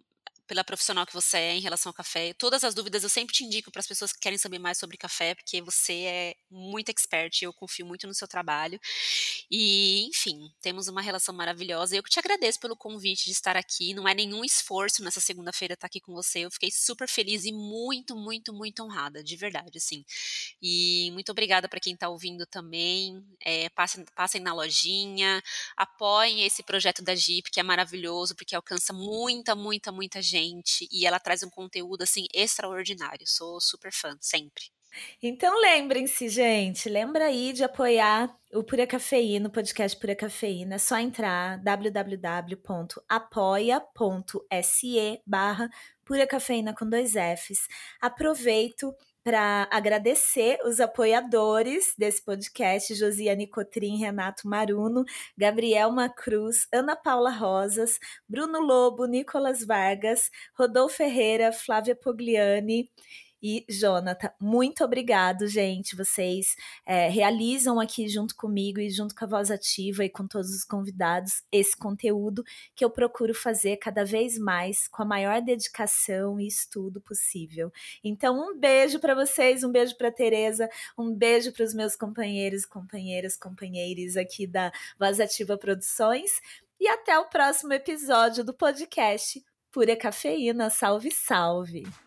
pela profissional que você é em relação ao café. Todas as dúvidas eu sempre te indico para as pessoas que querem saber mais sobre café, porque você é muito expert, eu confio muito no seu trabalho. E, enfim, temos uma relação maravilhosa. Eu que te agradeço pelo convite de estar aqui. Não é nenhum esforço nessa segunda-feira estar aqui com você. Eu fiquei super feliz e muito, muito, muito honrada, de verdade, assim. E muito obrigada para quem está ouvindo também. É, passem, passem na lojinha, apoiem esse projeto da Jeep, que é maravilhoso, porque alcança muita, muita, muita gente gente e ela traz um conteúdo assim extraordinário. Sou super fã, sempre. Então lembrem-se, gente, lembra aí de apoiar o Pura Cafeína, o podcast Pura Cafeína. É só entrar www.apoia.se barra Pura Cafeína com dois Fs. Aproveito para agradecer os apoiadores desse podcast, Josiane Cotrim, Renato Maruno, Gabriel Macruz, Ana Paula Rosas, Bruno Lobo, Nicolas Vargas, Rodolfo Ferreira, Flávia Pogliani e Jonathan. Muito obrigado, gente. Vocês é, realizam aqui junto comigo e junto com a Voz Ativa e com todos os convidados esse conteúdo que eu procuro fazer cada vez mais com a maior dedicação e estudo possível. Então, um beijo para vocês, um beijo para Tereza, um beijo para os meus companheiros, companheiras, companheiros aqui da Voz Ativa Produções e até o próximo episódio do podcast Pura Cafeína. Salve, salve!